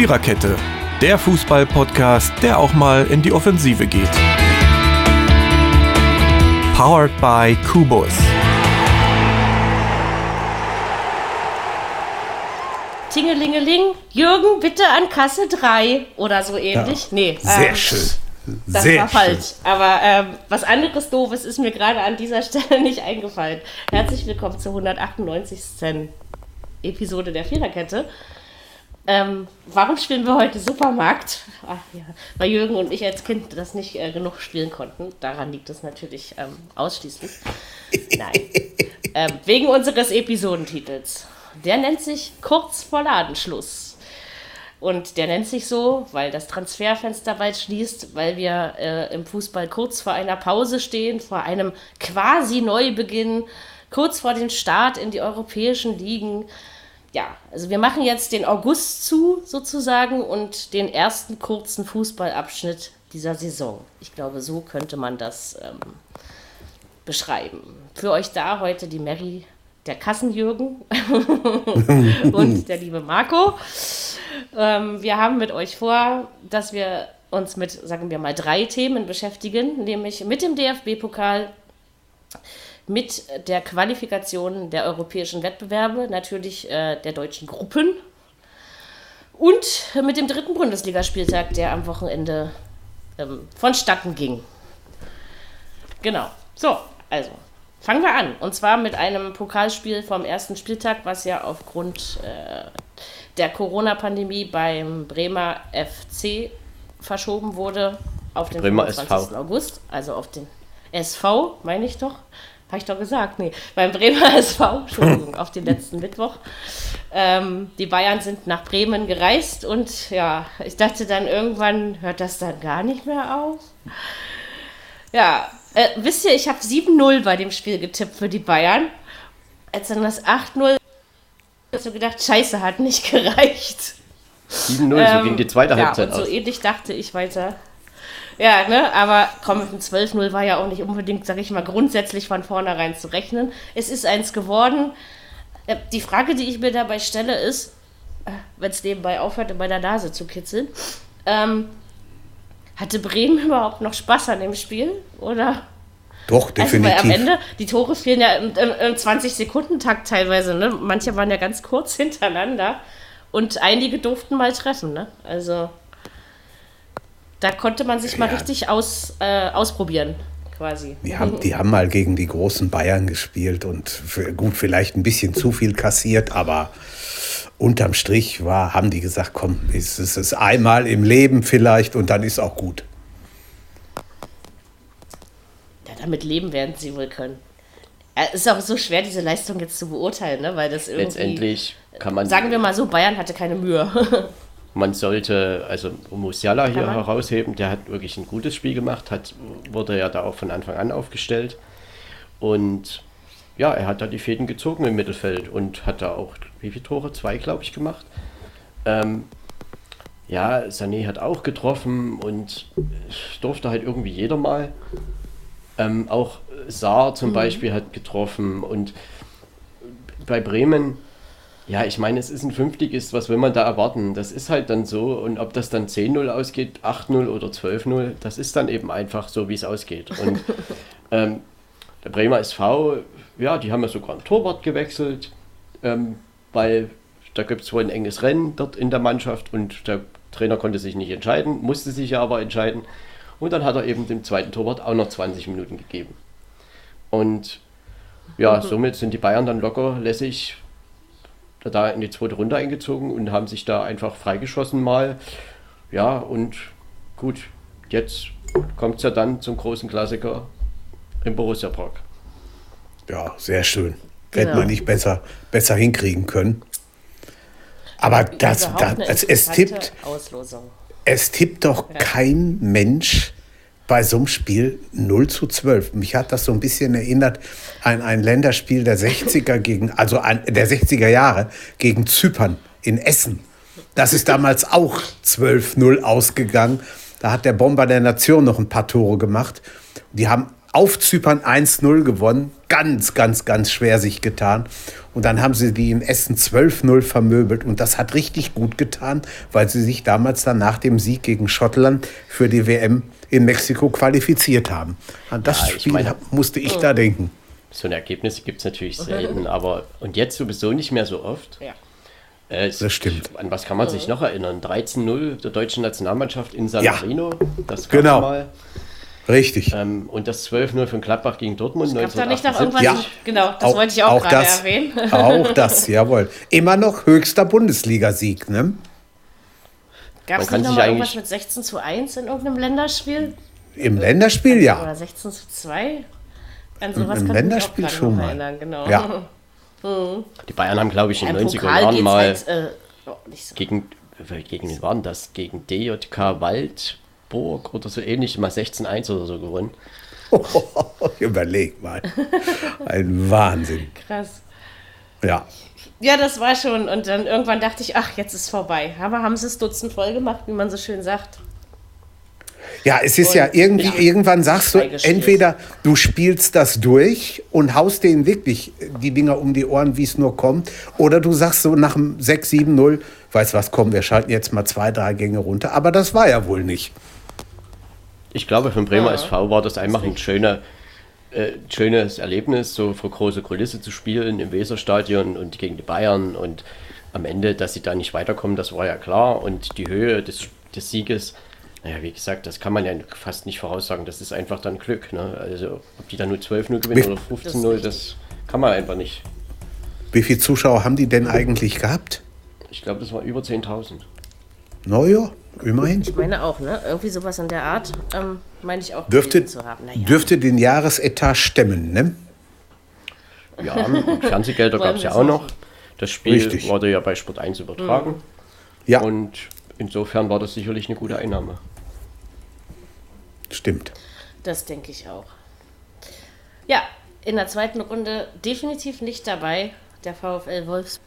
Viererkette, der Fußball-Podcast, der auch mal in die Offensive geht. Powered by Kubus. Tingelingeling, Jürgen, bitte an Kasse 3 oder so ähnlich. Ja, nee. Sehr ähm, schön. Das Sehr war falsch. Aber ähm, was anderes Doofes ist mir gerade an dieser Stelle nicht eingefallen. Herzlich willkommen zur 198. Episode der Viererkette. Ähm, warum spielen wir heute Supermarkt? Ach, ja, weil Jürgen und ich als Kind das nicht äh, genug spielen konnten. Daran liegt es natürlich ähm, ausschließlich. Nein. ähm, wegen unseres Episodentitels. Der nennt sich Kurz vor Ladenschluss. Und der nennt sich so, weil das Transferfenster bald schließt, weil wir äh, im Fußball kurz vor einer Pause stehen, vor einem quasi Neubeginn, kurz vor dem Start in die europäischen Ligen. Ja, also wir machen jetzt den August zu sozusagen und den ersten kurzen Fußballabschnitt dieser Saison. Ich glaube, so könnte man das ähm, beschreiben. Für euch da heute die Mary, der Kassenjürgen und der liebe Marco. Ähm, wir haben mit euch vor, dass wir uns mit, sagen wir mal, drei Themen beschäftigen, nämlich mit dem DFB-Pokal, mit der Qualifikation der europäischen Wettbewerbe, natürlich äh, der deutschen Gruppen und mit dem dritten Bundesligaspieltag, der am Wochenende ähm, vonstatten ging. Genau. So, also fangen wir an. Und zwar mit einem Pokalspiel vom ersten Spieltag, was ja aufgrund äh, der Corona-Pandemie beim Bremer FC verschoben wurde auf den Bremer 25. SV. August, also auf den SV, meine ich doch. Habe ich doch gesagt, nee, beim Bremer SV, Entschuldigung, auf den letzten Mittwoch. Ähm, die Bayern sind nach Bremen gereist und ja, ich dachte dann irgendwann hört das dann gar nicht mehr auf. Ja, äh, wisst ihr, ich habe 7-0 bei dem Spiel getippt für die Bayern. Als dann das 8-0 hast du gedacht, scheiße, hat nicht gereicht. 7-0, so ging die zweite Ähm, ja, Halbzeit und so aus. ähnlich dachte ich weiter. Ja, ne, aber komm, mit dem 12-0 war ja auch nicht unbedingt, sag ich mal, grundsätzlich von vornherein zu rechnen. Es ist eins geworden. Äh, Die Frage, die ich mir dabei stelle, ist, wenn es nebenbei aufhört, bei der Nase zu kitzeln, ähm, hatte Bremen überhaupt noch Spaß an dem Spiel? Oder? Doch, Also, definitiv. weil am Ende, die Tore fielen ja im, im, im 20-Sekunden-Takt teilweise, ne? Manche waren ja ganz kurz hintereinander und einige durften mal treffen, ne? Also, da konnte man sich mal Ja. richtig aus, äh, ausprobieren, quasi. Die haben, die haben mal gegen die großen Bayern gespielt und für, gut, vielleicht ein bisschen zu viel kassiert, aber unterm Strich war, haben die gesagt, komm, es ist es einmal im Leben vielleicht und dann ist auch gut. Ja, damit leben werden sie wohl können. Es ist auch so schwer, diese Leistung jetzt zu beurteilen, ne? Weil das irgendwie. Letztendlich kann man, Sagen wir mal so, Bayern hatte keine Mühe. man sollte also Musiala hier man? herausheben, der hat wirklich ein gutes Spiel gemacht, hat, wurde ja da auch von Anfang an aufgestellt. Und ja, er hat da die Fäden gezogen im Mittelfeld und hat da auch, wie viele Tore? Zwei, glaube ich, gemacht. Ähm, ja, Sané hat auch getroffen und es durfte halt irgendwie jeder mal. Ähm, auch Saar zum Beispiel hat getroffen und bei Bremen, ja, ich meine, es ist ein Fünftligist, was will man da erwarten? Das ist halt dann so und ob das dann 10-0 ausgeht, 8-0 oder 12-0, das ist dann eben einfach so, wie es ausgeht. Und ähm, der Bremer SV, ja, die haben ja sogar einen Torwart gewechselt, ähm, weil da gibt es wohl ein enges Rennen dort in der Mannschaft und der Trainer konnte sich nicht entscheiden, musste sich ja aber entscheiden. Und dann hat er eben dem zweiten Torwart auch noch 20 Minuten gegeben. Und ja, somit sind die Bayern dann locker lässig da in die zweite Runde eingezogen und haben sich da einfach freigeschossen mal. Ja, und gut, jetzt kommt es ja dann zum großen Klassiker im Borussia Park. Ja, sehr schön. Hätte Genau. man nicht besser, besser hinkriegen können. Aber das, das, eine es, tippt, Auslosung. es tippt doch kein Mensch bei so einem Spiel 0 zu 12. Mich hat das so ein bisschen erinnert an ein Länderspiel der 60er gegen, also an, der 60er Jahre gegen Zypern in Essen. Das ist damals auch 12-0 ausgegangen. Da hat der Bomber der Nation noch ein paar Tore gemacht. Die haben auf Zypern 1-0 gewonnen. Ganz, ganz, ganz schwer sich getan. Und dann haben sie die in Essen 12-0 vermöbelt. Und das hat richtig gut getan, weil sie sich damals dann nach dem Sieg gegen Schottland für die WM in Mexiko qualifiziert haben. An das Ja, Spiel meine- musste ich da denken. So eine Ergebnisse gibt es natürlich selten, aber und jetzt sowieso nicht mehr so oft. Ja. Äh, es- Das stimmt. An was kann man sich noch erinnern? 13-0 der deutschen Nationalmannschaft in San Ja. Marino. Das gab's Genau. mal. Richtig. Ähm, und das 12-0 von Gladbach gegen Dortmund Gab da nicht noch irgendwas? 1978. Ja. Genau, das wollte ich auch, gerade das, erwähnen. Auch das, jawohl. Immer noch höchster Bundesligasieg, ne? Gab es nicht noch sich mal irgendwas mit 16 zu 1 in irgendeinem Länderspiel? Im Länderspiel ja. Oder 16 zu 2? An sowas Im kann Länderspiel auch schon mal. erinnern, genau. Ja. Die Bayern haben, glaube ich, in den Im 90er Pokal Jahren mal halt, äh, oh, nicht so. gegen, äh, gegen wen waren das? Gegen DJK Waldburg oder so ähnlich, mal 16-1 oder so gewonnen. Überleg mal. Ein Wahnsinn. Krass. Ja. Ja, das war schon. Und dann irgendwann dachte ich, ach, jetzt ist vorbei. Aber haben sie es Dutzend voll gemacht, wie man so schön sagt. Ja, es ist ja Und irgendwie, ich- irgendwann sagst du, entweder du spielst das durch und haust denen wirklich die Dinger um die Ohren, wie es nur kommt, oder du sagst so nach dem 6-7-0, weißt was, komm, wir schalten jetzt mal zwei, drei Gänge runter. Aber das war ja wohl nicht. Ich glaube, für den Bremer Ja, SV war das einfach ein schöner, äh, schönes Erlebnis, so vor große Kulisse zu spielen im Weserstadion und gegen die Bayern. Und am Ende, dass sie da nicht weiterkommen, das war ja klar. Und die Höhe des, des Sieges, naja, wie gesagt, das kann man ja fast nicht voraussagen. Das ist einfach dann Glück. Ne? Also, ob die dann nur 12-0 gewinnen oder Das 15-0, ist das kann man einfach nicht. Wie viele Zuschauer haben die denn eigentlich gehabt? Ich glaube, das war über 10.000. Naja, immerhin. Ich meine auch, ne? Irgendwie sowas in der Art, ähm, meine ich auch Dürfte, zu haben. Naja, dürfte den Jahresetat stemmen, ne? Ja, Fernsehgelder gab es ja auch noch. Das Spiel Richtig. wurde ja bei Sport 1 übertragen. Ja, Und insofern war das sicherlich eine gute Einnahme. stimmt. Das denke ich auch. Ja, in der zweiten Runde definitiv nicht dabei, der VfL Wolfsburg.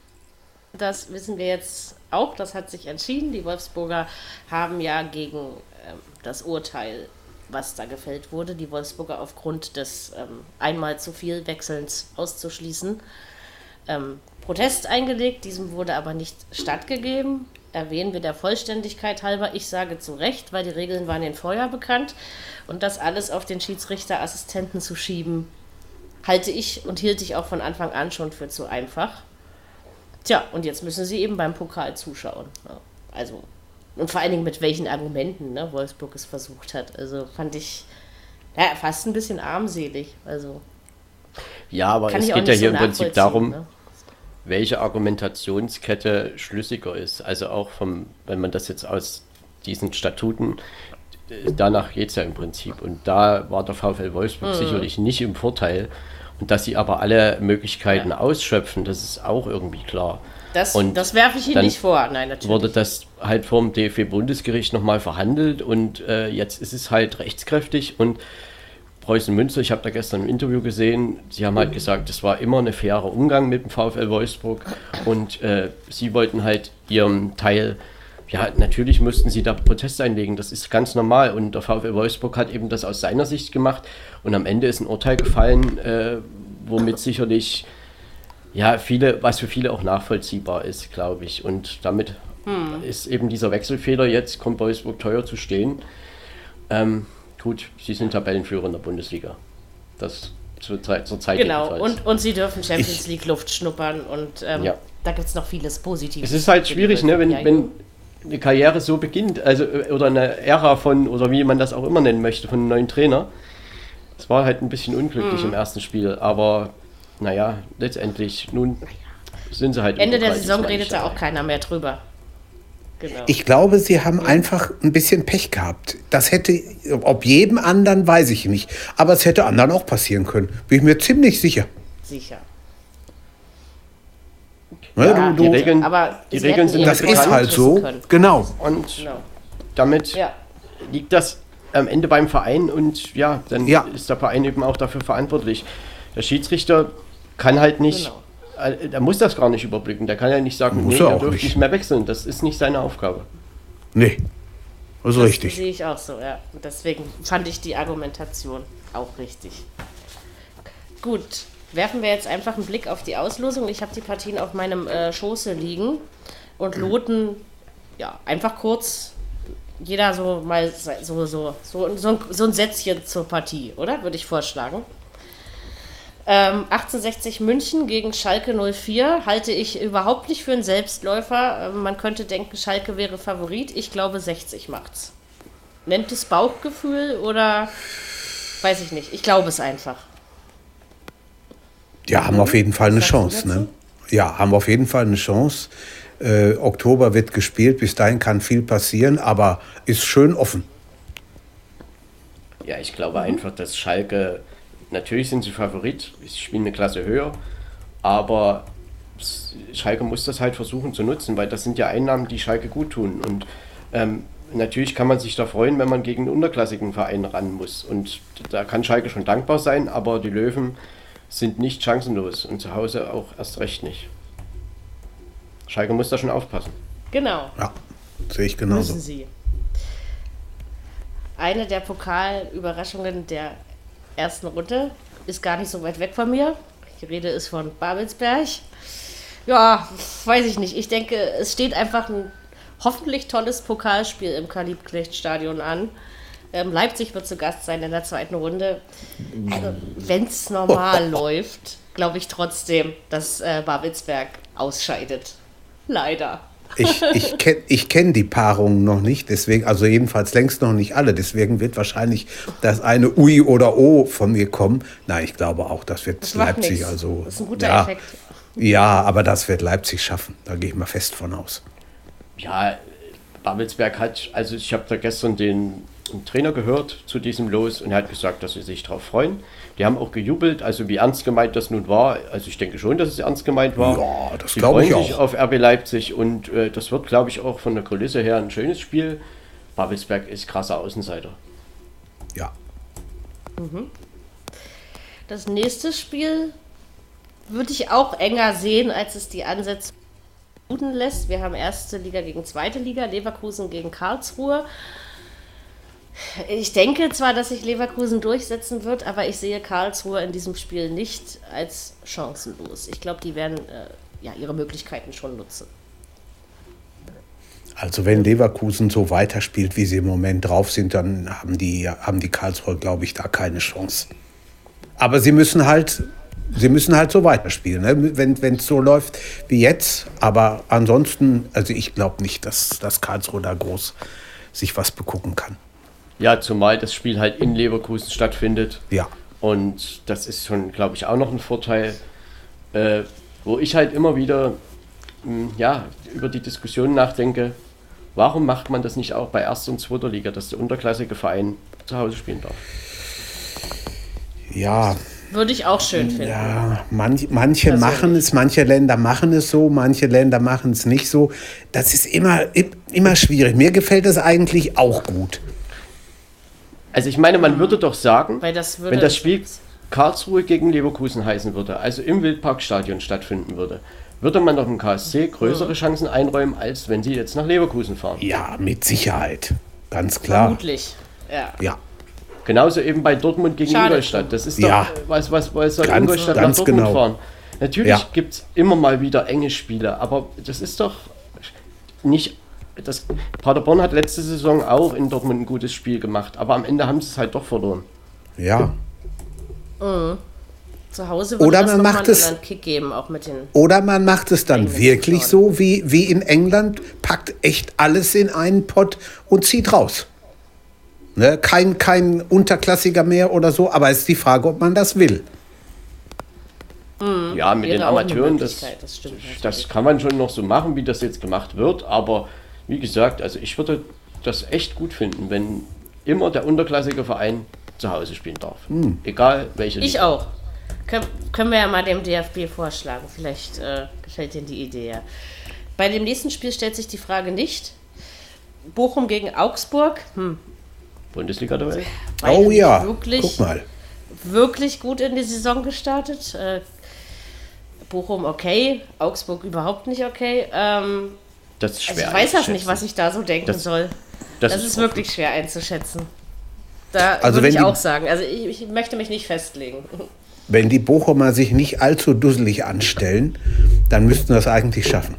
Das wissen wir jetzt auch, das hat sich entschieden. Die Wolfsburger haben ja gegen ähm, das Urteil, was da gefällt wurde, die Wolfsburger aufgrund des ähm, einmal zu viel Wechselns auszuschließen, ähm, Protest eingelegt. Diesem wurde aber nicht stattgegeben. Erwähnen wir der Vollständigkeit halber. Ich sage zu Recht, weil die Regeln waren ihnen vorher bekannt. Und das alles auf den Schiedsrichterassistenten zu schieben, halte ich und hielt ich auch von Anfang an schon für zu einfach. Tja, und jetzt müssen sie eben beim Pokal zuschauen. Ja, Also, und vor allen Dingen mit welchen Argumenten ne, Wolfsburg es versucht hat. Also fand ich ja, fast ein bisschen armselig. Also Ja, aber es geht ja hier so im Prinzip darum, Ne? welche Argumentationskette schlüssiger ist. Also auch vom, wenn man das jetzt aus diesen Statuten, äh, danach geht es ja im Prinzip. Und da war der VfL Wolfsburg Mhm. sicherlich nicht im Vorteil. Und dass sie aber alle Möglichkeiten ausschöpfen, das ist auch irgendwie klar. Das, Und das werfe ich Ihnen nicht vor. Nein, natürlich. wurde das halt vom DFB-Bundesgericht nochmal verhandelt und äh, jetzt ist es halt rechtskräftig und Preußen Münster, ich habe da gestern ein Interview gesehen, sie haben halt gesagt, das war immer ein fairer Umgang mit dem VfL Wolfsburg und äh, sie wollten halt ihren Teil, ja, natürlich mussten sie da Protest einlegen, das ist ganz normal und der VfL Wolfsburg hat eben das aus seiner Sicht gemacht und am Ende ist ein Urteil gefallen, äh, womit sicherlich ja, viele, was für viele auch nachvollziehbar ist, glaube ich. Und damit ist eben dieser Wechselfehler jetzt, kommt Wolfsburg teuer zu stehen. Ähm, gut, sie sind Tabellenführer in der Bundesliga. Das zur, Zeit- zur Zeit Genau, jedenfalls. und, und sie dürfen Champions League Luft schnuppern und ähm, Ja. da gibt es noch vieles Positives. es ist halt schwierig, ne, wenn, wenn eine Karriere so beginnt, also äh, oder eine Ära von, oder wie man das auch immer nennen möchte, von einem neuen Trainer. Es war halt ein bisschen unglücklich Mhm. im ersten Spiel, aber naja, letztendlich, nun sind sie halt. Ende der Saison redet da auch keiner mehr drüber. Genau. Ich glaube, sie haben einfach ein bisschen Pech gehabt. Das hätte, ob jedem anderen, weiß ich nicht. Aber es hätte anderen auch passieren können. Bin ich mir ziemlich sicher. Sicher. Ne, Ja, du, Die du, Regeln, Aber die Regeln sind das bekannt. ist halt so. können. Genau. Und Genau. damit Ja. liegt das am Ende beim Verein und ja, dann Ja. ist der Verein eben auch dafür verantwortlich. Der Schiedsrichter kann halt nicht, Genau. äh, der muss das gar nicht überblicken. Der kann ja nicht sagen, Muss nee, er nicht. nicht mehr wechseln. Das ist nicht seine Aufgabe. Nee. Also das richtig. sehe ich auch so, ja. Und deswegen fand ich die Argumentation auch richtig. Gut, werfen wir jetzt einfach einen Blick auf die Auslosung. Ich habe die Partien auf meinem äh, Schoße liegen und loten ja einfach kurz jeder so mal so, so, so, so, ein, so ein Sätzchen zur Partie, oder? Würde ich vorschlagen. Ähm, 1860 München gegen Schalke 04 halte ich überhaupt nicht für einen Selbstläufer. Ähm, man könnte denken, Schalke wäre Favorit. Ich glaube, 60 macht's. Nennt es Bauchgefühl oder weiß ich nicht. Ich glaube es einfach. Ja, haben auf jeden Fall eine Chance. Ne? Ja, haben auf jeden Fall eine Chance. Äh, Oktober wird gespielt, bis dahin kann viel passieren, aber ist schön offen. Ja, ich glaube einfach, dass Schalke, natürlich sind sie Favorit, sie spielen eine Klasse höher, aber Schalke muss das halt versuchen zu nutzen, weil das sind ja Einnahmen, die Schalke gut tun. Und ähm, natürlich kann man sich da freuen, wenn man gegen einen unterklassigen Verein ran muss. Und da kann Schalke schon dankbar sein, aber die Löwen sind nicht chancenlos und zu Hause auch erst recht nicht. Schalke muss da schon aufpassen. Genau. Ja, sehe ich genauso. Müssen sie. Eine der Pokalüberraschungen der ersten Runde ist gar nicht so weit weg von mir. Die Rede ist von Babelsberg. Ja, weiß ich nicht. Ich denke, es steht einfach ein hoffentlich tolles Pokalspiel im Kalibknecht-Stadion an. Ähm, Leipzig wird zu Gast sein in der zweiten Runde. Also, Wenn es normal läuft, glaube ich trotzdem, dass äh, Babelsberg ausscheidet. Leider. Ich, ich kenne ich kenn die Paarungen noch nicht, deswegen, also jedenfalls längst noch nicht alle. Deswegen wird wahrscheinlich das eine Ui oder O von mir kommen. Nein, ich glaube auch, das wird Das Leipzig. nichts. Also, Das ist ein guter ja, Effekt. Ja, aber das wird Leipzig schaffen. Da gehe ich mal fest von aus. Ja, Babelsberg hat, also ich habe da gestern den, den Trainer gehört zu diesem Los und er hat gesagt, dass sie sich darauf freuen. Die haben auch gejubelt, also wie ernst gemeint das nun war. Also ich denke schon, dass es ernst gemeint war. Ja, das Sie glaube freuen ich sich auch. auf RB Leipzig und äh, das wird, glaube ich, auch von der Kulisse her ein schönes Spiel. Babelsberg ist krasser Außenseiter. Ja. Das nächste Spiel würde ich auch enger sehen, als es die Ansätze lässt. Wir haben erste Liga gegen zweite Liga, Leverkusen gegen Karlsruhe. Ich denke zwar, dass sich Leverkusen durchsetzen wird, aber ich sehe Karlsruhe in diesem Spiel nicht als chancenlos. Ich glaube, die werden äh, ja, ihre Möglichkeiten schon nutzen. Also wenn Leverkusen so weiterspielt, wie sie im Moment drauf sind, dann haben die, haben die Karlsruhe, glaube ich, da keine Chance. Aber sie müssen halt, sie müssen halt so weiterspielen, ne? wenn es so läuft wie jetzt. Aber ansonsten, also ich glaube nicht, dass, dass Karlsruhe da groß sich was begucken kann. Ja, zumal das Spiel halt in Leverkusen stattfindet. Ja. Und das ist schon, glaube ich, auch noch ein Vorteil, äh, wo ich halt immer wieder mh, ja, über die Diskussion nachdenke, warum macht man das nicht auch bei erster und zweiter Liga, dass der unterklassige Verein zu Hause spielen darf? Ja, Würde ich auch schön finden. Ja, manch, manche Persönlich. machen es, manche Länder machen es so, manche Länder machen es nicht so. Das ist immer, immer schwierig. Mir gefällt es eigentlich auch gut. Also ich meine, man würde doch sagen, Weil das würde wenn das Spiel Karlsruhe gegen Leverkusen heißen würde, also im Wildparkstadion stattfinden würde, würde man doch im KSC größere Chancen einräumen, als wenn sie jetzt nach Leverkusen fahren. Ja, mit Sicherheit. Ganz klar. vermutlich. Ja. Ja, Genauso eben bei Dortmund gegen Schade. Ingolstadt. Das ist doch, Ja. was, was, was soll Ganz- Ingolstadt nach ganz Dortmund genau. fahren? Natürlich Ja. gibt es immer mal wieder enge Spiele, aber das ist doch nicht. Das, Paderborn hat letzte Saison auch in Dortmund ein gutes Spiel gemacht, aber am Ende haben sie es halt doch verloren. ja. Zu Hause würde Oder man macht einen es- Kick geben, auch mit den Oder man macht es dann Englisch wirklich so wie, wie in England, packt echt alles in einen Pott und zieht raus. Ne? Kein, kein Unterklassiker mehr oder so, aber es ist die Frage, ob man das will. Ja, mit wäre den Amateuren, das, das das kann man schon noch so machen, wie das jetzt gemacht wird, aber wie gesagt, also ich würde das echt gut finden, wenn immer der unterklassige Verein zu Hause spielen darf. Egal welche Ich Liga. auch. Können, können wir ja mal dem DFB vorschlagen. Vielleicht äh, gefällt Ihnen die Idee ja. Bei dem nächsten Spiel stellt sich die Frage nicht. Bochum gegen Augsburg. Hm, Bundesliga dabei. beide oh ja, Wirklich, guck mal. wirklich gut in die Saison gestartet. Äh, Bochum okay, Augsburg überhaupt nicht okay. Ähm, Das ist also schwer. ich weiß das nicht, was ich da so denken Das- soll. Das, ist, ist wirklich schwer einzuschätzen. Da Also würde ich die- auch sagen. Also ich, ich möchte mich nicht festlegen. Wenn die Bochumer sich nicht allzu dusselig anstellen, dann müssten das eigentlich schaffen.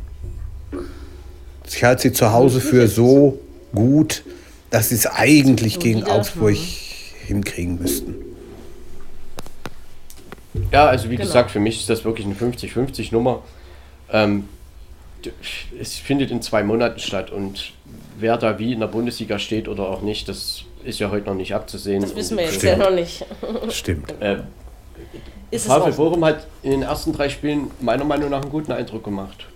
Ich halte sie zu Hause für so gut, dass sie es eigentlich gegen Augsburg hinkriegen müssten. Ja, also wie Genau. gesagt, für mich ist das wirklich eine 50-50 Nummer. Ähm, d- es findet in zwei Monaten statt und wer da wie in der Bundesliga steht oder auch nicht, das ist ja heute noch nicht abzusehen. Das wissen wir jetzt Stimmt. ja noch nicht. Stimmt. Äh, Ist VfL. Bochum hat in den ersten drei Spielen meiner Meinung nach einen guten Eindruck gemacht.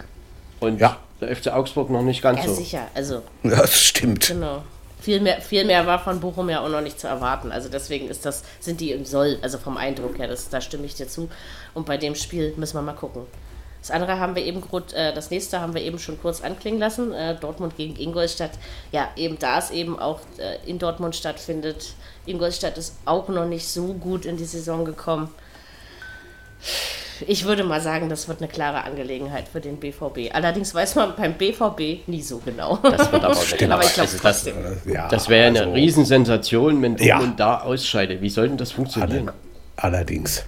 Und Ja. der FC Augsburg noch nicht ganz Ja, so. sicher. Also, Das stimmt. genau. Viel mehr, viel mehr war von Bochum ja auch noch nicht zu erwarten. Also deswegen ist das, sind die im Soll, also vom Eindruck her, das, da stimme ich dir zu. Und bei dem Spiel müssen wir mal gucken. Das andere haben wir eben gut, äh, das nächste haben wir eben schon kurz anklingen lassen. Äh, Dortmund gegen Ingolstadt. Ja, eben da es eben auch äh, in Dortmund stattfindet. Ingolstadt ist auch noch nicht so gut in die Saison gekommen. Ich würde mal sagen, das wird eine klare Angelegenheit für den BVB. Allerdings weiß man beim BVB nie so genau. Das wird aber Stimmt. Aber ich glaube also das, trotzdem. Ja, das wäre eine also, Riesensensation, wenn Ja. Dortmund da ausscheidet. Wie soll denn das funktionieren? Allerdings.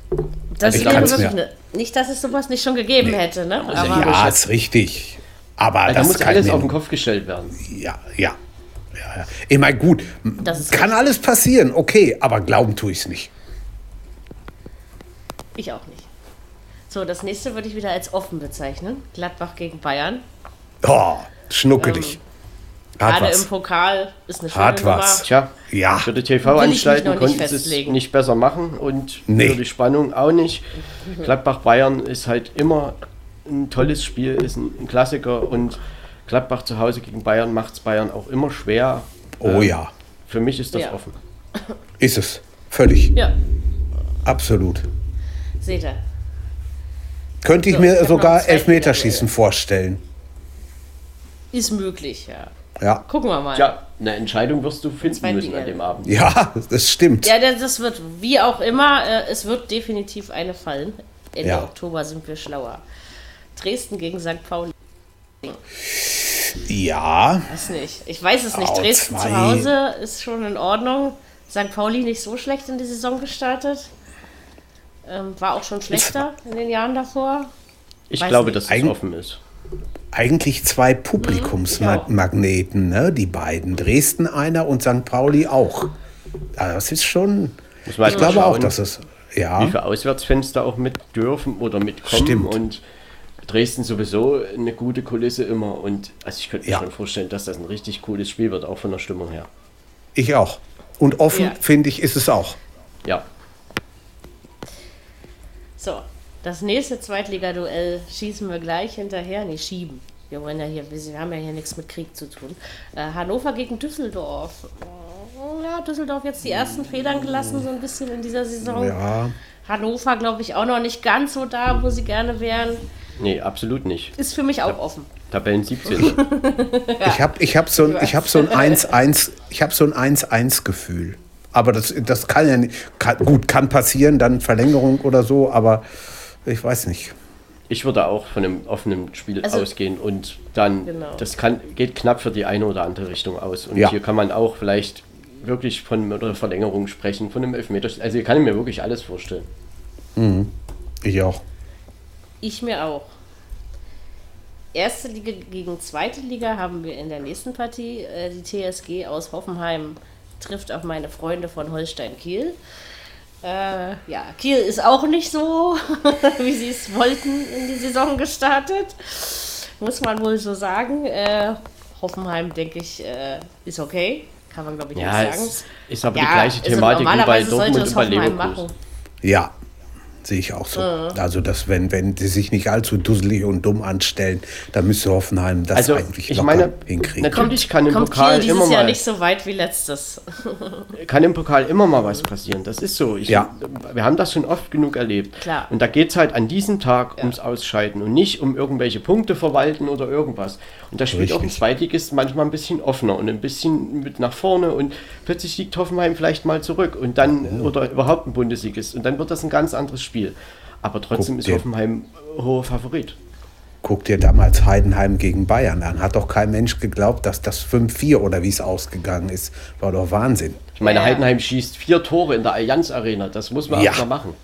Das Ich wäre wirklich eine, nicht, dass es sowas nicht schon gegeben hätte, ne? Also Aber Ja, ist richtig. Aber Also da das muss alles auf den Kopf gestellt werden. Ja, ja. ja, ja. Ich meine, gut, Das ist kann alles passieren, okay, aber glauben tue ich es nicht. ich auch nicht. So, das nächste würde ich wieder als offen bezeichnen. Gladbach gegen Bayern. Oh, schnuckelig. Hat Gerade im was. Pokal ist eine schöne Hat Nummer. was. Tja, Ja. für die TV-Anstalten konnten sie es nicht besser machen und Nee. für die Spannung auch nicht. Gladbach-Bayern ist halt immer ein tolles Spiel, ist ein, ein Klassiker und Gladbach zu Hause gegen Bayern macht es Bayern auch immer schwer. Oh Ähm, ja, Für mich ist das Ja. offen. ist es. Völlig. Ja, Absolut. seht ihr. Könnte ich So, ich mir sogar Elfmeterschießen vorstellen. Ist möglich, ja. Ja. Gucken wir mal. Tja, eine Entscheidung wirst du finden müssen an dem Abend. Ja, das stimmt. Ja, das wird, wie auch immer, äh, es wird definitiv eine fallen. Ende Ja. Oktober sind wir schlauer. Dresden gegen St. Pauli. Ja, Weiß nicht. Ich weiß es nicht. Oh, Dresden zwei. zu Hause ist schon in Ordnung. St. Pauli nicht so schlecht in die Saison gestartet. Ähm, war auch schon schlechter in den Jahren davor. Ich Weiß glaube, nicht. dass es Eig- offen ist. Eigentlich zwei Mhm. Publikumsmagneten, ne? die beiden. Dresden einer und St. Pauli auch. Das ist schon. Muss man Ich glaube mal auch, schauen, dass es. wie Ja, viele Auswärtsfans da auch mit dürfen oder mitkommen. Stimmt. Und Dresden sowieso eine gute Kulisse immer. Und also ich könnte mir Ja. schon vorstellen, dass das ein richtig cooles Spiel wird, auch von der Stimmung her. ich auch. Und offen, Ja. finde ich, ist es auch. Ja, So, das nächste Zweitligaduell schießen wir gleich hinterher. Nee, schieben. Wir wollen ja hier, wir haben ja hier nichts mit Krieg zu tun. Äh, Hannover gegen Düsseldorf. Ja, Düsseldorf jetzt die ersten Federn gelassen, so ein bisschen in dieser Saison. Ja, Hannover, glaube ich, auch noch nicht ganz so da, wo sie gerne wären. nee, absolut nicht. Ist für mich auch offen. Tabellen 17. ich habe ich hab so, ein- ich hab so ein 1-1 ich hab so ein 1-1-Gefühl. Aber das, das kann ja nicht. Kann, gut, kann passieren, dann Verlängerung oder so, aber ich weiß nicht. Ich würde auch von einem offenen Spiel Also- ausgehen und dann, Genau. das kann, geht knapp für die eine oder andere Richtung aus. Und Ja. hier kann man auch vielleicht wirklich von einer Verlängerung sprechen, von einem Elfmeter. Also hier kann ich mir wirklich alles vorstellen. Ich auch. Ich mir auch. Erste Liga gegen zweite Liga haben wir in der nächsten Partie. Äh, die TSG aus Hoffenheim trifft auf meine Freunde von Holstein Kiel. Äh, ja, Kiel ist auch nicht so, wie sie es wollten, in die Saison gestartet. Muss man wohl so sagen. Äh, Hoffenheim, denke ich, äh, ist okay. Kann man, glaube ich, Ja, nicht sagen. es ist aber Ja, die gleiche also Thematik wie bei Dortmund und bei Leverkusen. machen. Ja, sehe ich auch so. Also, dass wenn, wenn die sich nicht allzu dusselig und dumm anstellen, dann müsste Hoffenheim das Also eigentlich ich meine, hinkriegen. natürlich kann im Kommt Pokal Kiel immer dieses Jahr mal nicht so weit wie letztes. kann im Pokal immer mal was passieren. Das ist so. Ich, Ja. Wir haben das schon oft genug erlebt. Klar. Und da geht es halt an diesem Tag ums Ausscheiden und nicht um irgendwelche Punkte verwalten oder irgendwas. Und da spielt auch ein. Zweitligist manchmal ein bisschen offener und ein bisschen mit nach vorne und plötzlich liegt Hoffenheim vielleicht mal zurück und dann oder überhaupt ein Bundesligist und dann wird das ein ganz anderes Spiel. Aber trotzdem Guck ist dir- Hoffenheim hoher Favorit. Guck dir damals Heidenheim gegen Bayern an. Hat doch kein Mensch geglaubt, dass das 5-4 oder wie es ausgegangen ist. War doch Wahnsinn. Ich meine, Ja. Heidenheim schießt vier Tore in der Allianz Arena. Das muss man Ja. auch mal machen.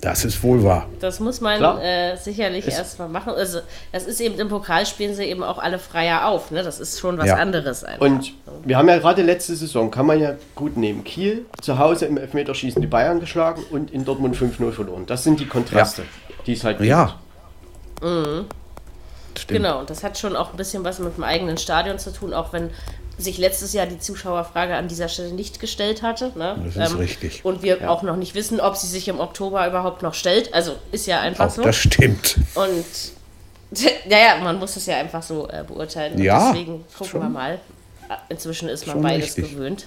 Das ist wohl wahr. Das muss man äh, sicherlich erstmal machen. Also, das ist eben im Pokal spielen sie eben auch alle freier auf. Ne? Das ist schon was Ja. anderes. Einfach. Und wir haben ja gerade letzte Saison, kann man ja gut nehmen, Kiel zu Hause im Elfmeterschießen die Bayern geschlagen und in Dortmund 5-0 verloren. Das sind die Kontraste, die es halt gibt. Ja. Stimmt. Genau, und das hat schon auch ein bisschen was mit dem eigenen Stadion zu tun, auch wenn sich letztes Jahr die Zuschauerfrage an dieser Stelle nicht gestellt hatte. Ne? Das ist richtig. Und wir auch noch nicht wissen, ob sie sich im Oktober überhaupt noch stellt. Also ist ja einfach Auch so. das stimmt. Und naja, man muss das ja einfach so äh, beurteilen. Und Ja, deswegen gucken wir mal. Inzwischen ist man schon beides richtig. gewöhnt.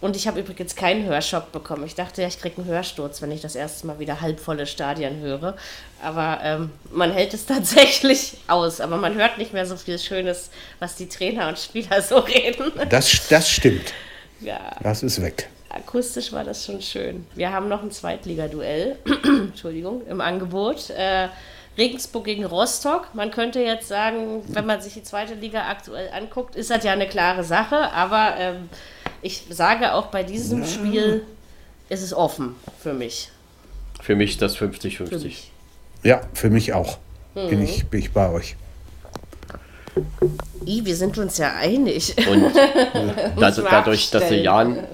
Und ich habe übrigens keinen Hörschock bekommen. Ich dachte ja, ich kriege einen Hörsturz, wenn ich das erste Mal wieder halbvolle Stadien höre. Aber ähm, man hält es tatsächlich aus. Aber man hört nicht mehr so viel Schönes, was die Trainer und Spieler so reden. Das, das stimmt. Ja, Das ist weg. akustisch war das schon schön. Wir haben noch ein Zweitligaduell, Entschuldigung, im Angebot. Äh, Regensburg gegen Rostock. Man könnte jetzt sagen, wenn man sich die zweite Liga aktuell anguckt, ist das ja eine klare Sache. Aber ähm, ich sage auch bei diesem Spiel ist es offen für mich. Für mich das Für 50-50. mich. Ja, für mich auch. Mhm. Bin, ich, bin ich bei euch. I, wir sind uns ja einig. Und da, dadurch, dass der. Jan,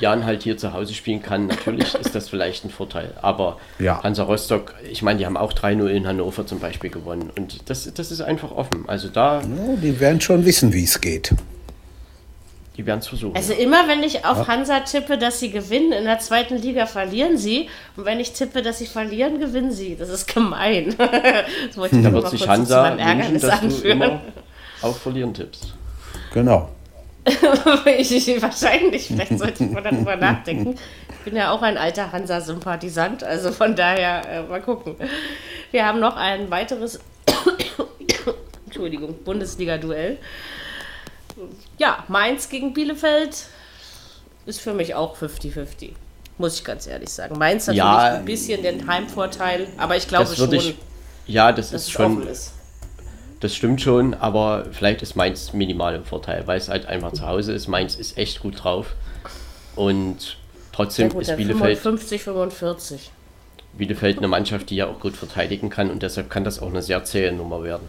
Jan halt hier zu Hause spielen kann, natürlich ist das vielleicht ein Vorteil. Aber Ja. Hansa Rostock, ich meine, die haben auch 3-0 in Hannover zum Beispiel gewonnen. Und das, das ist einfach offen. Also da, Ja, die werden schon wissen, wie es geht. Die werden es versuchen. Also immer wenn ich auf Hansa tippe, dass sie gewinnen, in der zweiten Liga verlieren sie. Und wenn ich tippe, dass sie verlieren, gewinnen sie. Das ist gemein. das wollte ich da wird sich Hansa wünschen, Ärgernis dass du anführen. immer auf Verlieren tippst. Genau. ich, ich, wahrscheinlich, vielleicht sollte ich mal darüber nachdenken. Ich bin ja auch ein alter Hansa-Sympathisant, also von daher äh, mal gucken. Wir haben noch ein weiteres Entschuldigung, Bundesliga-Duell. Ja, Mainz gegen Bielefeld ist für mich auch 50-50. Muss ich ganz ehrlich sagen. Mainz natürlich Ja, ein bisschen den Heimvorteil, aber ich glaube schon, ich. Ja, das ist schon. ist. Das stimmt schon, aber vielleicht ist Mainz minimal im Vorteil, weil es halt einfach zu Hause ist. Mainz ist echt gut drauf. Und trotzdem gut, ist Bielefeld, 55, 45. Bielefeld eine Mannschaft, die ja auch gut verteidigen kann und deshalb kann das auch eine sehr zähe Nummer werden.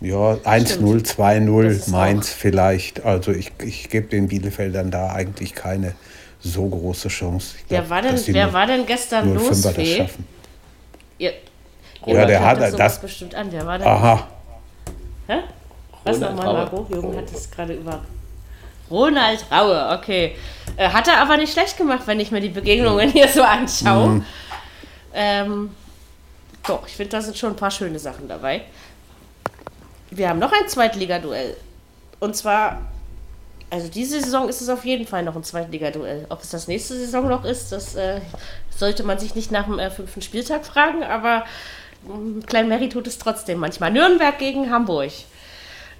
Ja, 1-0, Das 2-0, ist Mainz vielleicht. Also ich, ich gebe den Bielefeldern da eigentlich keine so große Chance. Ich Wer glaub, war denn, wer nur war denn gestern 0-5er los, das schaffen. Ihr, Ja, der ihr hat- sowas das- bestimmt an. Wer war denn? Aha, Hä? Was Ronald nochmal. Margot? Jürgen hat es gerade über. Ronald Raue, okay. Äh, hat er aber nicht schlecht gemacht, wenn ich mir die Begegnungen hier so anschaue. Mhm. Ähm, doch, ich finde, da sind schon ein paar schöne Sachen dabei. Wir haben noch ein Zweitligaduell. Und zwar, also diese Saison ist es auf jeden Fall noch ein Zweitligaduell. Ob es das nächste Saison noch ist, das äh, sollte man sich nicht nach dem äh, fünften Spieltag fragen, aber mm, Klein Mary tut es trotzdem manchmal. Nürnberg gegen Hamburg.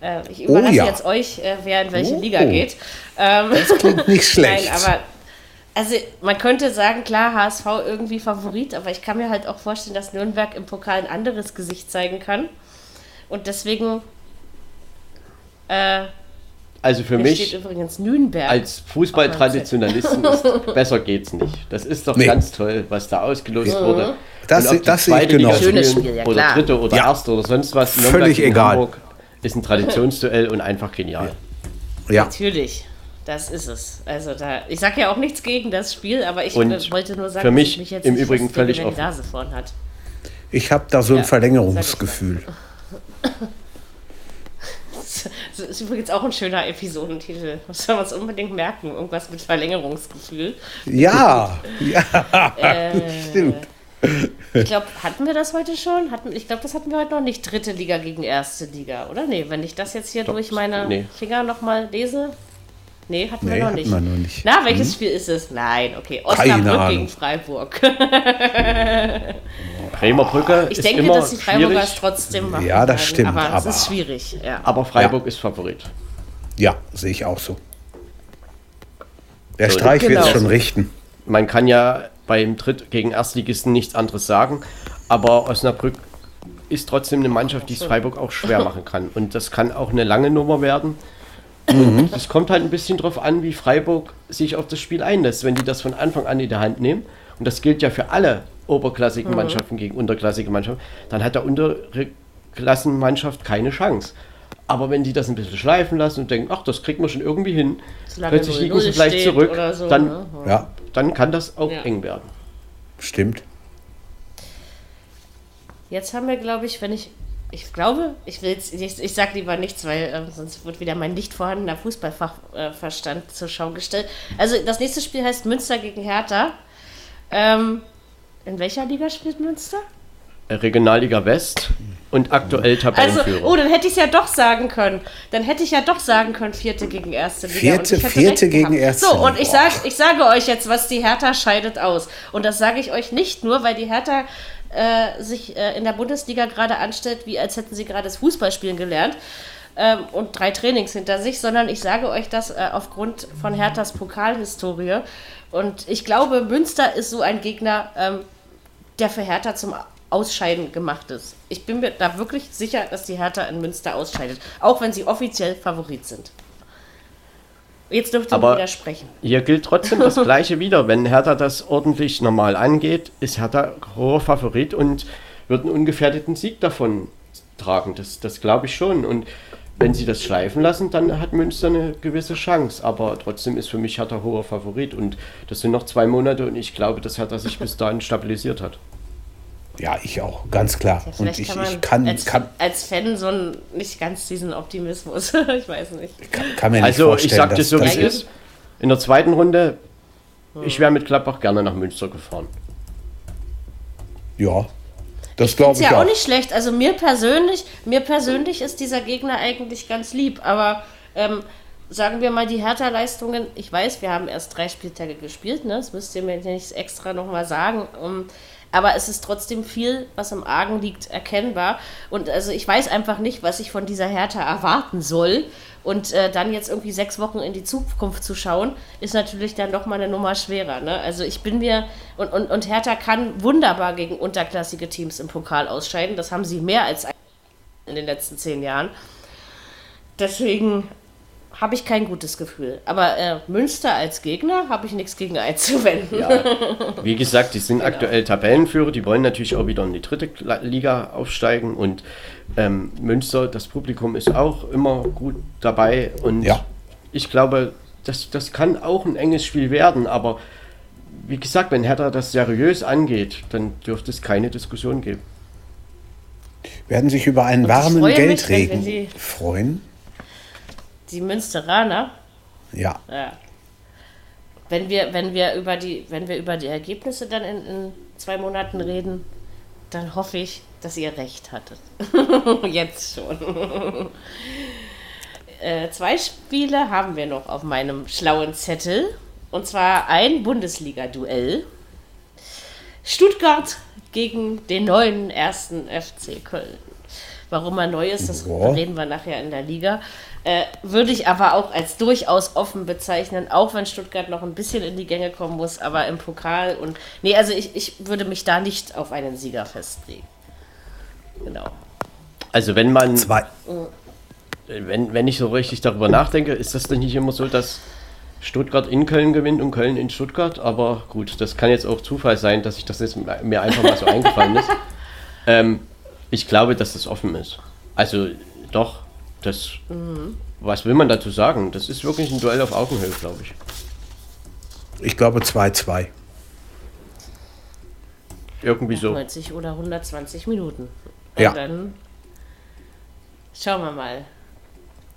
Äh, ich überlasse ja. jetzt euch, äh, wer in welche Oh. Liga geht. Ähm, das klingt nicht schlecht. Nein, aber also man könnte sagen, klar, HSV irgendwie Favorit, aber ich kann mir halt auch vorstellen, dass Nürnberg im Pokal ein anderes Gesicht zeigen kann. Und deswegen äh, Also für mich übrigens Nürnberg. als Fußballtraditionalisten ist besser geht's nicht. Das ist doch Nee. ganz toll, was da ausgelost wurde. Das- die das sehe ich genauso. Schönes spielen Spiel, ja, oder dritte oder Ja. erste oder sonst was. Völlig Nürnberg egal. Hamburg ist ein Traditionsduell und einfach genial. ja, Natürlich, das ist es. Also da, ich sage ja auch nichts gegen das Spiel, aber ich Und wollte nur sagen, für mich dass ich mich jetzt im Übrigen völlig offen. Nase vorn hat. ich habe da so ein Ja, Verlängerungsgefühl. Das ist übrigens auch ein schöner Episodentitel. Das soll man uns unbedingt merken. Irgendwas mit Verlängerungsgefühl. Ja, ja, Äh, stimmt. Ich glaube, hatten wir das heute schon? Hatten, ich glaube, das hatten wir heute noch nicht. Dritte Liga gegen erste Liga, oder? Nee, wenn ich das jetzt hier durch meine nee. Finger nochmal lese. Nee, hatten Nee, wir noch hatten nicht. wir noch nicht. Na, welches Spiel ist es? Nein, okay. Osnabrück gegen Freiburg. Bremer Brücke Ich ist denke, immer dass die Freiburger es schwierig, trotzdem machen. Ja, das werden, stimmt, Aber, aber- es ist schwierig, ja. aber Freiburg ist Favorit. Ja, sehe ich auch so. Der So, Streich wird es genau. schon richten. Man kann ja beim Dritt gegen Erstligisten nichts anderes sagen, aber Osnabrück ist trotzdem eine Mannschaft, die es Freiburg auch schwer machen kann. Und das kann auch eine lange Nummer werden. Und es kommt halt ein bisschen darauf an, wie Freiburg sich auf das Spiel einlässt. Wenn die das von Anfang an in der Hand nehmen, und das gilt ja für alle oberklassigen Mannschaften gegen unterklassige Mannschaften, dann hat der untere Klassenmannschaft keine Chance. Aber wenn die das ein bisschen schleifen lassen und denken, ach, das kriegt man schon irgendwie hin, Solange plötzlich 0-0 liegen sie vielleicht zurück, so, dann, ne? Ja, dann kann das auch Ja. eng werden. stimmt. Jetzt haben wir, glaube ich, wenn ich. Ich glaube, ich will jetzt, ich, ich sage lieber nichts, weil ähm, sonst wird wieder mein nicht vorhandener Fußballfachverstand zur Schau gestellt. Also das nächste Spiel heißt Münster gegen Hertha. Ähm, in welcher Liga spielt Münster? Regionalliga West und aktuell Also, Tabellenführer. oh, dann hätte ich es ja doch sagen können. Dann hätte ich ja doch sagen können, vierte gegen erste Liga. Vierte- Und ich hätte vierte gegen gehabt. erste So, und ich, sag, ich sage euch jetzt, was die Hertha scheidet aus. Und das sage ich euch nicht nur, weil die Hertha äh, sich äh, in der Bundesliga gerade anstellt, wie als hätten sie gerade das Fußballspielen gelernt. Ähm, und drei Trainings hinter sich, sondern ich sage euch das äh, aufgrund von Herthas Pokalhistorie. Und ich glaube, Münster ist so ein Gegner, ähm, der für Hertha zum Ausscheiden gemacht ist. Ich bin mir da wirklich sicher, dass die Hertha in Münster ausscheidet, auch wenn sie offiziell Favorit sind. Jetzt dürft ihr Aber- widersprechen. Hier gilt trotzdem das Gleiche wieder. Wenn Hertha das ordentlich normal angeht, ist Hertha hoher Favorit und wird einen ungefährdeten Sieg davon tragen. Das, das glaube ich schon. Und wenn sie das schleifen lassen, dann hat Münster eine gewisse Chance. Aber trotzdem ist für mich Hertha hoher Favorit. Und das sind noch zwei Monate und ich glaube, dass Hertha sich bis dahin stabilisiert hat. Ja, ich auch, ganz klar. Ja, Und ich, kann man ich kann, als, kann, als Fan so ein, nicht ganz diesen Optimismus. ich weiß nicht. kann, kann mir nicht Also vorstellen, ich sag dir dass- so, wie es ist. In der zweiten Runde, ich wäre mit Gladbach gerne nach Münster gefahren. Ja, das Ist glaube ich ja auch auch. nicht schlecht. Also mir persönlich, mir persönlich ist dieser Gegner eigentlich ganz lieb. Aber ähm, sagen wir mal die Hertha-Leistungen. Ich weiß, wir haben erst drei Spieltage gespielt. Ne? Das müsst ihr mir nicht extra nochmal sagen. Um, aber es ist trotzdem viel, was im Argen liegt, erkennbar. Und also ich weiß einfach nicht, was ich von dieser Hertha erwarten soll. Und äh, dann jetzt irgendwie sechs Wochen in die Zukunft zu schauen, ist natürlich dann doch mal eine Nummer schwerer. Ne? Also ich bin mir, und, und, und Hertha kann wunderbar gegen unterklassige Teams im Pokal ausscheiden. Das haben sie mehr als in den letzten zehn Jahren. Deswegen habe ich kein gutes Gefühl. Aber äh, Münster als Gegner habe ich nichts gegen einzuwenden. Ja, wie gesagt, die sind aktuell Tabellenführer, die wollen natürlich auch wieder in die dritte Liga aufsteigen und ähm, Münster, das Publikum ist auch immer gut dabei und Ja. ich glaube, das, das kann auch ein enges Spiel werden, aber wie gesagt, wenn Hertha das seriös angeht, dann dürfte es keine Diskussion geben. Werden sich über einen warmen mich, Geldregen die- freuen. Die Münsteraner, Ja, ja. Wenn wir, wenn wir über die, wenn wir über die Ergebnisse dann in, in zwei Monaten reden, dann hoffe ich, dass ihr recht hattet. Jetzt schon. äh, zwei Spiele haben wir noch auf meinem schlauen Zettel. Und zwar ein Bundesliga-Duell. Stuttgart gegen den neuen ersten FC Köln. Warum er neu ist, das Ja. reden wir nachher in der Liga. Äh, würde ich aber auch als durchaus offen bezeichnen, auch wenn Stuttgart noch ein bisschen in die Gänge kommen muss, aber im Pokal und. Nee, also ich, ich würde mich da nicht auf einen Sieger festlegen. Genau. Also wenn man, zwei. wenn, wenn ich so richtig darüber nachdenke, ist das denn nicht immer so, dass Stuttgart in Köln gewinnt und Köln in Stuttgart? Aber gut, das kann jetzt auch Zufall sein, dass ich das jetzt mir einfach mal so eingefallen ist. Ähm, ich glaube, dass das offen ist. Also doch, das, was will man dazu sagen? Das ist wirklich ein Duell auf Augenhöhe, glaube ich. Ich glaube 2-2. Irgendwie so. 90 oder 120 Minuten. Und Ja. dann schauen wir mal.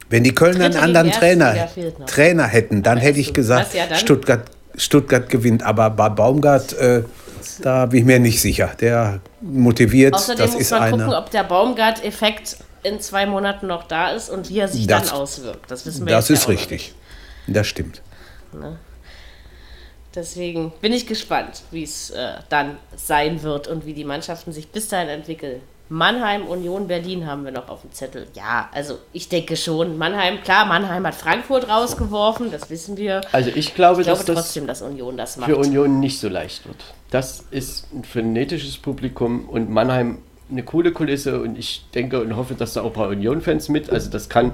Wenn die Kölner einen anderen Trainer. Trainer hätten, dann hätte ich gesagt, ja? Stuttgart, Stuttgart gewinnt. Aber bei Baumgart, äh, da bin ich mir nicht sicher. Der motiviert, Außerdem das muss ist man gucken, einer. ob der Baumgart-Effekt in zwei Monaten noch da ist und wie er sich Das- dann auswirkt. Das wissen wir Das ist ja richtig. Das stimmt. Deswegen bin ich gespannt, wie es äh, dann sein wird und wie die Mannschaften sich bis dahin entwickeln. Mannheim, Union, Berlin haben wir noch auf dem Zettel. Ja, also ich denke schon. Mannheim, klar, Mannheim hat Frankfurt rausgeworfen, das wissen wir. Also ich glaube, Ich glaube dass das trotzdem, dass Union das macht. für Union nicht so leicht wird. Das ist ein frenetisches Publikum und Mannheim eine coole Kulisse und ich denke und hoffe, dass da auch ein paar Union-Fans mit. Also das kann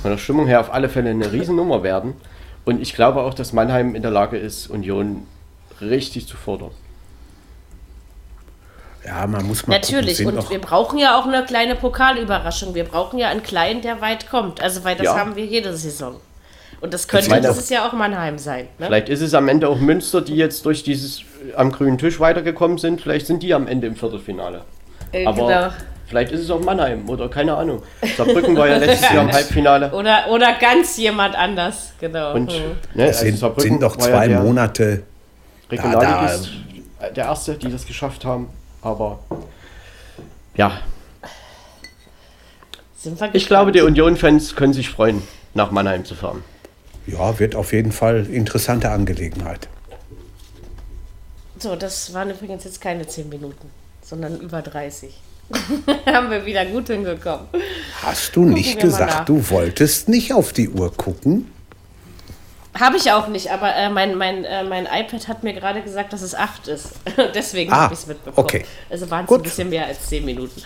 von der Stimmung her auf alle Fälle eine Riesennummer werden. Und ich glaube auch, dass Mannheim in der Lage ist, Union richtig zu fordern. Ja, man muss mal Natürlich, gucken, und wir brauchen ja auch eine kleine Pokalüberraschung. Wir brauchen ja einen kleinen, der weit kommt. Also, weil das Ja. haben wir jede Saison. Und das könnte dieses Jahr auch Mannheim sein. Ne? Vielleicht ist es am Ende auch Münster, die jetzt durch dieses äh, am grünen Tisch weitergekommen sind. Vielleicht sind die am Ende im Viertelfinale. Äh, Aber genau. vielleicht ist es auch Mannheim oder keine Ahnung. Saarbrücken war ja letztes Jahr im Halbfinale. Oder, oder ganz jemand anders, genau. Und Hm. ne, es sind, Saarbrücken sind noch war ja zwei der Monate. Regionalligist, äh, der erste, die das geschafft haben. Aber ja, ich glaube, die Union-Fans können sich freuen, nach Mannheim zu fahren. Ja, wird auf jeden Fall interessante Angelegenheit. So, das waren übrigens jetzt keine 10 Minuten, sondern über 30. haben wir wieder gut hingekommen. Hast du nicht gesagt, du wolltest nicht auf die Uhr gucken? Habe ich auch nicht, aber äh, mein, mein, äh, mein iPad hat mir gerade gesagt, dass es 8 ist. Deswegen Ah, habe ich es mitbekommen. okay. Also waren es ein bisschen mehr als 10 Minuten.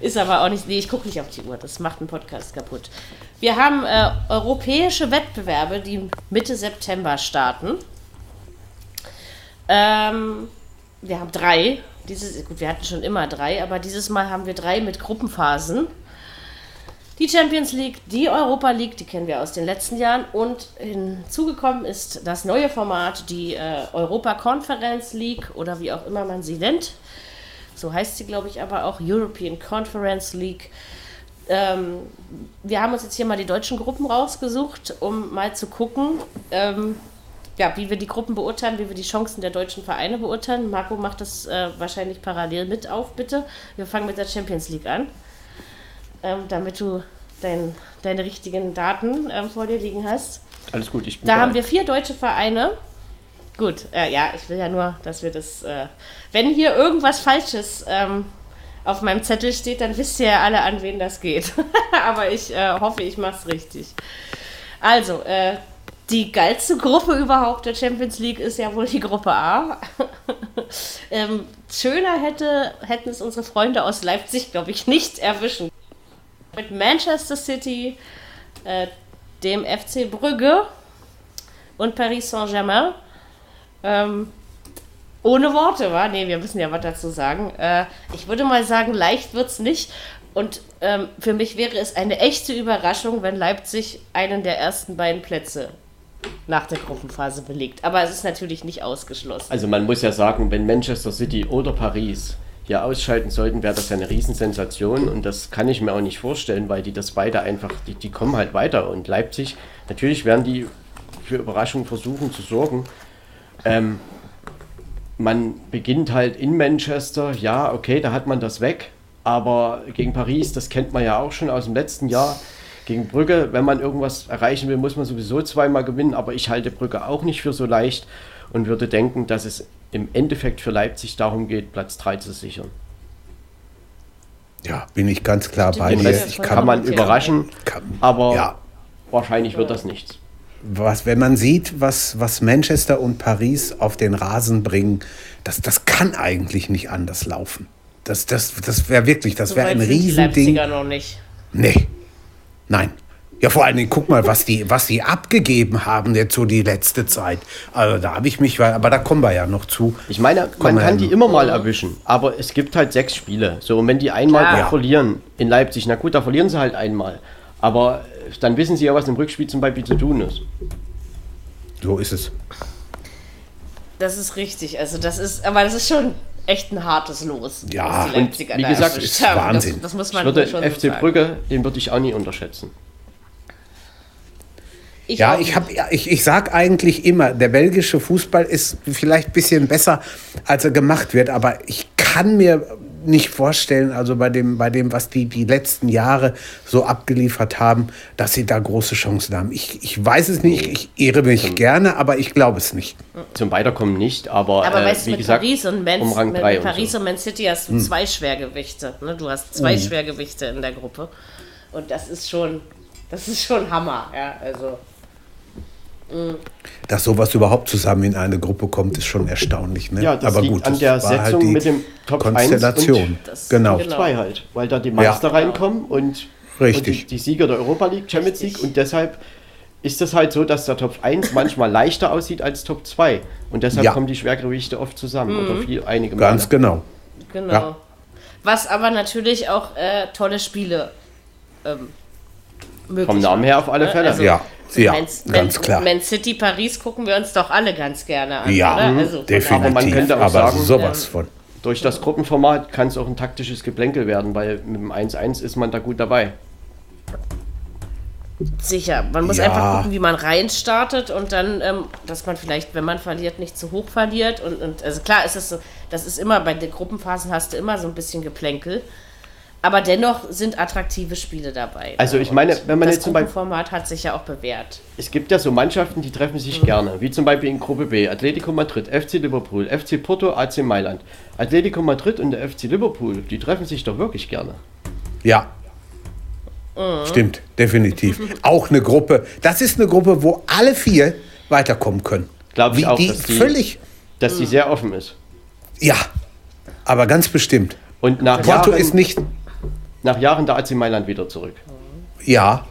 Ist aber auch nicht, nee, ich gucke nicht auf die Uhr, das macht einen Podcast kaputt. Wir haben äh, europäische Wettbewerbe, die Mitte September starten. Ähm, wir haben drei. Dieses, gut, wir hatten schon immer drei, aber dieses Mal haben wir drei mit Gruppenphasen. Die Champions League, die Europa League, die kennen wir aus den letzten Jahren. Und hinzugekommen ist das neue Format, die äh, Europa Conference League oder wie auch immer man sie nennt. So heißt sie, glaube ich, aber auch European Conference League. Ähm, wir haben uns jetzt hier mal die deutschen Gruppen rausgesucht, um mal zu gucken, ähm, ja, wie wir die Gruppen beurteilen, wie wir die Chancen der deutschen Vereine beurteilen. Marco macht das äh, wahrscheinlich parallel mit auf, bitte. Wir fangen mit der Champions League an ähm, damit du dein, deine richtigen Daten ähm, vor dir liegen hast. Alles gut, ich bin Da bereit. haben wir vier deutsche Vereine. Gut, äh, ja, ich will ja nur, dass wir das. Äh, wenn hier irgendwas Falsches ähm, auf meinem Zettel steht, dann wisst ihr ja alle, an wen das geht. Aber ich äh, hoffe, ich mache es richtig. Also, äh, die geilste Gruppe überhaupt der Champions League ist ja wohl die Gruppe A. ähm, schöner hätte, hätten es unsere Freunde aus Leipzig, glaube ich, nicht erwischen. Mit Manchester City, äh, dem FC Brügge und Paris Saint-Germain. Ähm, ohne Worte, war? Nee, wir müssen ja was dazu sagen. Äh, ich würde mal sagen, leicht wird es nicht. Und ähm, für mich wäre es eine echte Überraschung, wenn Leipzig einen der ersten beiden Plätze nach der Gruppenphase belegt. Aber es ist natürlich nicht ausgeschlossen. Also man muss ja sagen, wenn Manchester City oder Paris hier ausschalten sollten, wäre das eine Riesensensation und das kann ich mir auch nicht vorstellen, weil die das beide einfach, die, die kommen halt weiter und Leipzig, natürlich werden die für Überraschungen versuchen zu sorgen. Ähm, man beginnt halt in Manchester, ja, okay, da hat man das weg, aber gegen Paris, das kennt man ja auch schon aus dem letzten Jahr. Gegen Brügge, wenn man irgendwas erreichen will, muss man sowieso zweimal gewinnen, aber ich halte Brügge auch nicht für so leicht und würde denken, dass es im Endeffekt für Leipzig darum geht, Platz 3 zu sichern. Ja, bin ich ganz klar bei dir. Rest Ich kann, Kann man überraschen, kann, aber ja, wahrscheinlich wird das nichts. was, wenn man sieht, was, was Manchester und Paris auf den Rasen bringen, das, das kann eigentlich nicht anders laufen. Das, das, das wäre wirklich, das wäre ein sind die Riesending. Leipziger noch nicht. Nee. Nein. Ja, vor allen Dingen, guck mal, was die, was die abgegeben haben jetzt so die letzte Zeit. Also da habe ich mich, aber da kommen wir ja noch zu. Ich meine, Komm, man kann ähm, die immer mal erwischen, aber es gibt halt sechs Spiele. So, und wenn die einmal. Ja. verlieren in Leipzig, na gut, da verlieren sie halt einmal. Aber äh, dann wissen sie ja, was im Rückspiel zum Beispiel zu tun ist. So ist es. Das ist richtig. Also das ist, aber das ist schon echt ein hartes Los. Ja, und wie gesagt, erwischt ist. Wahnsinn. Das, das muss Ich man würde schon FC sagen. Brügge, den würde ich auch nie unterschätzen. Ich Ja, ich, hab, ich, ich sag eigentlich immer, der belgische Fußball ist vielleicht ein bisschen besser, als er gemacht wird, aber ich kann mir nicht vorstellen, also bei dem, bei dem was die die letzten Jahre so abgeliefert haben, dass sie da große Chancen haben. Ich, ich weiß es nicht, ich irre mich gerne, aber ich glaube es nicht. Zum Weiterkommen nicht, aber, Aber äh, weißt du, wie mit gesagt, Paris und Man, um Rang mit, 3 mit und Paris so. und Man City hast du zwei Schwergewichte. Ne? Du hast zwei Schwergewichte in der Gruppe. Und das ist schon, das ist schon Hammer. Ja, also. Dass sowas überhaupt zusammen in eine Gruppe kommt, ist schon erstaunlich. Ne? Ja, das Aber liegt gut, an das der halt Setzung die mit dem Top 1 Konstellation. und Das- genau. genau. Zwei halt, weil da die Meister Ja. reinkommen und, Richtig. und die, die Sieger der Europa League, Champions League und deshalb ist es halt so, dass der Top 1 manchmal leichter aussieht als Top 2 und deshalb Ja. kommen die Schwergewichte oft zusammen oder viel, einige Male. Ganz genau. Genau. Ja. Was aber natürlich auch äh, tolle Spiele ähm, möglich Vom Namen her auf alle? Fälle. Also, Ja, ja, Man, ganz Man, klar. Man City Paris gucken wir uns doch alle ganz gerne an. Ja, oder? Also, von definitiv. Aber man könnte auch Aber sagen, sowas von. Durch das Gruppenformat kann es auch ein taktisches Geplänkel werden, weil mit dem 1-1 ist man da gut dabei. Sicher. Man muss Ja. einfach gucken, wie man reinstartet und dann, ähm, dass man vielleicht, wenn man verliert, nicht zu hoch verliert. Und, und also klar ist es so, das ist immer, bei den Gruppenphasen hast du immer so ein bisschen Geplänkel. Aber dennoch sind attraktive Spiele dabei. Also ich meine, wenn man das jetzt zum Beispiel- Gruppenformat hat sich ja auch bewährt. Es gibt ja so Mannschaften, die treffen sich gerne, wie zum Beispiel in Gruppe B, Atletico Madrid, FC Liverpool, FC Porto, AC Mailand. Atletico Madrid und der FC Liverpool, die treffen sich doch wirklich gerne. Ja. Stimmt, definitiv. Auch eine Gruppe. Das ist eine Gruppe, wo alle vier weiterkommen können. Glaub ich Wie auch, die dass die- völlig. Dass die sehr offen ist. Ja. Aber ganz bestimmt. Und nach Porto Jahren, ist nicht. nach Jahren der AC Mailand wieder zurück. Ja.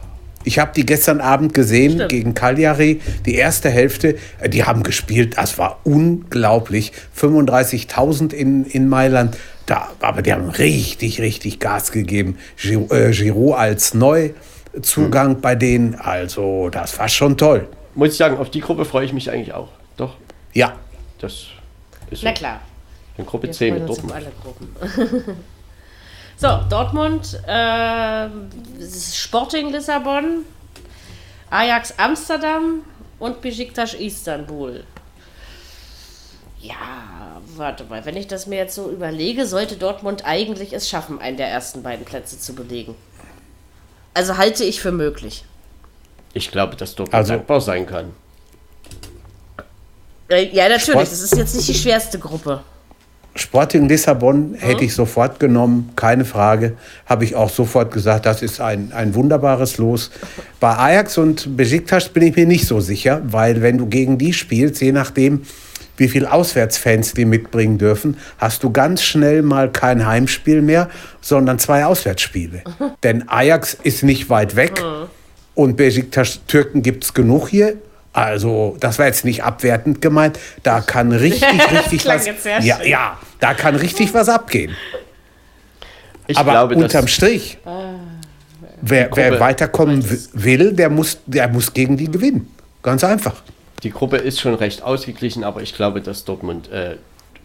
Ich habe die gestern Abend gesehen Stimmt. gegen Cagliari. Die erste Hälfte, äh, die haben gespielt. Das war unglaublich. 35.000 in, in Mailand. Da, aber die haben richtig, richtig Gas gegeben. Giroud, äh, Giroud als Neuzugang bei denen. Also, das war schon toll. Muss ich sagen, auf die Gruppe freue ich mich eigentlich auch. Doch, Ja. das ist Na so. klar. In Gruppe Wir 10 freuen mit uns Dortmund. alle Gruppen. so, Dortmund, äh, Sporting Lissabon, Ajax Amsterdam und Besiktas Istanbul. Ja, warte mal, wenn ich das mir jetzt so überlege, sollte Dortmund eigentlich es schaffen, einen der ersten beiden Plätze zu belegen. Also halte ich für möglich. Ich glaube, dass Dortmund Also- dankbar sein kann. Äh, Ja, natürlich, Sport- das ist jetzt nicht die schwerste Gruppe. Sporting Lissabon hätte ich sofort genommen, keine Frage. Habe ich auch sofort gesagt, das ist ein, ein wunderbares Los. Bei Ajax und Besiktas bin ich mir nicht so sicher, weil wenn du gegen die spielst, je nachdem, wie viel Auswärtsfans die mitbringen dürfen, hast du ganz schnell mal kein Heimspiel mehr, sondern zwei Auswärtsspiele. Denn Ajax ist nicht weit weg und Besiktas Türken gibt es genug hier. Also, das war jetzt nicht abwertend gemeint. Da kann richtig, richtig was. jetzt sehr Ja, schön. ja, da kann richtig was abgehen. Ich Aber glaube, unterm Strich, wer, wer weiterkommen will, der muss, der muss gegen die gewinnen. Ganz einfach. die Gruppe ist schon recht ausgeglichen, aber ich glaube, dass Dortmund, äh,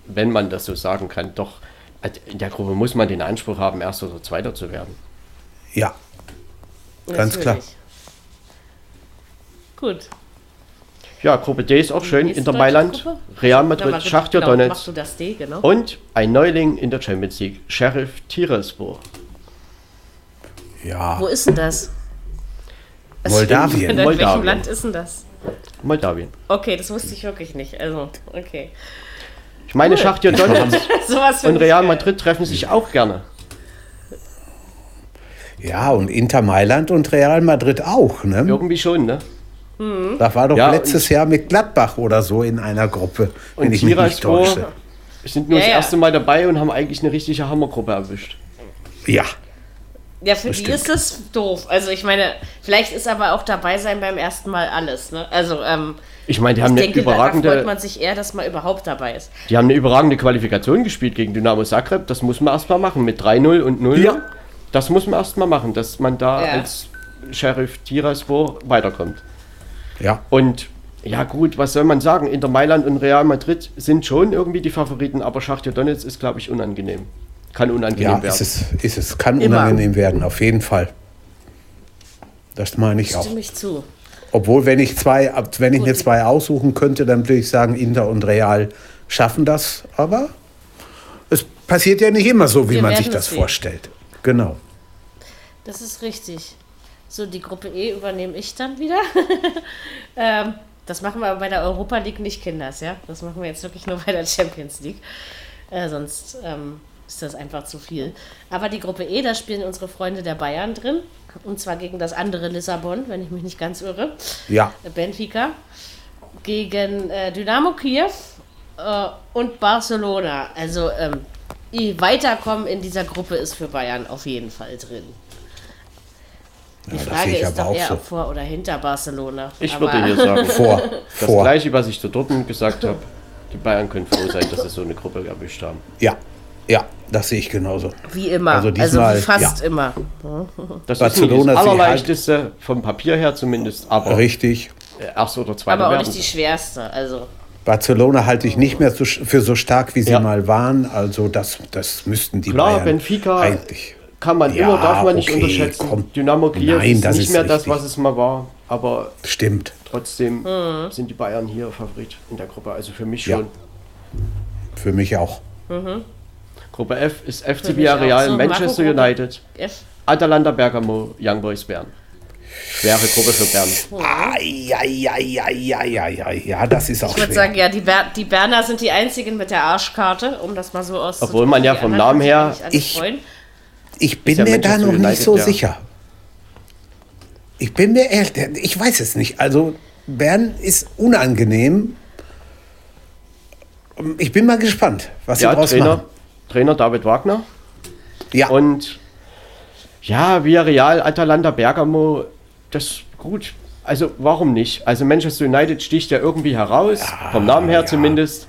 wenn man das so sagen kann, doch also in der Gruppe muss man den Anspruch haben, Erster oder Zweiter zu werden. Ja, Ganz klar. Natürlich. Gut. Ja, Gruppe D ist auch schön. nächste Inter Mailand, Gruppe? Real Madrid, mal, Schachtja genau, Donetsk Machst du das D, genau. und ein Neuling in der Champions League, Sheriff Tiraspol. ja. Wo ist denn das? Moldawien. In welchem Moldawien. Land ist denn das? Moldawien. Okay, das wusste ich wirklich nicht. Also, okay. Ich meine, Schachtja Donetsk und Real. Madrid treffen sich auch gerne. Ja, und Inter Mailand und Real Madrid auch. Ne? Irgendwie schon, ne? Das war doch Ja, letztes Jahr mit Gladbach oder so in einer Gruppe, wenn Und ich mich nicht täusche. sind nur Ja, das ja. erste Mal dabei und haben eigentlich eine richtige Hammergruppe erwischt. Ja, Ja, für die stimmt. ist das doof. Also, ich meine, vielleicht ist aber auch dabei sein beim ersten Mal alles. Ne? Also, ähm, Ich meine, die ich haben eine denke, da- da freut überragende, man sich eher, dass man überhaupt dabei ist. die haben eine überragende Qualifikation gespielt gegen Dynamo Zagreb. Das muss man erstmal machen mit 3-0 und 0. Ja. Das muss man erstmal machen, dass man da Ja. als Sheriff Tiraspol weiterkommt. Ja. Und ja gut, was soll man sagen? Inter Mailand und Real Madrid sind schon irgendwie die Favoriten, aber Schachtja Donetsk ist, glaube ich, unangenehm. Kann unangenehm Ja, werden. ist es, ist es. Kann Immer. unangenehm werden, auf jeden Fall. Das meine ich auch. Stimme ich zu. Obwohl, wenn ich zwei, ab- wenn ich mir zwei aussuchen könnte, dann würde ich sagen, Inter und Real schaffen das. Aber es passiert ja nicht immer so, wie Wir man sich das sehen. vorstellt. Genau. Das ist richtig. So, die Gruppe E übernehme ich dann wieder. ähm, das machen wir aber bei der Europa League nicht, Kinders, ja? Das machen wir jetzt wirklich nur bei der Champions League. Äh, sonst ähm, ist das einfach zu viel. Aber die Gruppe E, da spielen unsere Freunde der Bayern drin. Und zwar gegen das andere Lissabon, wenn ich mich nicht ganz irre. Ja. Benfica. Gegen äh, Dynamo Kiew äh, und Barcelona. Also ähm, weiterkommen in dieser Gruppe ist für Bayern auf jeden Fall drin. Die Ja, das Frage sehe ich ist aber doch auch eher so. vor oder hinter Barcelona. Ich Aber- würde hier sagen, Vor. das vor. gleiche, was ich zu Dortmund gesagt habe. Die Bayern können froh sein, dass sie so eine Gruppe erwischt haben. Ja. Ja, das sehe ich genauso. Wie immer. Also Also, diesmal, wie fast ja. immer. Das Barcelona ist das Allerleichteste, vom Papier her zumindest, aber Richtig. erste oder zweite Aber auch nicht die schwerste. Also, Barcelona halte ich nicht mehr so, für so stark, wie sie Ja. mal waren. Also das, das müssten die Klar, Bayern Benfica eigentlich. Kann man Ja, immer, darf man nicht okay, unterschätzen. komm. Dynamo Kiew Nein, ist das nicht ist mehr das, richtig. was es mal war, aber Stimmt. trotzdem Hm. sind die Bayern hier Favorit in der Gruppe. Also für mich Ja. schon. Für mich auch. Gruppe F ist FC Villarreal, so. Manchester. United, F. Atalanta Bergamo, Young Boys Bern. Schwere Gruppe für Bern. Ai, ai. Ja, das ist auch Ich würde sagen, ja, die, Ber die Berner sind die einzigen mit der Arschkarte, um das mal so auszudrücken. Obwohl man ja vom Namen her- Ich- freuen. Ich bin ja mir da noch nicht United, so ja. sicher. Ich bin mir ehrlich, ich weiß es nicht. Also Bern ist unangenehm. Ich bin mal gespannt, was sie Ja, draus Trainer, machen. Trainer David Wagner. Ja, Und ja, Villarreal, Atalanta, Bergamo, das gut. Also warum nicht? Also Manchester United sticht ja irgendwie heraus, vom Namen her ja. zumindest.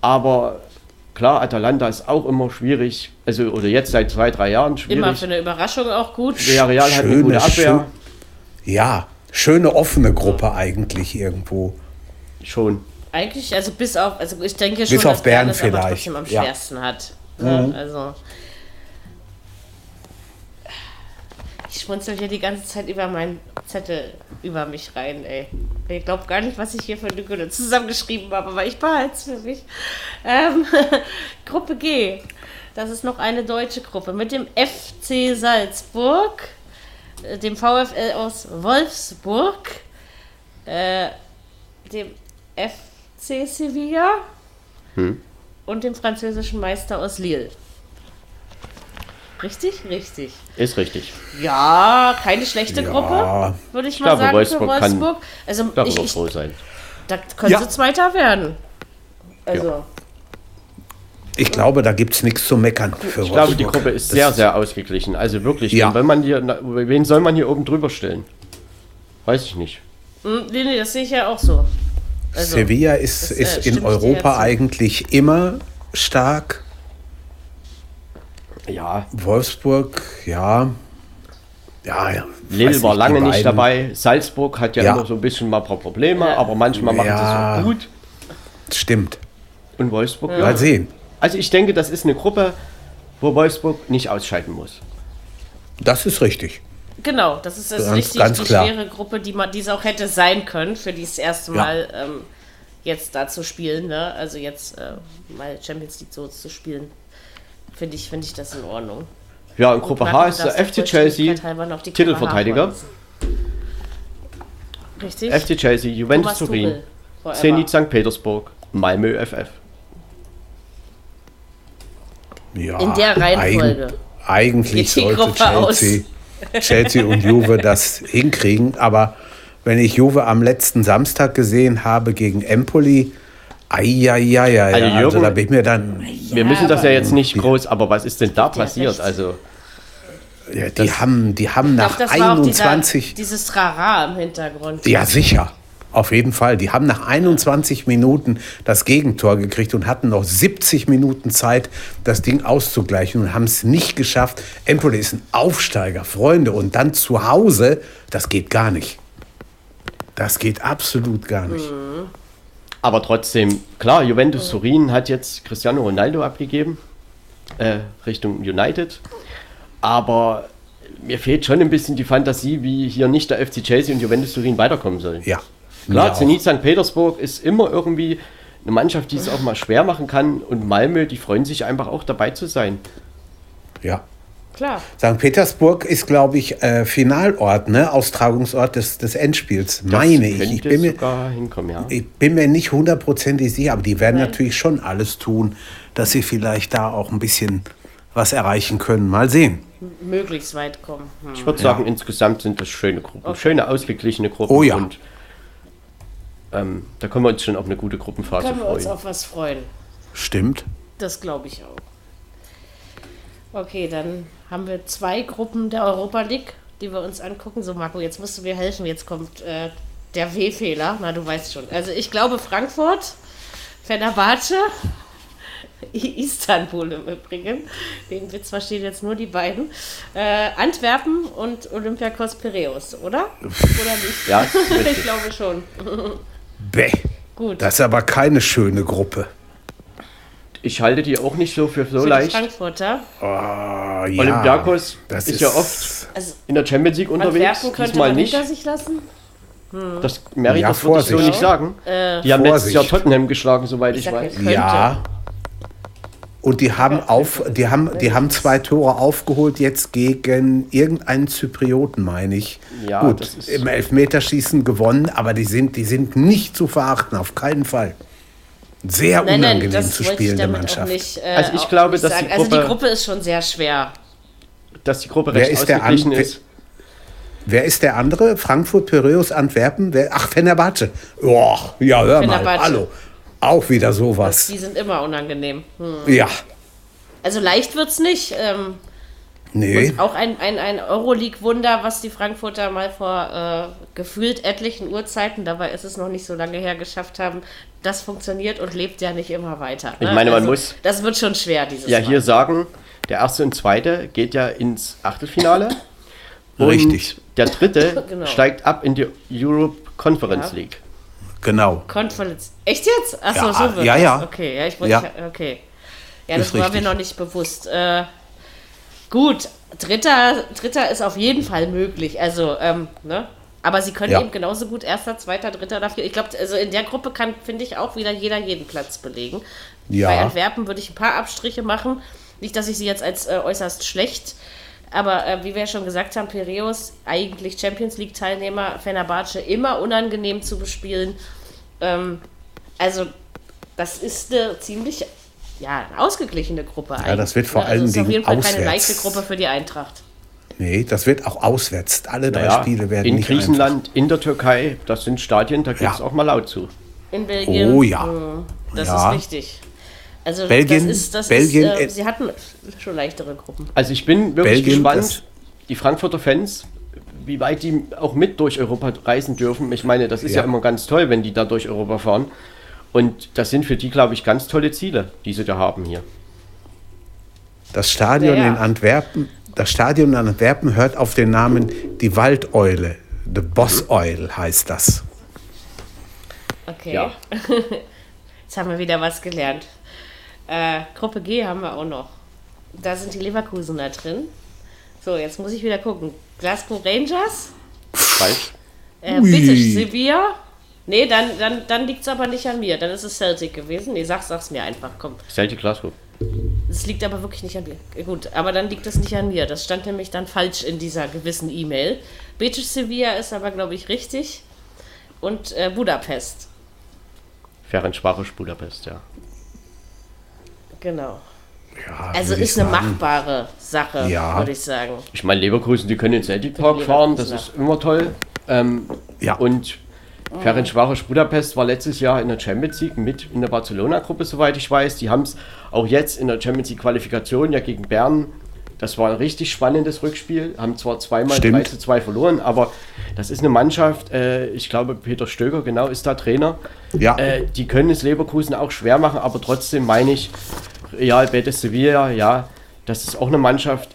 Aber klar, Atalanta ist auch immer schwierig. Also oder jetzt seit zwei, drei Jahren schwierig. Immer für eine Überraschung auch gut. Villarreal hat eine gute Abwehr. ja, schöne offene Gruppe eigentlich irgendwo. Schon. Eigentlich, also bis auf, also ich denke schon, Bis auf dass Bern Bern es aber vielleicht, trotzdem am ja. schwersten hat. Ja, also. Ich schmunzel hier die ganze Zeit über meinen Zettel über mich rein, ey. Ich glaube gar nicht, was ich hier für Gülle zusammengeschrieben habe, aber ich behalte es für mich. Ähm, Gruppe G. Das ist noch eine deutsche Gruppe mit dem FC Salzburg, äh, dem VfL aus Wolfsburg, äh, dem FC Sevilla und dem französischen Meister aus Lille. Richtig? Richtig. Ist richtig. Ja, keine schlechte Ja. Gruppe, würde ich, mal glaube, sagen Wolfsburg für kann Wolfsburg. Also Darüber ich, ich, froh sein. da können Ja. sie Zweiter werden. Also, Ich glaube, da gibt es nichts zu meckern für Ich glaube, die Wolfsburg. Gruppe ist Das- sehr, sehr ausgeglichen. Also wirklich, Ja. wenn man hier, wen soll man hier oben drüber stellen? Weiß ich nicht. hm, nee, nee, das sehe ich ja auch so. Also, Sevilla ist, das, äh, ist in ich Europa eigentlich immer stark. Ja, Wolfsburg, ja. Ja, ja. Lille war lange nicht dabei. Salzburg hat ja, Ja. immer so ein bisschen mal ein paar Probleme, aber manchmal machen Ja. sie es auch gut. Stimmt. Und Wolfsburg, ja. Mal sehen. Also ich denke, das ist eine Gruppe, wo Wolfsburg nicht ausscheiden muss. Das ist richtig. Genau, das ist das Ganz- richtig ganz die klar. schwere Gruppe, die man, die es auch hätte sein können, für die das erste Ja. Mal ähm, jetzt da zu spielen, ne? Also jetzt äh, mal Champions League so zu spielen, finde ich, finde ich das in Ordnung. Ja, in Gruppe H ist der FC Chelsea, Titelverteidiger. Richtig? FC Chelsea, Juventus Turin. Zenit St. Petersburg, Malmö FF. Ja, In der Reihenfolge. Eig eigentlich sollte. Chelsea, Chelsea und Juve das hinkriegen. Aber wenn ich Juve am letzten Samstag gesehen habe gegen Empoli, ai, also, Jürgen- da bin ich mir dann, Wir müssen das ja jetzt nicht groß, aber was ist denn da passiert? Also, ja, die, haben, die haben Ich nach das war auch dieser, 21, dieses Trara im Hintergrund. ja sicher, auf jeden Fall, die haben nach 21 Minuten das Gegentor gekriegt und hatten noch 70 Minuten Zeit, das Ding auszugleichen und haben es nicht geschafft. Empoli ist ein Aufsteiger, Freunde, und dann zu Hause, das geht gar nicht. Das geht absolut gar nicht. Aber trotzdem, klar, Juventus Turin hat jetzt Cristiano Ronaldo abgegeben, äh, Richtung United. Aber mir fehlt schon ein bisschen die Fantasie, wie hier nicht der FC Chelsea und Juventus Turin weiterkommen sollen. Ja. Klar. Zenit St. Petersburg ist immer irgendwie eine Mannschaft, die es auch mal schwer machen kann. Und Malmö, die freuen sich einfach auch dabei zu sein. Ja. Klar. St. Petersburg ist, glaube ich, äh, Finalort, ne? Austragungsort des, des Endspiels, meine ich. Ich bin, mir, sogar hinkommen, ja. ich bin mir nicht hundertprozentig sicher, aber die werden natürlich schon alles tun, dass sie vielleicht da auch ein bisschen was erreichen können. Mal sehen. Möglichst weit kommen. Hm. Ich würde sagen, insgesamt sind das schöne Gruppen. Schöne, ausgeglichene Gruppen. Oh ja. Und ähm, da können wir uns schon auf eine gute Gruppenphase Können wir uns freuen. auf was freuen. Stimmt. Das glaube ich auch. Okay, dann haben wir zwei Gruppen der Europa League, die wir uns angucken. So, Marco, jetzt musst du mir helfen. Jetzt kommt äh, der W-Fehler. Na, du weißt schon. Also, ich glaube Frankfurt, Fenerbahce, Istanbul im Übrigen. Den Witz verstehen jetzt nur die beiden. Äh, Antwerpen und Olympiakos Piraeus, oder? Oder nicht? Ja, ich glaube schon. Bäh. Gut. Das ist aber keine schöne Gruppe. Ich halte die auch nicht so für so Für die leicht. Frankfurter. Ah, ja. Olympiakos das ist ja oft Also, in der Champions League unterwegs. Diesmal man nicht. hinter sich lassen. Das Mary, Ja, das würde ich so Vorsicht. nicht sagen. Äh, die haben letztes Jahr Vorsicht. Tottenham geschlagen, soweit Ich ich, weiß. könnte. Ja. Und die haben auf, die haben, die haben zwei Tore aufgeholt jetzt gegen irgendeinen Zyprioten, meine ich. Ja, Gut, das ist- im Elfmeterschießen gewonnen, aber die sind, die sind nicht zu verachten, auf keinen Fall. Sehr Nein, nein, unangenehm das zu spielende Mannschaft. nicht. Äh, Also ich glaube, dass die sagen. Also die Gruppe- Gruppe ist schon sehr schwer. Dass die Gruppe Wer recht ist der ausgeglichen An- ist. Wer ist der andere? Frankfurt, Piräus, Antwerpen? Wer? Ach, Fenerbahce. Oh, ja, hör mal. Fenerbahce. Hallo. Auch wieder sowas. Die sind immer unangenehm. Hm. Ja. Also leicht wird's nicht. Ähm, Nee. auch ein, ein, ein Euroleague-Wunder, was die Frankfurter mal vor äh, gefühlt etlichen Uhrzeiten, dabei ist es noch nicht so lange her, geschafft haben. Das funktioniert und lebt ja nicht immer weiter. ne? Ich meine, man muss- Das wird schon schwer dieses Ja, Mal. hier sagen, der erste und zweite geht ja ins Achtelfinale. und Richtig. Der dritte Genau. steigt ab in die Europe Conference Ja. League. Genau. Conference. Echt jetzt? Achso, Ja, so wird ja, das. ja. Okay, ja, ich wollte. Ja. Okay. Ja, das Ist war mir noch nicht bewusst. Äh, gut, dritter, dritter ist auf jeden Fall möglich. Also, ähm, ne? Aber sie können Ja. eben genauso gut erster, zweiter, dritter dafür. Ich glaube, also in der Gruppe kann, finde ich, auch wieder jeder jeden Platz belegen. Ja. Bei Antwerpen würde ich ein paar Abstriche machen. Nicht, dass ich sie jetzt als äh, äußerst schlecht, aber äh, wie wir ja schon gesagt haben, Piraeus eigentlich Champions League Teilnehmer, Fenerbahce immer unangenehm zu bespielen. Ähm, also das ist eine ziemlich ja, eine ausgeglichene Gruppe eigentlich. das wird vor Ne? allen also es ist auf Dingen jeden Fall keine auswärts. leichte Gruppe für die Eintracht. Nee, das wird auch auswärts. Alle drei Naja, Spiele werden in nicht Griechenland, in der Türkei, das sind Stadien, da geht es Ja. auch mal laut zu. In Belgien. Oh ja. mh, Das Ja. ist wichtig. Also Belgien- das ist, das Belgien, ist, äh, sie hatten schon leichtere Gruppen. Also ich bin wirklich Belgien, das- gespannt, die Frankfurter Fans, wie weit die auch mit durch Europa reisen dürfen. Ich meine, das ist ja, Ja. immer ganz toll, wenn die da durch Europa fahren. Und das sind für die, glaube ich, ganz tolle Ziele, die sie da haben hier. Das Stadion Ja, in Antwerpen, das Stadion in Antwerpen hört auf den Namen die Waldeule. The Boss Oil heißt das. Okay. Ja. Jetzt haben wir wieder was gelernt. Äh, Gruppe G haben wir auch noch. Da sind die Leverkusener drin. So, jetzt muss ich wieder gucken. Glasgow Rangers, Falsch? äh, bitte Sevilla. Nee, dann, dann, dann liegt es aber nicht an mir. Dann ist es Celtic gewesen. Nee, sag, sag's mir einfach, komm. Celtic Glasgow. Es liegt aber wirklich nicht an mir. Gut, aber dann liegt es nicht an mir. Das stand nämlich dann falsch in dieser gewissen E-Mail. Betis Sevilla ist aber, glaube ich, richtig. Und äh, Budapest. Ferencvaros Budapest, ja. Genau. Ja, Also ist eine sagen. machbare Sache, Ja. würde ich sagen. Ich meine, Leverkusen, die können in den Celtic Park fahren, das ist immer toll. Ähm, Ja. Und Ferencvaros Budapest war letztes Jahr in der Champions League mit in der Barcelona-Gruppe, soweit ich weiß. Die haben es auch jetzt in der Champions League-Qualifikation ja gegen Bern. Das war ein richtig spannendes Rückspiel. Haben zwar zweimal Stimmt. 3 zu 2 verloren, aber das ist eine Mannschaft, äh, ich glaube, Peter Stöger genau ist da Trainer. Ja. Äh, die können es Leverkusen auch schwer machen, aber trotzdem meine ich, Real Betis Sevilla, ja, das ist auch eine Mannschaft,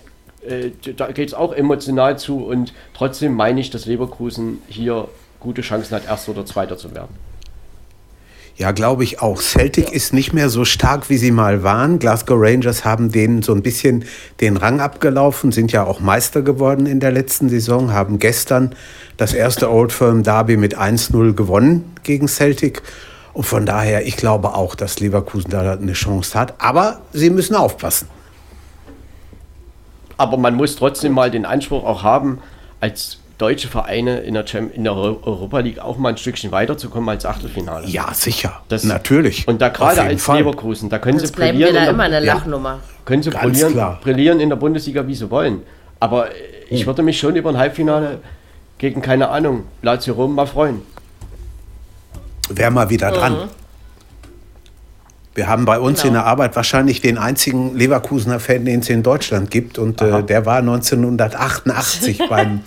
äh, da geht es auch emotional zu und trotzdem meine ich, dass Leverkusen hier gute Chancen hat, Erster oder Zweiter zu werden. Ja, glaube ich auch. Celtic ist nicht mehr so stark, wie sie mal waren. Glasgow Rangers haben denen so ein bisschen den Rang abgelaufen, sind ja auch Meister geworden in der letzten Saison, haben gestern das erste Old Firm Derby mit 1-0 gewonnen gegen Celtic. Und von daher, ich glaube auch, dass Leverkusen da eine Chance hat. Aber sie müssen aufpassen. Aber man muss trotzdem mal den Anspruch auch haben, als deutsche Vereine in der, Cham in der Europa League auch mal ein Stückchen weiterzukommen als Achtelfinale. Ja, sicher. Das, Natürlich. Und da gerade als Fall. Leverkusen, da können Jetzt sie bleiben wir brillieren. da in der- immer eine. Lachnummer. können sie brillieren, brillieren in der Bundesliga, wie sie wollen. Aber ich würde mich schon über ein Halbfinale gegen, keine Ahnung, Lazio Rom mal freuen. Wäre mal wieder dran. Wir haben bei uns Genau. in der Arbeit wahrscheinlich den einzigen Leverkusener Fan, den es in Deutschland gibt. Und äh, der war 1988 beim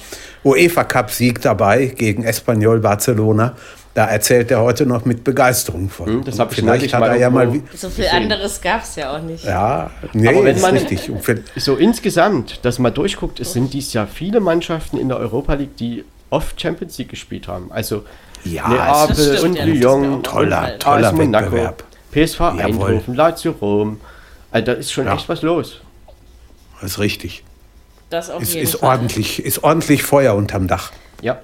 UEFA Cup-Sieg dabei gegen Espanyol Barcelona. Da erzählt er heute noch mit Begeisterung von. Hm, das hab ich Vielleicht hat er ja mal. So viel anderes gab es ja auch nicht. Ja, nee, Aber wenn ist man- richtig. So insgesamt, dass man durchguckt, es sind dies Jahr viele Mannschaften in der Europa League, die oft Champions League gespielt haben. Also Ja, Neapel das stimmt, und ja, Lyon, Toller, toller AS Monaco, Wettbewerb. PSV Jawohl. Eindhoven, Lazio Rom. Also da ist schon Ja. echt was los. das ist richtig. Das auf Ist, jeden ist, Fall. ordentlich, ist ordentlich Feuer unterm Dach. Ja.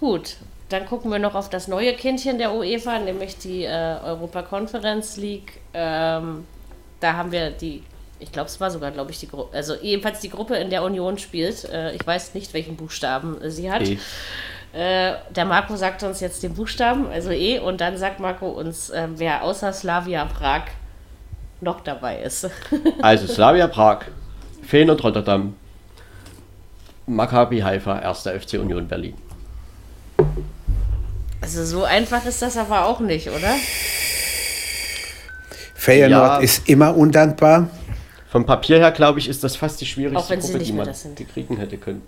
Gut, dann gucken wir noch auf das neue Kindchen der UEFA, nämlich die äh, Europa Conference League. Ähm, da haben wir die, ich glaube, es war sogar, glaube ich, die Gruppe, also jedenfalls die Gruppe, in der Union spielt. Äh, ich weiß nicht, welchen Buchstaben äh, sie hat. E. Äh, der Marco sagt uns jetzt den Buchstaben, also E, und dann sagt Marco uns, äh, wer außer Slavia Prag noch dabei ist. Also Slavia Prag, Feyenoord Rotterdam, Maccabi Haifa, 1. FC Union Berlin. also so einfach ist das aber auch nicht, oder? Feyenoord Ja. ist immer undankbar. Vom Papier her, glaube ich, ist das fast die schwierigste Auch wenn sie Gruppe, nicht die man das sind. gekriegen hätte können.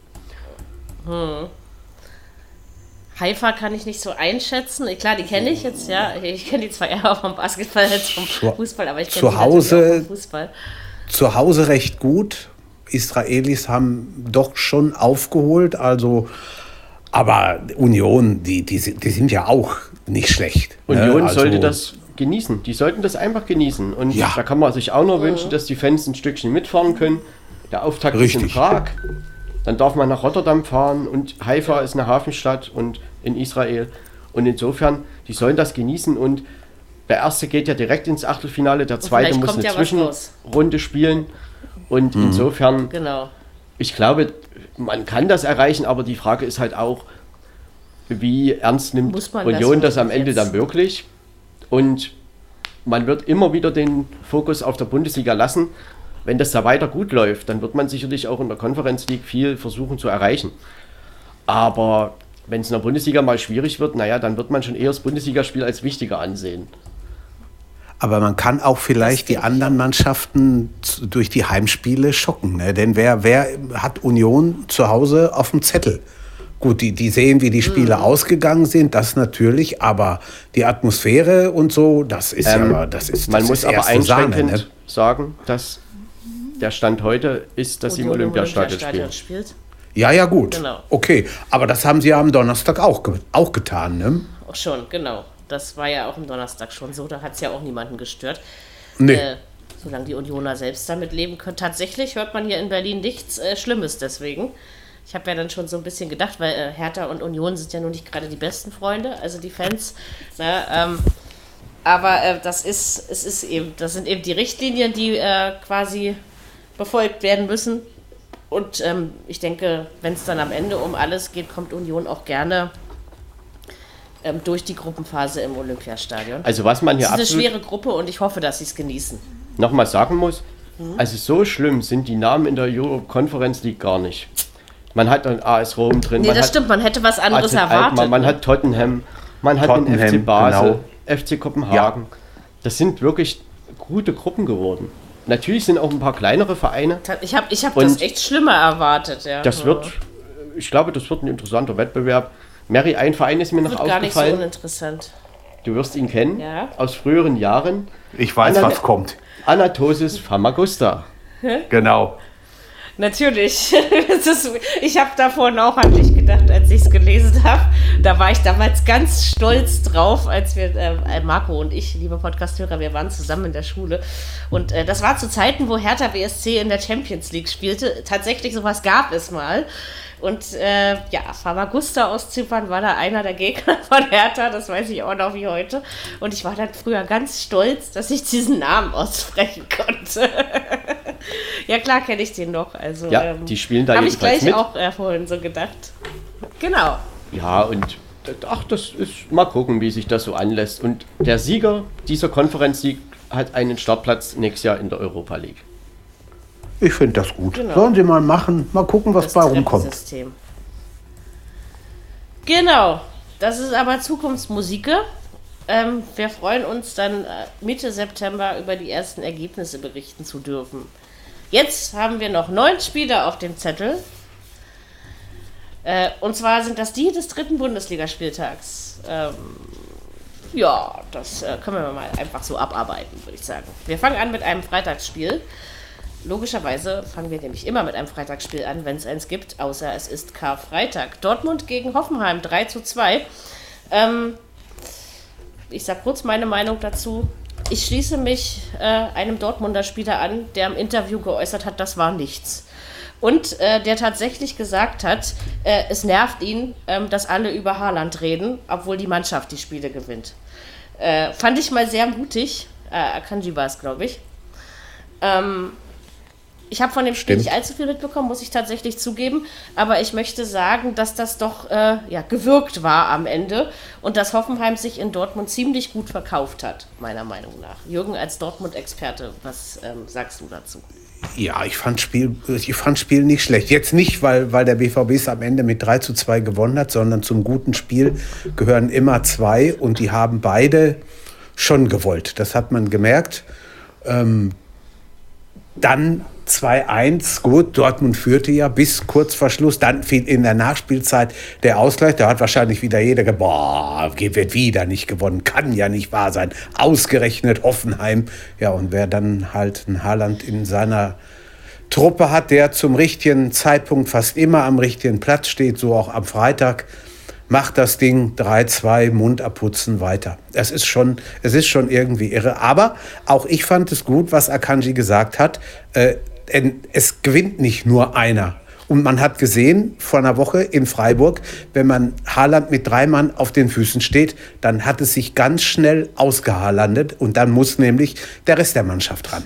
Haifa kann ich nicht so einschätzen. Klar, die kenne ich jetzt, ja. Ich kenne die zwar eher vom Basketball als vom Fußball, aber ich kenne zu die Hause- auch vom Fußball. zu Hause recht gut. Israelis haben doch schon aufgeholt, also aber Union, die, die, sind- die sind ja auch nicht schlecht. ne? Union Also, sollte das genießen. Die sollten das einfach genießen. Und Ja. da kann man sich auch nur wünschen, dass die Fans ein Stückchen mitfahren können. Der Auftakt ist in Richtig. Prag. Dann darf man nach Rotterdam fahren und Haifa ist eine Hafenstadt und in Israel. Und insofern, die sollen das genießen und der erste geht ja direkt ins Achtelfinale, der zweite muss eine ja. Zwischenrunde spielen. Und insofern Genau. ich glaube, man kann das erreichen, aber die Frage ist halt auch, wie ernst nimmt Muss man das Union das, am Ende jetzt? dann wirklich? Und man wird immer wieder den Fokus auf der Bundesliga lassen. Wenn das da weiter gut läuft, dann wird man sicherlich auch in der Conference League viel versuchen zu erreichen. Aber wenn es in der Bundesliga mal schwierig wird, naja, dann wird man schon eher das Bundesligaspiel als wichtiger ansehen. Aber man kann auch vielleicht die anderen Mannschaften durch die Heimspiele schocken. Ne? Denn wer, wer hat Union zu Hause auf dem Zettel? Gut, die, die sehen, wie die Spiele ausgegangen sind, das natürlich, aber die Atmosphäre und so, das ist ja, das ist Ähm, Man das muss ist aber erste Sahne, einschränkend ne? sagen, dass der Stand heute ist, dass sie im Olympiastadion spielen. spielt. Ja, ja, gut. Genau. Okay, aber das haben sie ja am Donnerstag auch, ge auch getan, ne? Auch schon, genau. Das war ja auch am Donnerstag schon so. Da hat es ja auch niemanden gestört. Nee. Äh, solange die Unioner selbst damit leben können. Tatsächlich hört man hier in Berlin nichts äh, Schlimmes deswegen. Ich habe ja dann schon so ein bisschen gedacht, weil äh, Hertha und Union sind ja nun nicht gerade die besten Freunde, also die Fans. Ne, ähm, aber äh, das ist, es ist eben, das sind eben die Richtlinien, die äh, quasi befolgt werden müssen. Und ähm, ich denke, wenn es dann am Ende um alles geht, kommt Union auch gerne ähm, durch die Gruppenphase im Olympiastadion. Also was man hier ist eine schwere Gruppe und ich hoffe, dass sie es genießen. nochmal sagen muss, also so schlimm sind die Namen in der Europe Conference League gar nicht. Man hat dann AS Rom drin, Nee, man das hat stimmt, man hätte was anderes AZ erwartet. Alkmaar, man ne? hat Tottenham, man hat den Tottenham, FC Basel, genau. FC Kopenhagen. Das sind wirklich gute Gruppen geworden. Natürlich sind auch ein paar kleinere Vereine. ich habe ich hab das echt schlimmer erwartet. Ja. Das wird, ich glaube, das wird ein interessanter Wettbewerb. Mary, ein Verein ist mir noch wird gar nicht so aufgefallen. uninteressant. du wirst ihn kennen Ja. aus früheren Jahren. Ich weiß, Anna- was kommt. Anatosis Famagusta. Genau. Natürlich. Ist, ich habe davon auch an dich gedacht, als ich es gelesen habe. Da war ich damals ganz stolz drauf, als wir, äh, Marco und ich, liebe Podcasthörer, wir waren zusammen in der Schule. Und äh, das war zu Zeiten, wo Hertha BSC in der Champions League spielte. Tatsächlich, sowas gab es mal. Und äh, ja, Famagusta aus Zypern war da einer der Gegner von Hertha, das weiß ich auch noch wie heute. Und ich war dann früher ganz stolz, dass ich diesen Namen aussprechen konnte. ja, klar kenne ich den noch. Also, ja, ähm, die spielen da Habe ich gleich mit. auch äh, vorhin so gedacht. Genau. Ja, und ach, das ist, mal gucken, wie sich das so anlässt. Und der Sieger dieser Konferenz hat einen Startplatz nächstes Jahr in der Europa League. Ich finde das gut. Genau. Sollen Sie mal machen, mal gucken, was das bei rumkommt. Genau, das ist aber Zukunftsmusik. Ähm, wir freuen uns dann äh, Mitte September über die ersten Ergebnisse berichten zu dürfen. Jetzt haben wir noch neun Spieler auf dem Zettel. Äh, und zwar sind das die des dritten Bundesligaspieltags. Ähm, ja, das äh, können wir mal einfach so abarbeiten, würde ich sagen. Wir fangen an mit einem Freitagsspiel. Logischerweise fangen wir nämlich immer mit einem Freitagsspiel an, wenn es eins gibt, außer es ist Karfreitag. Dortmund gegen Hoffenheim 3 zu 2. Ähm, ich sage kurz meine Meinung dazu. Ich schließe mich äh, einem Dortmunder Spieler an, der im Interview geäußert hat, das war nichts. Und äh, der tatsächlich gesagt hat, äh, es nervt ihn, ähm, dass alle über Haaland reden, obwohl die Mannschaft die Spiele gewinnt. Äh, fand ich mal sehr mutig. Äh, Akanji war es, glaube ich. Ähm, ich habe von dem Spiel Stimmt. nicht allzu viel mitbekommen, muss ich tatsächlich zugeben. Aber ich möchte sagen, dass das doch äh, ja, gewirkt war am Ende und dass Hoffenheim sich in Dortmund ziemlich gut verkauft hat, meiner Meinung nach. Jürgen, als Dortmund-Experte, was ähm, sagst du dazu? Ja, ich fand Spiel, ich fand Spiel nicht schlecht. Jetzt nicht, weil, weil der BVB es am Ende mit 3 zu 2 gewonnen hat, sondern zum guten Spiel gehören immer zwei und die haben beide schon gewollt. Das hat man gemerkt. Ähm, dann 2-1, gut, Dortmund führte ja bis kurz vor Schluss, dann fiel in der Nachspielzeit der Ausgleich, da hat wahrscheinlich wieder jeder gesagt, boah, wird wieder nicht gewonnen, kann ja nicht wahr sein, ausgerechnet Hoffenheim, ja und wer dann halt ein Haaland in seiner Truppe hat, der zum richtigen Zeitpunkt fast immer am richtigen Platz steht, so auch am Freitag, macht das Ding 3-2, Mund abputzen, weiter. Es ist, schon, es ist schon irgendwie irre. Aber auch ich fand es gut, was Akanji gesagt hat. Äh, es gewinnt nicht nur einer. Und man hat gesehen vor einer Woche in Freiburg, wenn man Haaland mit drei Mann auf den Füßen steht, dann hat es sich ganz schnell ausgehaarlandet und dann muss nämlich der Rest der Mannschaft ran.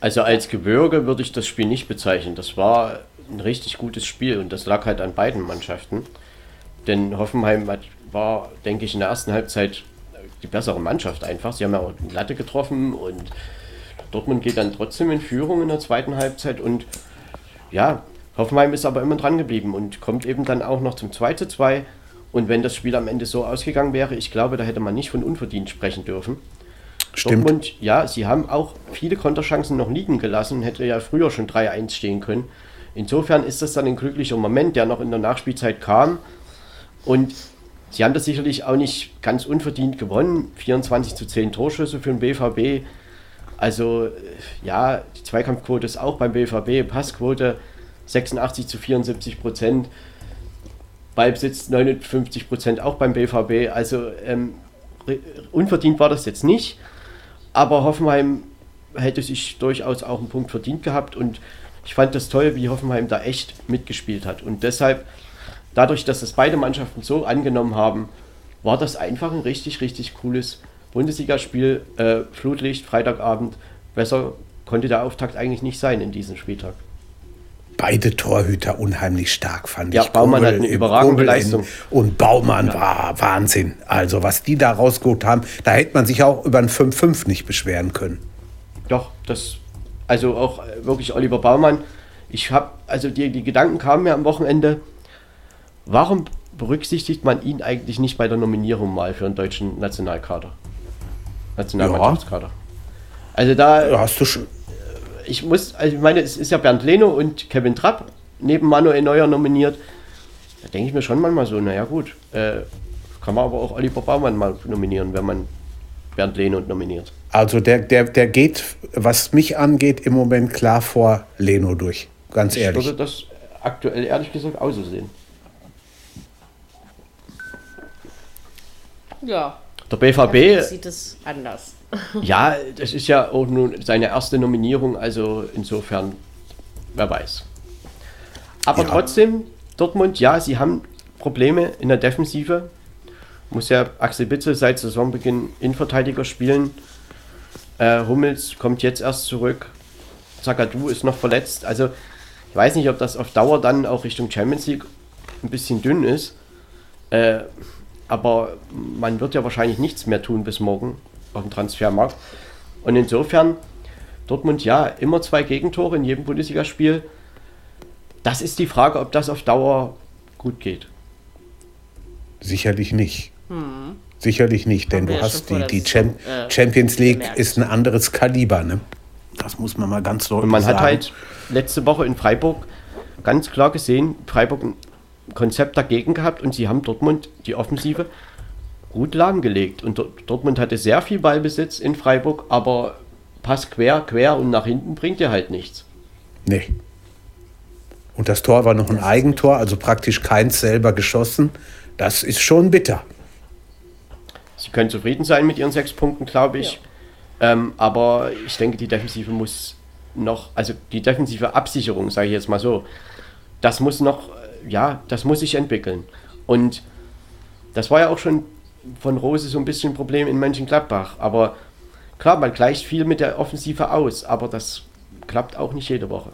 Also als Gebirge würde ich das Spiel nicht bezeichnen. Das war ein richtig gutes Spiel und das lag halt an beiden Mannschaften. Denn Hoffenheim hat, war, denke ich, in der ersten Halbzeit die bessere Mannschaft einfach. Sie haben ja auch die Latte getroffen und Dortmund geht dann trotzdem in Führung in der zweiten Halbzeit und ja, Hoffenheim ist aber immer dran geblieben und kommt eben dann auch noch zum 2 zu 2. Und wenn das Spiel am Ende so ausgegangen wäre, ich glaube, da hätte man nicht von unverdient sprechen dürfen. Stimmt. Dortmund, ja, sie haben auch viele Konterchancen noch liegen gelassen, hätte ja früher schon 3-1 stehen können. Insofern ist das dann ein glücklicher Moment, der noch in der Nachspielzeit kam. Und sie haben das sicherlich auch nicht ganz unverdient gewonnen. 24 zu 10 Torschüsse für den BVB also ja, die Zweikampfquote ist auch beim BVB, Passquote 86 zu 74 Prozent, Ballbesitz 59 Prozent auch beim BVB. Also ähm, unverdient war das jetzt nicht, aber Hoffenheim hätte sich durchaus auch einen Punkt verdient gehabt und ich fand das toll, wie Hoffenheim da echt mitgespielt hat. Und deshalb, dadurch, dass das beide Mannschaften so angenommen haben, war das einfach ein richtig, richtig cooles Bundesligaspiel, äh, Flutlicht, Freitagabend. Besser konnte der Auftakt eigentlich nicht sein in diesem Spieltag. Beide Torhüter unheimlich stark, fand ja, ich. Ja, Baumann Kumpel, hat eine überragende Leistung. Und Baumann ja. war Wahnsinn. Also, was die da rausgeholt haben, da hätte man sich auch über ein 5-5 nicht beschweren können. Doch, das, also auch äh, wirklich Oliver Baumann. Ich habe, also die, die Gedanken kamen mir am Wochenende, warum berücksichtigt man ihn eigentlich nicht bei der Nominierung mal für einen deutschen Nationalkader? Nationalmannschaftskader. Ja. Also da. Hast du schon. Ich muss, also ich meine, es ist ja Bernd Leno und Kevin Trapp neben Manuel Neuer nominiert. Da denke ich mir schon manchmal so, naja gut, äh, kann man aber auch Oliver Baumann mal nominieren, wenn man Bernd Leno nominiert. Also der, der, der geht, was mich angeht, im Moment klar vor Leno durch. Ganz ich ehrlich. Ich würde das aktuell ehrlich gesagt auch so sehen. Ja, der BVB sieht es anders. ja, das ist ja auch nun seine erste Nominierung, also insofern, wer weiß. Aber Ja. trotzdem, Dortmund, ja, sie haben Probleme in der Defensive. Muss ja Axel Bitzel seit Saisonbeginn Innenverteidiger spielen. Äh, Hummels kommt jetzt erst zurück. Zagadou ist noch verletzt. Also ich weiß nicht, ob das auf Dauer dann auch Richtung Champions League ein bisschen dünn ist. Äh, aber man wird ja wahrscheinlich nichts mehr tun bis morgen auf dem Transfermarkt. Und insofern, Dortmund ja, immer zwei Gegentore in jedem Bundesligaspiel. Das ist die Frage, ob das auf Dauer gut geht. Sicherlich nicht. Sicherlich nicht, denn du ja hast die, die Cham äh, Champions League gemerkt. ist ein anderes Kaliber, ne? Das muss man mal ganz deutlich Und man sagen. hat halt letzte Woche in Freiburg ganz klar gesehen, Freiburg ein Konzept dagegen gehabt und sie haben Dortmund die Offensive gut lahmgelegt. Und Dort- Dortmund hatte sehr viel Ballbesitz in Freiburg, aber Pass quer, quer und nach hinten bringt dir halt nichts. Nee. Und das Tor war noch ein Eigentor, also praktisch keins selber geschossen. Das ist schon bitter. Sie können zufrieden sein mit ihren sechs Punkten, glaube ich. Ähm, aber ich denke, die Defensive muss noch, also die defensive Absicherung, sage ich jetzt mal so, das muss noch, äh, ja, das muss sich entwickeln. Und das war ja auch schon von Rose so ein bisschen ein Problem in Mönchengladbach. Aber klar, man gleicht viel mit der Offensive aus, aber das klappt auch nicht jede Woche.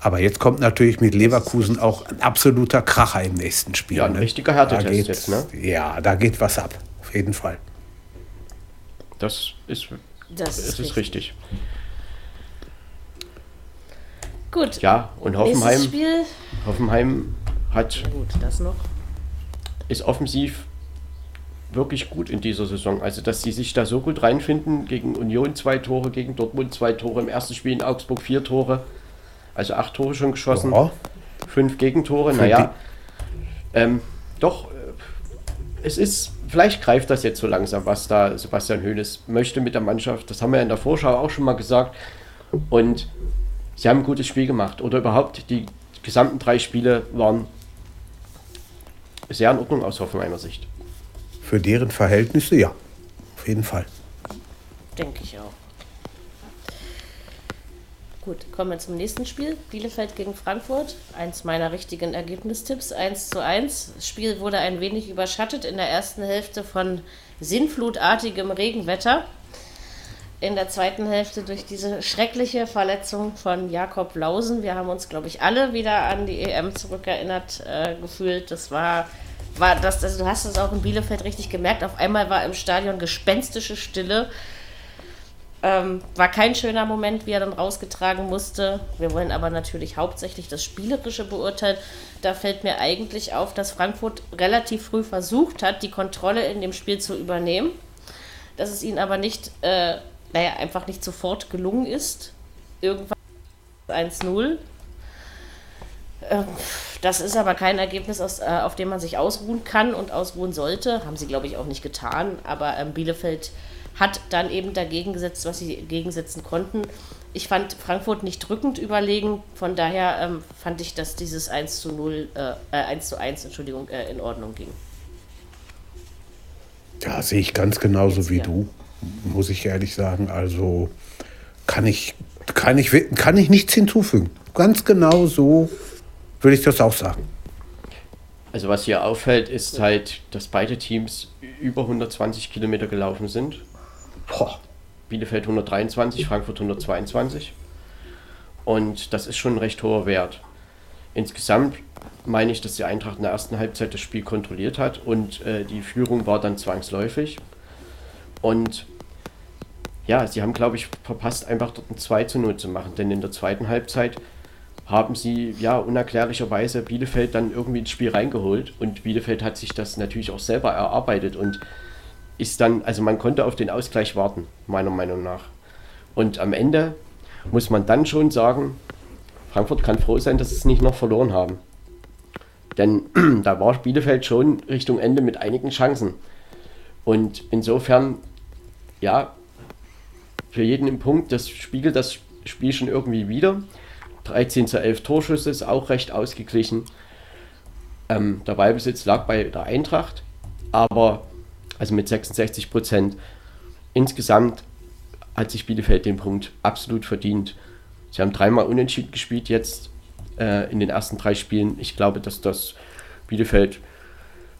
Aber jetzt kommt natürlich mit Leverkusen auch ein absoluter Kracher im nächsten Spiel. Ja, ein ne? richtiger Härtetest jetzt, ne? Ja, da geht was ab. Auf jeden Fall. Das ist, Das ist richtig. Gut. Ja, und Hoffenheim, Spiel. Hoffenheim hat Gut, das noch. ist offensiv wirklich gut in dieser Saison. Also, dass sie sich da so gut reinfinden, gegen Union zwei Tore, gegen Dortmund zwei Tore, im ersten Spiel in Augsburg vier Tore, also acht Tore schon geschossen, Ja. fünf Gegentore, Für naja. Ähm, doch, äh, es ist, vielleicht greift das jetzt so langsam, was da Sebastian Hoeneß möchte mit der Mannschaft. Das haben wir in der Vorschau auch schon mal gesagt. Und sie haben ein gutes Spiel gemacht. Oder überhaupt, die gesamten drei Spiele waren sehr in Ordnung aus Hoffenheimer Sicht. Für deren Verhältnisse, ja. Auf jeden Fall. Denke ich auch. Gut, kommen wir zum nächsten Spiel. Bielefeld gegen Frankfurt. Eins meiner richtigen Ergebnistipps. 1 zu 1. Das Spiel wurde ein wenig überschattet in der ersten Hälfte von sinnflutartigem Regenwetter. In der zweiten Hälfte durch diese schreckliche Verletzung von Jakob Lausen. Wir haben uns, glaube ich, alle wieder an die EM zurückerinnert äh, gefühlt. Das war, war das, also du hast es auch in Bielefeld richtig gemerkt. Auf einmal war im Stadion gespenstische Stille. Ähm, war kein schöner Moment, wie er dann rausgetragen musste. Wir wollen aber natürlich hauptsächlich das Spielerische beurteilen. Da fällt mir eigentlich auf, dass Frankfurt relativ früh versucht hat, die Kontrolle in dem Spiel zu übernehmen. Dass es ihnen aber nicht, äh, naja, einfach nicht sofort gelungen ist. Irgendwann 1-0. Ähm, Das ist aber kein Ergebnis, aus, äh, auf dem man sich ausruhen kann und ausruhen sollte. Haben sie, glaube ich, auch nicht getan. Aber ähm, Bielefeld hat dann eben dagegen gesetzt, was sie gegensetzen konnten. Ich fand Frankfurt nicht drückend überlegen. Von daher ähm, fand ich, dass dieses 1 zu 0, äh, äh, 1 zu 1, Entschuldigung, äh, in Ordnung ging. Ja, sehe ich ganz genauso Jetzt wie ja. du, muss ich ehrlich sagen. Also kann ich, kann ich, kann ich nichts hinzufügen. Ganz genau so würde ich das auch sagen. Also was hier auffällt, ist halt, dass beide Teams über 120 Kilometer gelaufen sind. Boah. Bielefeld 123, Frankfurt 122. Und das ist schon ein recht hoher Wert. Insgesamt meine ich, dass die Eintracht in der ersten Halbzeit das Spiel kontrolliert hat und äh, die Führung war dann zwangsläufig. Und ja, sie haben, glaube ich, verpasst, einfach dort ein 2 zu 0 zu machen, denn in der zweiten Halbzeit haben sie ja unerklärlicherweise Bielefeld dann irgendwie ins Spiel reingeholt und Bielefeld hat sich das natürlich auch selber erarbeitet und ist dann, also man konnte auf den Ausgleich warten, meiner Meinung nach. Und am Ende muss man dann schon sagen, Frankfurt kann froh sein, dass sie es nicht noch verloren haben. Denn da war Bielefeld schon Richtung Ende mit einigen Chancen. Und insofern, ja, für jeden im Punkt, das spiegelt das Spiel schon irgendwie wieder. 13 zu 11 Torschüsse ist auch recht ausgeglichen. Ähm, der Ballbesitz lag bei der Eintracht, aber also mit 66 Prozent. Insgesamt hat sich Bielefeld den Punkt absolut verdient. Sie haben dreimal unentschieden gespielt jetzt äh, in den ersten drei Spielen. Ich glaube, dass das Bielefeld,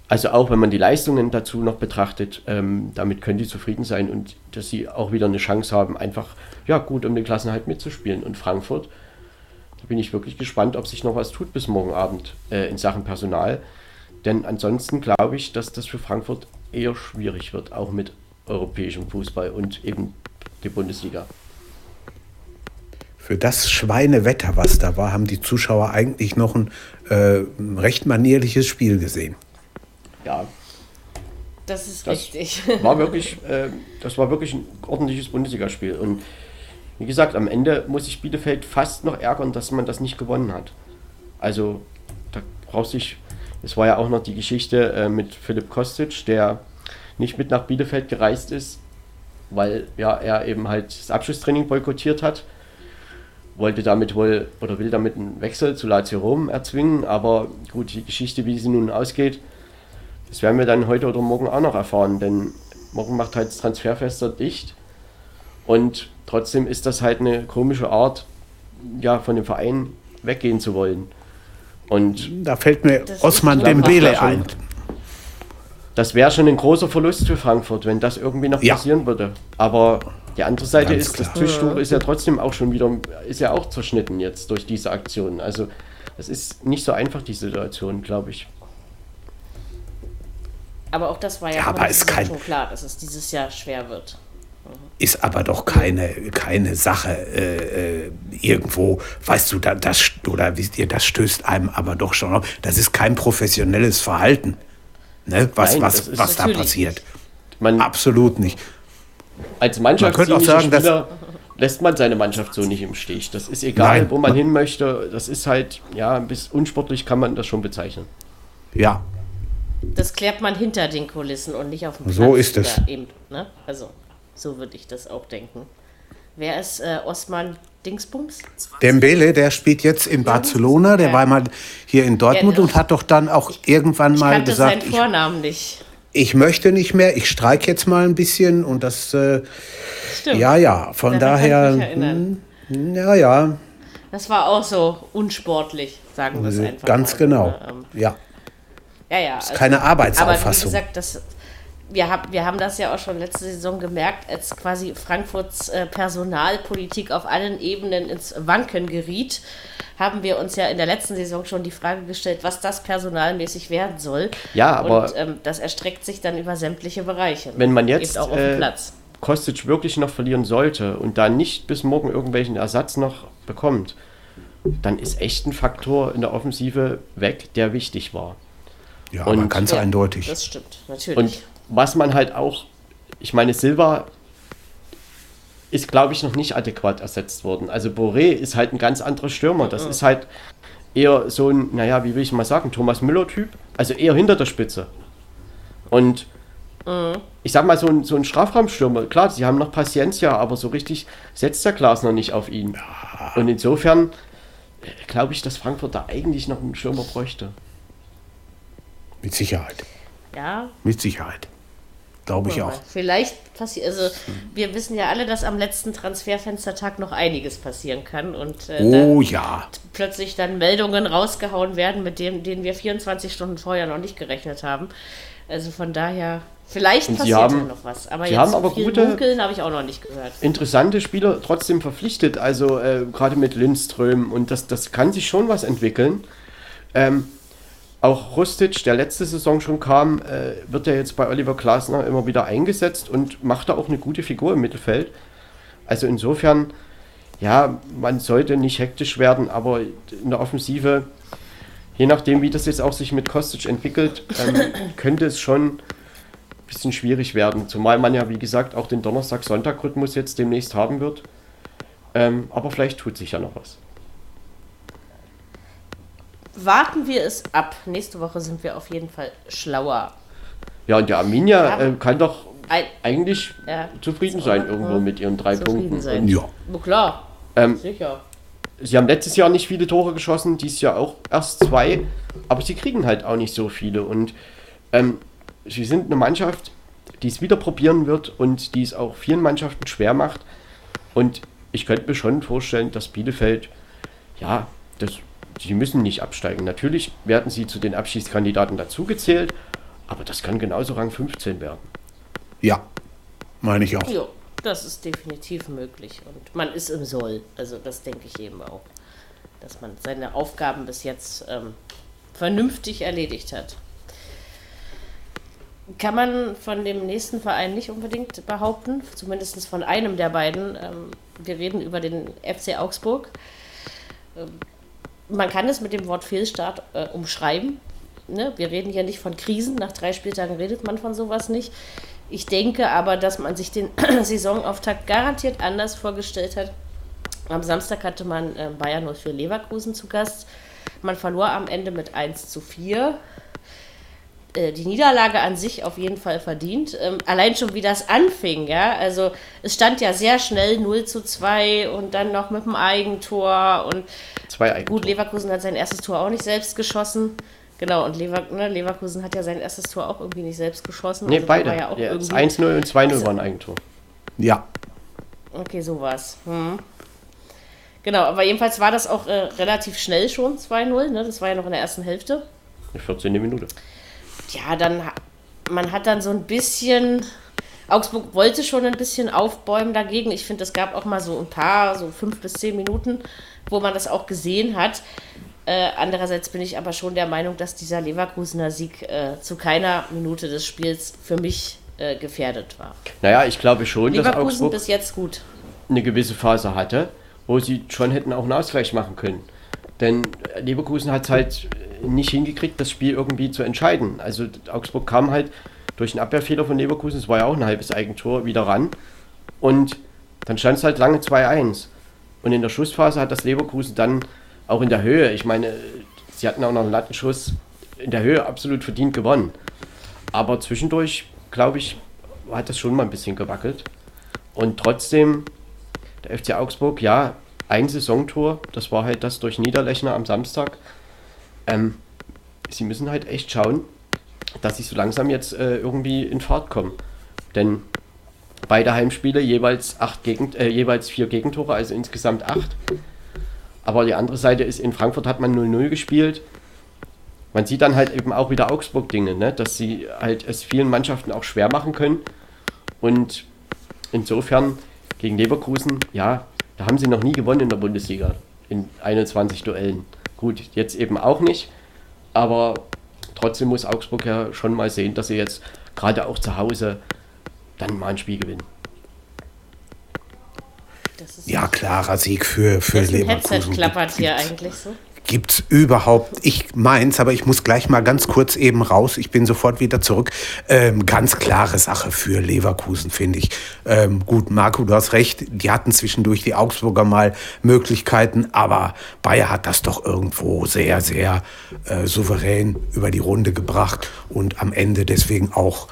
also auch wenn man die Leistungen dazu noch betrachtet, ähm, damit können die zufrieden sein und dass sie auch wieder eine Chance haben, einfach ja, gut um den Klassenhalt mitzuspielen. Und Frankfurt, da bin ich wirklich gespannt, ob sich noch was tut bis morgen Abend äh, in Sachen Personal. Denn ansonsten glaube ich, dass das für Frankfurt eher schwierig wird, auch mit europäischem Fußball und eben die Bundesliga. Für das Schweinewetter, was da war, haben die Zuschauer eigentlich noch ein äh, recht manierliches Spiel gesehen. Ja, Das ist Das richtig. war wirklich, äh, das war wirklich ein ordentliches Bundesligaspiel. Und wie gesagt, am Ende muss sich Bielefeld fast noch ärgern, dass man das nicht gewonnen hat. Also da braucht sich, es war ja auch noch die Geschichte äh, mit Philipp Kostic, der nicht mit nach Bielefeld gereist ist, weil ja er eben halt das Abschlusstraining boykottiert hat. Wollte damit wohl oder will damit einen Wechsel zu Lazio Rom erzwingen, aber gut, die Geschichte, wie sie nun ausgeht, das werden wir dann heute oder morgen auch noch erfahren, denn morgen macht halt das Transferfenster dicht. Und trotzdem ist das halt eine komische Art, ja, von dem Verein weggehen zu wollen. Und Da fällt mir Das Osman Dembele schon. ein. das wäre schon ein großer Verlust für Frankfurt, wenn das irgendwie noch Ja. passieren würde. Aber die andere Seite Ganz ist, das klar. Tischtuch ist ja trotzdem auch schon wieder, ist ja auch zerschnitten jetzt durch diese Aktion. Also es ist nicht so einfach, die Situation, glaube ich. Aber auch das war ja, Ja, aber ist kein- schon klar, dass es dieses Jahr schwer wird. Ist aber doch keine, keine Sache äh, äh, irgendwo, weißt du, da, das, oder wisst ihr, das stößt einem aber doch schon auf. Das ist kein professionelles Verhalten, ne? was, Nein, was, was da passiert. Man, Absolut nicht. als Man könnte auch sagen, dass- Spieler lässt man seine Mannschaft so nicht im Stich. Das ist egal, Nein, wo man man- hin möchte. Das ist halt, ja, ein bisschen unsportlich kann man das schon bezeichnen. Ja, Das klärt man hinter den Kulissen und nicht auf dem Platz. So ist es. oder Eben, ne? Also, so würde ich das auch denken. Wer ist äh, Osman Dingsbums? Dembele, der spielt jetzt in Barcelona, der Ja. war mal hier in Dortmund Ja, und hat doch dann auch irgendwann Ich mal gesagt, seinen ich, Vornamen nicht. ich möchte nicht mehr, ich streike jetzt mal ein bisschen und das, äh, Stimmt. ja, ja, von ich daher, erinnern. hm, ja, ja, Das war auch so unsportlich, sagen wir es einfach. Ganz mal. genau, Ähm, ja. Ja, ja. Also, keine Arbeitsauffassung. Aber wie gesagt, das, wir, hab, wir haben das ja auch schon letzte Saison gemerkt, als quasi Frankfurts äh, Personalpolitik auf allen Ebenen ins Wanken geriet, haben wir uns ja in der letzten Saison schon die Frage gestellt, was das personalmäßig werden soll. Ja, aber- Und ähm, das erstreckt sich dann über sämtliche Bereiche. Wenn man jetzt auch auf dem äh, Platz. Kostic wirklich noch verlieren sollte und da nicht bis morgen irgendwelchen Ersatz noch bekommt, dann ist echt ein Faktor in der Offensive weg, der wichtig war. Ja, Und- aber ganz Ja, eindeutig. Das stimmt, natürlich. Und was man halt auch, ich meine, Silva ist, glaube ich, noch nicht adäquat ersetzt worden. Also Boré ist halt ein ganz anderer Stürmer. Das ist halt eher so ein, naja, wie will ich mal sagen, Thomas Müller-Typ. Also eher hinter der Spitze. Und ich sag mal, so ein, so ein Strafraumstürmer, klar, sie haben noch Paciencia, aber so richtig setzt der Glas noch nicht auf ihn. Und insofern äh, glaube ich, dass Frankfurt da eigentlich noch einen Stürmer bräuchte. Mit Sicherheit. ja, Mit Sicherheit. Glaube ich auch. mal. Vielleicht passiert, also wir wissen ja alle, dass am letzten Transferfenstertag noch einiges passieren kann und äh, Oh ja. plötzlich dann Meldungen rausgehauen werden, mit dem, denen wir 24 Stunden vorher noch nicht gerechnet haben. Also von daher, vielleicht Und passiert haben- ja noch was. Aber sie jetzt haben so aber viel gute- Munkeln habe ich auch noch nicht gehört. interessante Spieler trotzdem verpflichtet. Also äh, gerade mit Lindström und das, das kann sich schon was entwickeln. Ähm, auch Rustic, der letzte Saison schon kam, äh, wird ja jetzt bei Oliver Glasner immer wieder eingesetzt und macht da auch eine gute Figur im Mittelfeld. Also insofern, ja, man sollte nicht hektisch werden, aber in der Offensive, je nachdem, wie das jetzt auch sich mit Kostic entwickelt, ähm, könnte es schon ein bisschen schwierig werden. Zumal man ja, wie gesagt, auch den Donnerstag-Sonntag-Rhythmus jetzt demnächst haben wird. Ähm, aber vielleicht tut sich ja noch was. Warten wir es ab. Nächste Woche sind wir auf jeden Fall schlauer. Ja, und der Arminia Ja. äh, kann doch Ein, eigentlich Ja. zufrieden sein irgendwo mit ihren drei Punkten. sein. Ja. na klar, Ähm, sicher. sie haben letztes Jahr nicht viele Tore geschossen, dieses Jahr auch erst zwei, aber sie kriegen halt auch nicht so viele. Und ähm, sie sind eine Mannschaft, die es wieder probieren wird und die es auch vielen Mannschaften schwer macht. Und ich könnte mir schon vorstellen, dass Bielefeld, ja, das sie müssen nicht absteigen. Natürlich werden sie zu den Abschiedskandidaten dazugezählt, aber das kann genauso Rang 15 werden. Ja, meine ich auch. Jo, das ist definitiv möglich. Und man ist im Soll. Also das denke ich eben auch. Dass man seine Aufgaben bis jetzt ähm, vernünftig erledigt hat. Kann man von dem nächsten Verein nicht unbedingt behaupten, zumindest von einem der beiden. Ähm, wir reden über den FC Augsburg. Ähm, man kann es mit dem Wort Fehlstart äh, umschreiben. Ne? Wir reden hier nicht von Krisen. Nach drei Spieltagen redet man von sowas nicht. Ich denke aber, dass man sich den Saisonauftakt garantiert anders vorgestellt hat. Am Samstag hatte man äh, Bayern 04 Leverkusen zu Gast. Man verlor am Ende mit 1 zu 4. Äh, die Niederlage an sich auf jeden Fall verdient. Ähm, allein schon wie das anfing, ja. Also es stand ja sehr schnell 0 zu 2 und dann noch mit dem Eigentor und Zwei Eigentore. gut, Leverkusen hat sein erstes Tor auch nicht selbst geschossen. Genau, und Lever, ne, Leverkusen hat ja sein erstes Tor auch irgendwie nicht selbst geschossen. Nee, Also beide. Ja Ja, irgendwie, 1-0 und 2-0 waren Eigentor. Ja, Okay, so war's. Hm. Genau, aber jedenfalls war das auch äh, relativ schnell schon, 2-0. Ne? Das war ja noch in der ersten Hälfte. Die 14. Minute. Ja, dann, man hat dann so ein bisschen, Augsburg wollte schon ein bisschen aufbäumen dagegen. Ich finde, es gab auch mal so ein paar, so fünf bis zehn Minuten, wo man das auch gesehen hat. Äh, andererseits bin ich aber schon der Meinung, dass dieser Leverkusener Sieg äh, zu keiner Minute des Spiels für mich äh, gefährdet war. Naja, ich glaube schon, dass Leverkusen Augsburg bis jetzt gut. eine gewisse Phase hatte, wo sie schon hätten auch einen Ausgleich machen können. Denn Leverkusen hat es halt nicht hingekriegt, das Spiel irgendwie zu entscheiden. Also Augsburg kam halt durch einen Abwehrfehler von Leverkusen, es war ja auch ein halbes Eigentor, wieder ran. Und dann stand es halt lange 2-1. Und in der Schussphase hat das Leverkusen dann auch in der Höhe, ich meine, sie hatten auch noch einen Lattenschuss in der Höhe absolut verdient gewonnen. Aber zwischendurch, glaube ich, hat das schon mal ein bisschen gewackelt. Und trotzdem, der FC Augsburg, ja, ein Saisontor, das war halt das durch Niederlechner am Samstag. Ähm, sie müssen halt echt schauen, dass sie so langsam jetzt äh, irgendwie in Fahrt kommen. Denn beide Heimspiele jeweils, acht Gegen, äh, jeweils vier Gegentore, also insgesamt acht. Aber die andere Seite ist, in Frankfurt hat man 0-0 gespielt. Man sieht dann halt eben auch wieder Augsburg-Dinge, ne? dass sie halt es vielen Mannschaften auch schwer machen können. Und insofern gegen Leverkusen, ja, da haben sie noch nie gewonnen in der Bundesliga in 21 Duellen. Gut, jetzt eben auch nicht, aber trotzdem muss Augsburg ja schon mal sehen, dass sie jetzt gerade auch zu Hause dann mal ein Spiel gewinnen. Das ist ja, klarer Sieg für, für Headset Leverkusen. klappert hier eigentlich so. Gibt's überhaupt, ich meins, aber ich muss gleich mal ganz kurz eben raus. Ich bin sofort wieder zurück. Ähm, ganz klare Sache für Leverkusen, finde ich. Ähm, gut, Marco, du hast recht. Die hatten zwischendurch die Augsburger mal Möglichkeiten, aber Bayer hat das doch irgendwo sehr, sehr äh, souverän über die Runde gebracht und am Ende deswegen auch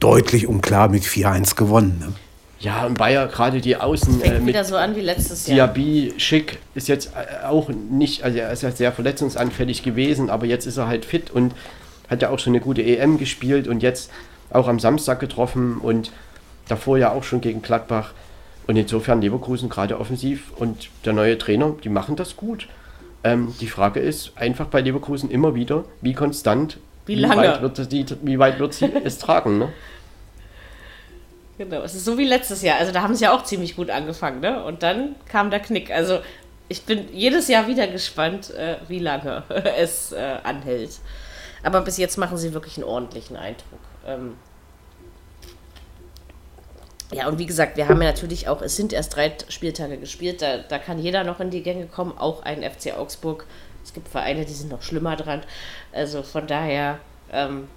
deutlich und klar mit 4-1 gewonnen. Ne? Ja, und Bayer gerade die Außen Fängt äh, mit wieder so an wie letztes Jahr. Diaby Schick ist jetzt äh, auch nicht, also er ist ja sehr verletzungsanfällig gewesen, aber jetzt ist er halt fit und hat ja auch schon eine gute EM gespielt und jetzt auch am Samstag getroffen und davor ja auch schon gegen Gladbach. Und insofern Leverkusen gerade offensiv und der neue Trainer, die machen das gut. Ähm, die Frage ist einfach bei Leverkusen immer wieder, wie konstant, Wie lange? weit wird sie, wie weit wird sie es tragen. Ne? Genau, es ist so wie letztes Jahr. Also da haben sie ja auch ziemlich gut angefangen, ne? Und dann kam der Knick. Also ich bin jedes Jahr wieder gespannt, äh, wie lange es äh, anhält. Aber bis jetzt machen sie wirklich einen ordentlichen Eindruck. Ähm ja, und wie gesagt, wir haben ja natürlich auch, es sind erst drei Spieltage gespielt, da, da kann jeder noch in die Gänge kommen, auch ein FC Augsburg. Es gibt Vereine, die sind noch schlimmer dran. Also von daher, ähm,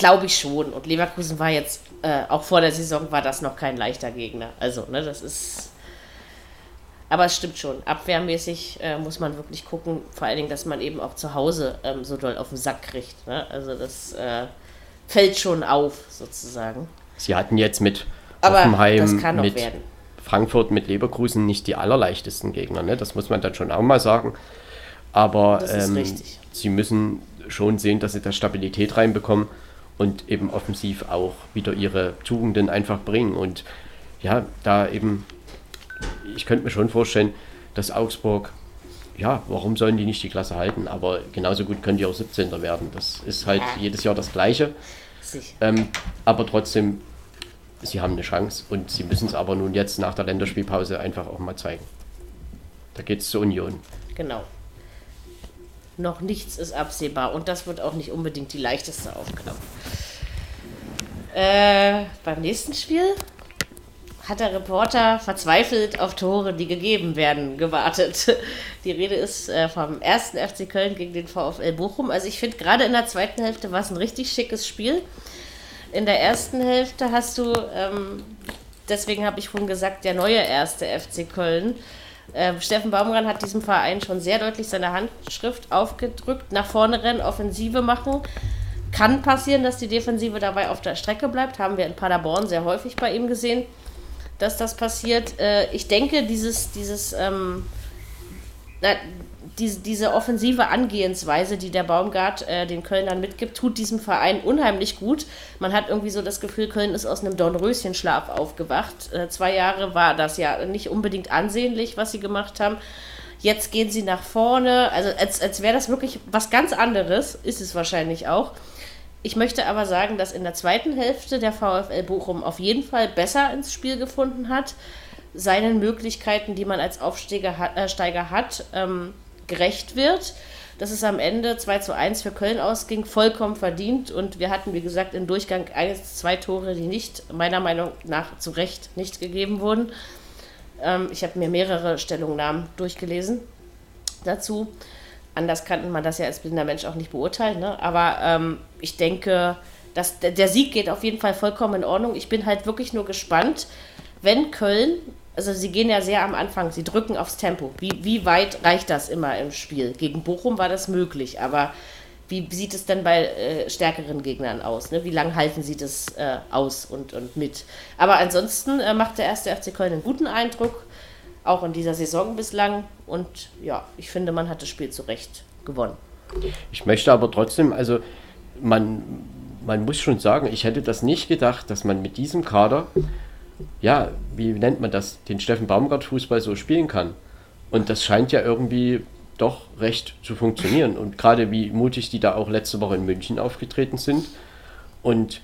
Glaube ich schon. Und Leverkusen war jetzt, äh, auch vor der Saison war das noch kein leichter Gegner. Also, ne, das ist. Aber es stimmt schon. Abwehrmäßig äh, muss man wirklich gucken, vor allen Dingen, dass man eben auch zu Hause ähm, so doll auf den Sack kriegt. Ne? Also, das äh, fällt schon auf, sozusagen. Sie hatten jetzt mit Aber das kann noch mit werden. Frankfurt, mit Leverkusen nicht die allerleichtesten Gegner. Ne? Das muss man dann schon auch mal sagen. Aber ähm, sie müssen schon sehen, dass sie da Stabilität reinbekommen und eben offensiv auch wieder ihre Tugenden einfach bringen. Und ja, da eben, ich könnte mir schon vorstellen, dass Augsburg ja, warum sollen die nicht die Klasse halten? Aber genauso gut können die auch 17. werden. Das ist halt jedes Jahr das Gleiche. Ähm, aber trotzdem, sie haben eine Chance und sie müssen es aber nun jetzt nach der Länderspielpause einfach auch mal zeigen. Da geht es zur Union. Genau. Noch nichts ist absehbar und das wird auch nicht unbedingt die leichteste Aufgabe. Äh, beim nächsten Spiel hat der Reporter verzweifelt auf Tore, die gegeben werden, gewartet. Die Rede ist äh, vom ersten FC Köln gegen den VfL Bochum. Also ich finde, gerade in der zweiten Hälfte war es ein richtig schickes Spiel. In der ersten Hälfte hast du, ähm, deswegen habe ich vorhin gesagt, der neue erste FC Köln. Äh, Steffen Baumgart hat diesem Verein schon sehr deutlich seine Handschrift aufgedrückt. Nach vorne rennen, Offensive machen. Kann passieren, dass die Defensive dabei auf der Strecke bleibt. Haben wir in Paderborn sehr häufig bei ihm gesehen dass das passiert. Äh, ich denke, dieses, dieses, ähm, diese, diese offensive Angehensweise, die der Baumgart äh, den Kölnern mitgibt, tut diesem Verein unheimlich gut. Man hat irgendwie so das Gefühl, Köln ist aus einem Dornröschenschlaf aufgewacht. Äh, zwei Jahre war das ja nicht unbedingt ansehnlich, was sie gemacht haben. Jetzt gehen sie nach vorne. Also als, als wäre das wirklich was ganz anderes, ist es wahrscheinlich auch. Ich möchte aber sagen, dass in der zweiten Hälfte der VfL Bochum auf jeden Fall besser ins Spiel gefunden hat, seinen Möglichkeiten, die man als Aufsteiger hat, äh, hat ähm, gerecht wird. Dass es am Ende 2 zu 1 für Köln ausging, vollkommen verdient. Und wir hatten, wie gesagt, im Durchgang eines, zwei Tore, die nicht, meiner Meinung nach, zu Recht nicht gegeben wurden. Ähm, ich habe mir mehrere Stellungnahmen durchgelesen dazu anders kann man das ja als blinder Mensch auch nicht beurteilen. Ne? Aber ähm, ich denke, dass der Sieg geht auf jeden Fall vollkommen in Ordnung. Ich bin halt wirklich nur gespannt, wenn Köln, also sie gehen ja sehr am Anfang, sie drücken aufs Tempo. Wie, wie weit reicht das immer im Spiel? Gegen Bochum war das möglich, aber wie sieht es denn bei äh, stärkeren Gegnern aus? Ne? Wie lange halten sie das äh, aus und, und mit? Aber ansonsten äh, macht der erste FC Köln einen guten Eindruck auch in dieser Saison bislang. Und ja, ich finde, man hat das Spiel zu Recht gewonnen. Ich möchte aber trotzdem, also man, man muss schon sagen, ich hätte das nicht gedacht, dass man mit diesem Kader, ja, wie nennt man das, den Steffen Baumgart Fußball so spielen kann. Und das scheint ja irgendwie doch recht zu funktionieren. Und gerade wie mutig die da auch letzte Woche in München aufgetreten sind. Und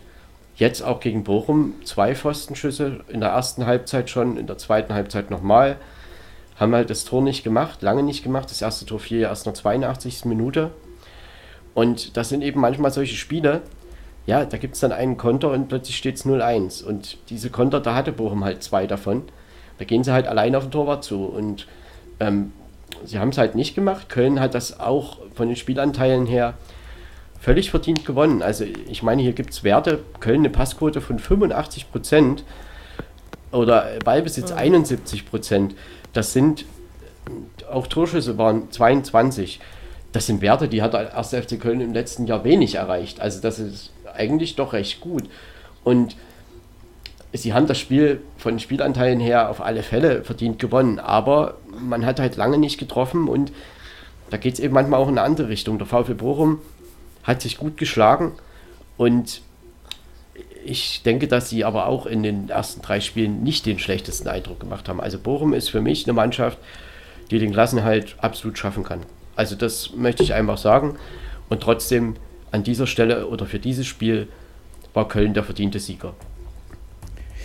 Jetzt auch gegen Bochum zwei Pfostenschüsse in der ersten Halbzeit schon, in der zweiten Halbzeit nochmal. Haben halt das Tor nicht gemacht, lange nicht gemacht. Das erste Tor fiel erst in der 82. Minute. Und das sind eben manchmal solche Spiele, ja, da gibt es dann einen Konter und plötzlich steht es 0-1. Und diese Konter, da hatte Bochum halt zwei davon. Da gehen sie halt allein auf den Torwart zu. Und ähm, sie haben es halt nicht gemacht. Köln hat das auch von den Spielanteilen her völlig verdient gewonnen. Also ich meine, hier gibt es Werte, Köln eine Passquote von 85 Prozent oder Ballbesitz mhm. 71 Prozent. Das sind, auch Torschüsse waren 22. Das sind Werte, die hat der 1. FC Köln im letzten Jahr wenig erreicht. Also das ist eigentlich doch recht gut. Und sie haben das Spiel von Spielanteilen her auf alle Fälle verdient gewonnen, aber man hat halt lange nicht getroffen und da geht es eben manchmal auch in eine andere Richtung. Der VfL Bochum hat sich gut geschlagen und ich denke, dass sie aber auch in den ersten drei Spielen nicht den schlechtesten Eindruck gemacht haben. Also Bochum ist für mich eine Mannschaft, die den Klassenhalt absolut schaffen kann. Also das möchte ich einfach sagen. Und trotzdem an dieser Stelle oder für dieses Spiel war Köln der verdiente Sieger.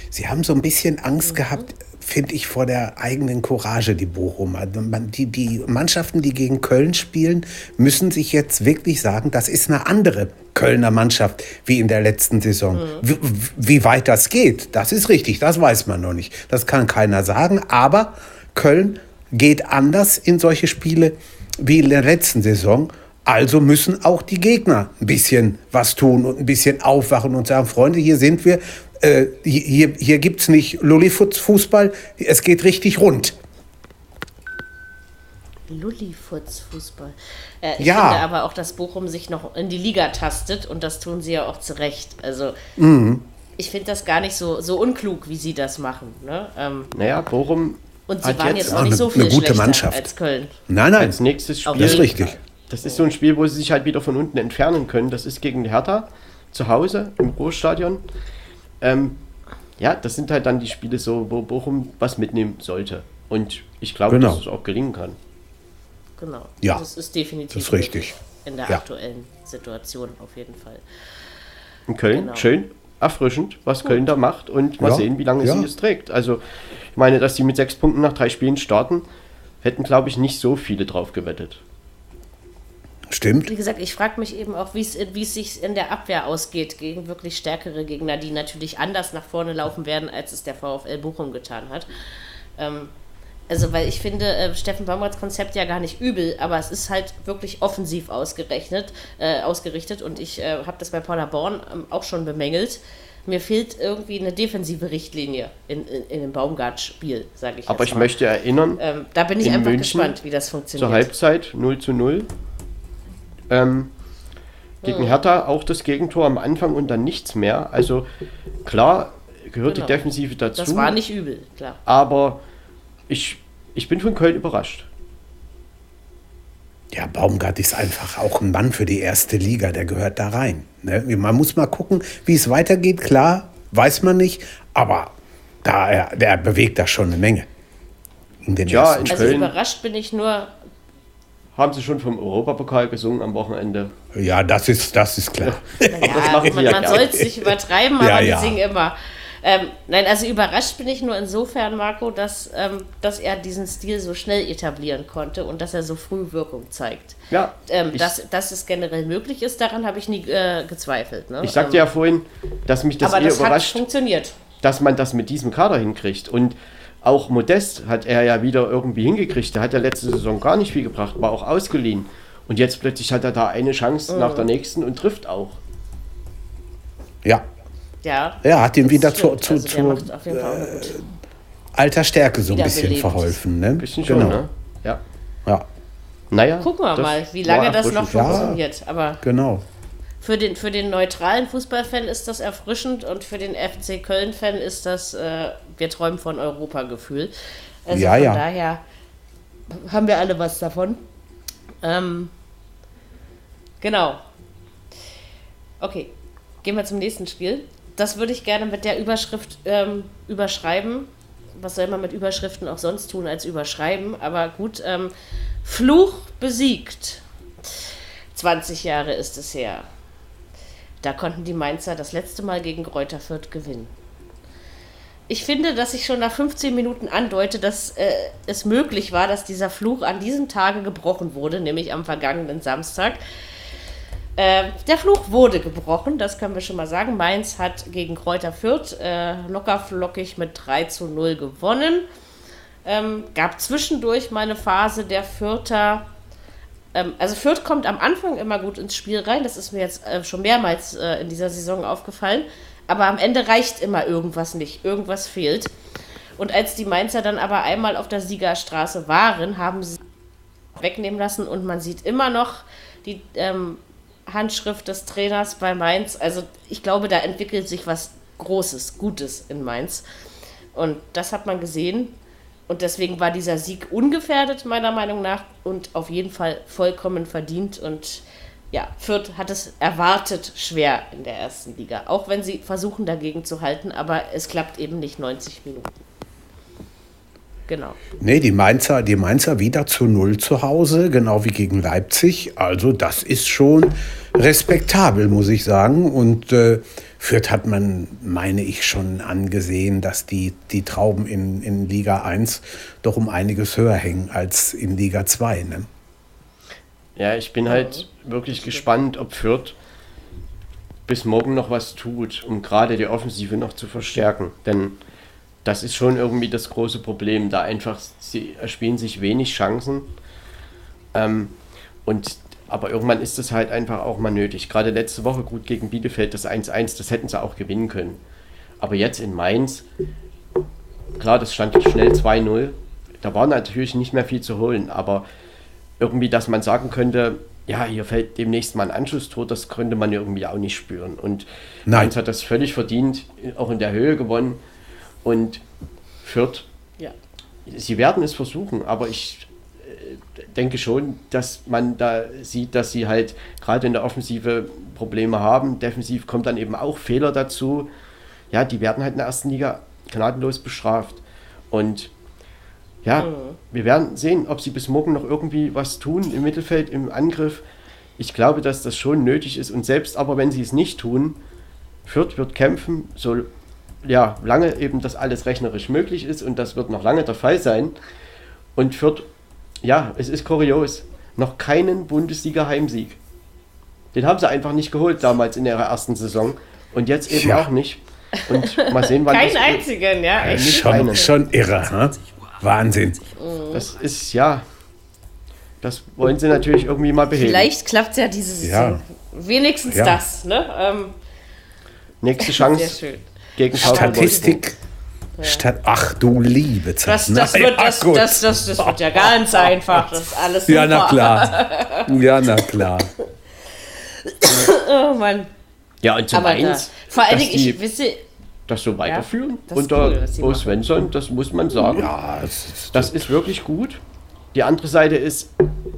Sie haben so ein bisschen Angst gehabt, finde ich, vor der eigenen Courage, die Bochum. Also die, die Mannschaften, die gegen Köln spielen, müssen sich jetzt wirklich sagen, das ist eine andere Kölner Mannschaft wie in der letzten Saison. Mhm. Wie, wie weit das geht, das ist richtig, das weiß man noch nicht. Das kann keiner sagen, aber Köln geht anders in solche Spiele wie in der letzten Saison. Also müssen auch die Gegner ein bisschen was tun und ein bisschen aufwachen und sagen, Freunde, hier sind wir, äh, hier, hier gibt es nicht Lullifuts-Fußball, es geht richtig rund. Lullifuts-Fußball. Äh, ich ja. finde aber auch, dass Bochum sich noch in die Liga tastet und das tun sie ja auch zu Recht. Also mhm. ich finde das gar nicht so, so unklug, wie sie das machen. Ne? Ähm, naja, Bochum. Und sie waren jetzt, jetzt auch nicht so viel eine gute Mannschaft. als Köln. Nein, nein. Als nächstes Spiel. Das ist richtig. Das ist so ein Spiel, wo sie sich halt wieder von unten entfernen können. Das ist gegen die Hertha zu Hause im Großstadion. Ähm, ja, das sind halt dann die Spiele so, wo Bochum was mitnehmen sollte. Und ich glaube, genau. dass es auch gelingen kann. Genau. Ja, Das ist definitiv das ist richtig. in der Ja. aktuellen Situation auf jeden Fall. In Köln, Genau. schön erfrischend, was Köln da macht und mal Ja, sehen, wie lange ja. sie es trägt. Also, ich meine, dass sie mit sechs Punkten nach drei Spielen starten, hätten, glaube ich, nicht so viele drauf gewettet. Stimmt. Wie gesagt, ich frage mich eben auch, wie es wie es sich in der Abwehr ausgeht gegen wirklich stärkere Gegner, die natürlich anders nach vorne laufen werden, als es der VfL Bochum getan hat. Ähm, also, weil ich finde, äh, Steffen Baumgarts Konzept ja gar nicht übel, aber es ist halt wirklich offensiv ausgerechnet, äh, ausgerichtet und ich äh, habe das bei Paula Born ähm, auch schon bemängelt. Mir fehlt irgendwie eine defensive Richtlinie in, in, in dem Baumgart-Spiel, sage ich Aber jetzt ich mal. möchte erinnern, Ähm, da bin ich in einfach München gespannt, wie das funktioniert. zur Halbzeit 0 zu 0. Ähm, gegen Hertha auch das Gegentor am Anfang und dann nichts mehr. Also klar gehört Genau. die Defensive dazu, Das war nicht übel, klar. aber ich, ich bin von Köln überrascht. Ja, Baumgart ist einfach auch ein Mann für die erste Liga, der gehört da rein. Ne? Man muss mal gucken, wie es weitergeht. Klar, weiß man nicht, aber da, er, der bewegt da schon eine Menge. In den Ja, ersten in Also Köln. überrascht bin ich nur, Haben sie schon vom Europapokal gesungen am Wochenende? Ja, das ist, das ist klar. naja, machen man, ja man soll es nicht übertreiben, aber Ja, die ja. singen immer. Ähm, nein, also überrascht bin ich nur insofern, Marco, dass, ähm, dass er diesen Stil so schnell etablieren konnte und dass er so früh Wirkung zeigt. Ja, Ähm, dass, dass es generell möglich ist, daran habe ich nie äh, gezweifelt. Ne? ich sagte ja vorhin, dass mich das aber eher das hat überrascht, funktioniert. dass man das mit diesem Kader hinkriegt. Und auch Modest hat er ja wieder irgendwie hingekriegt. Der hat ja letzte Saison gar nicht viel gebracht, war auch ausgeliehen. Und jetzt plötzlich hat er da eine Chance nach der nächsten und trifft auch. Ja, Ja, er hat ihm wieder zu, zu, also der zu macht auf jeden Fall auch eine gute. alter Stärke so ein bisschen Wiederbelebt. verholfen. Ne? Bisschen schon, genau. ne? Ja. Ja, Naja. Gucken wir mal, wie lange das noch erfrischend. Ja. funktioniert. Aber genau. Für den, für den neutralen Fußballfan ist das erfrischend und für den FC Köln-Fan ist das, äh, wir träumen von Europa-Gefühl. Also Ja, von ja. daher haben wir alle was davon. Ähm, genau. Okay, gehen wir zum nächsten Spiel. Das würde ich gerne mit der Überschrift ähm, überschreiben. Was soll man mit Überschriften auch sonst tun als überschreiben? Aber gut, ähm, Fluch besiegt. 20 Jahre ist es her. Da konnten die Mainzer das letzte Mal gegen Greuther Fürth gewinnen. Ich finde, dass ich schon nach 15 Minuten andeute, dass äh, es möglich war, dass dieser Fluch an diesem Tage gebrochen wurde, nämlich am vergangenen Samstag. Äh, der Fluch wurde gebrochen, das können wir schon mal sagen. Mainz hat gegen Kräuter Fürth äh, locker flockig mit 3 zu 0 gewonnen. Ähm, gab zwischendurch mal eine Phase der Fürther. Ähm, also Fürth kommt am Anfang immer gut ins Spiel rein, das ist mir jetzt äh, schon mehrmals äh, in dieser Saison aufgefallen. Aber am Ende reicht immer irgendwas nicht, irgendwas fehlt. Und als die Mainzer dann aber einmal auf der Siegerstraße waren, haben sie wegnehmen lassen und man sieht immer noch die ähm, Handschrift des Trainers bei Mainz. Also ich glaube, da entwickelt sich was Großes, Gutes in Mainz. Und das hat man gesehen. Und deswegen war dieser Sieg ungefährdet, meiner Meinung nach, und auf jeden Fall vollkommen verdient. Und ja, Fürth hat es erwartet schwer in der ersten Liga. Auch wenn sie versuchen dagegen zu halten, aber es klappt eben nicht 90 Minuten. Genau. Nee, die Mainzer, die Mainzer wieder zu Null zu Hause, genau wie gegen Leipzig. Also das ist schon respektabel, muss ich sagen. Und äh, Fürth hat man, meine ich, schon angesehen, dass die, die Trauben in, in Liga 1 doch um einiges höher hängen als in Liga 2. Ne? Ja, ich bin halt wirklich gespannt, ob Fürth bis morgen noch was tut, um gerade die Offensive noch zu verstärken. Denn das ist schon irgendwie das große Problem. Da einfach, sie erspielen sich wenig Chancen. Ähm, und, aber irgendwann ist es halt einfach auch mal nötig. Gerade letzte Woche gut gegen Bielefeld das 1-1, das hätten sie auch gewinnen können. Aber jetzt in Mainz, klar, das stand schnell 2-0. Da war natürlich nicht mehr viel zu holen, aber irgendwie, dass man sagen könnte, ja, hier fällt demnächst mal ein Anschlusstor, das könnte man irgendwie auch nicht spüren. Und Nein. Mainz hat das völlig verdient, auch in der Höhe gewonnen. Und Fürth, Ja. sie werden es versuchen, aber ich denke schon, dass man da sieht, dass sie halt gerade in der Offensive Probleme haben. Defensiv kommt dann eben auch Fehler dazu. Ja, die werden halt in der ersten Liga gnadenlos bestraft. Und Ja, wir werden sehen, ob sie bis morgen noch irgendwie was tun im Mittelfeld, im Angriff. Ich glaube, dass das schon nötig ist. Und selbst aber, wenn sie es nicht tun, Fürth wird kämpfen, so ja, lange eben das alles rechnerisch möglich ist. Und das wird noch lange der Fall sein. Und Fürth, ja, es ist kurios, noch keinen Bundesliga-Heimsieg. Den haben sie einfach nicht geholt damals in ihrer ersten Saison. Und jetzt eben Tja. auch nicht. Und mal sehen, wann Keinen einzigen, ja. Echt. nicht Schon, einen. schon irre, ne? Wahnsinn. Das ist ja. Das wollen sie natürlich irgendwie mal beheben. Vielleicht klappt es ja diese Saison. Ja. Wenigstens Ja. das, ne? Ähm, Nächste sehr Chance schön. gegen VfL Statt, ach du liebe Zeit. Das, das, Na wird, ja, das, das, das, das wird ja ganz einfach. Das ist alles super. ja, na klar. Ja, na klar. Oh Mann. Ja, und zum Aber da, vor allen Dingen, ich wisse, das so weiterführen das ist unter cool, Bo. Svensson, das muss man sagen. Ja, es ist, Das ist wirklich gut. Die andere Seite ist,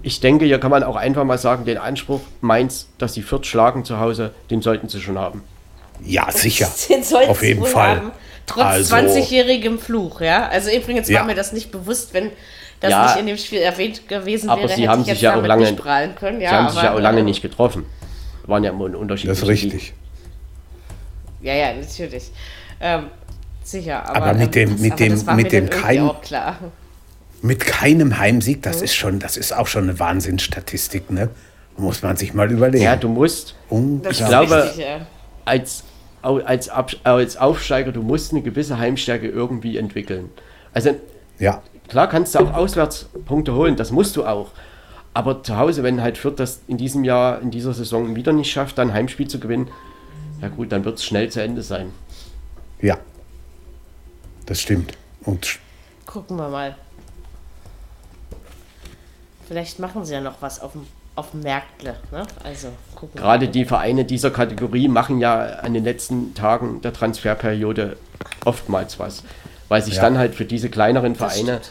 ich denke, hier kann man auch einfach mal sagen, den Anspruch, Mainz, dass sie Fürth schlagen zu Hause, den sollten sie schon haben. ja sicher. den sollten Auf sie jeden wohl Fall. haben. Trotz Also- 20-jährigem Fluch, ja. Also übrigens Ja. war mir das nicht bewusst, wenn das Ja, nicht in dem Spiel erwähnt gewesen aber wäre, sie hätte haben ich sich jetzt ja auch damit lange- nicht prahlen können. Ja, sie haben sich aber, ja auch lange äh, nicht getroffen. Waren ja immer ein Unterschied. Das ist richtig. Ja, ja, natürlich. Ähm, sicher, aber, Aber mit ähm, dem- das, mit aber dem- mit dem kein- auch klar. Mit keinem Heimsieg, das ist schon, das ist auch schon eine Wahnsinnsstatistik, ne? Muss man sich mal überlegen. Ja, du musst ist glaube- richtig, ja. als, als, Ab, als Aufsteiger, du musst eine gewisse Heimstärke irgendwie entwickeln. Also ja, klar kannst du auch Auswärtspunkte holen, das musst du auch. Aber zu Hause, wenn halt Fürth das in diesem Jahr, in dieser Saison wieder nicht schafft, dann ein Heimspiel zu gewinnen, ja gut, dann wird es schnell zu Ende sein. ja. Das stimmt. Und Gucken wir mal. Vielleicht machen sie ja noch was auf dem, auf dem Märktle. Ne? Also Gerade die Vereine dieser Kategorie machen ja an den letzten Tagen der Transferperiode oftmals was, weil sich Ja. dann halt für diese kleineren Vereine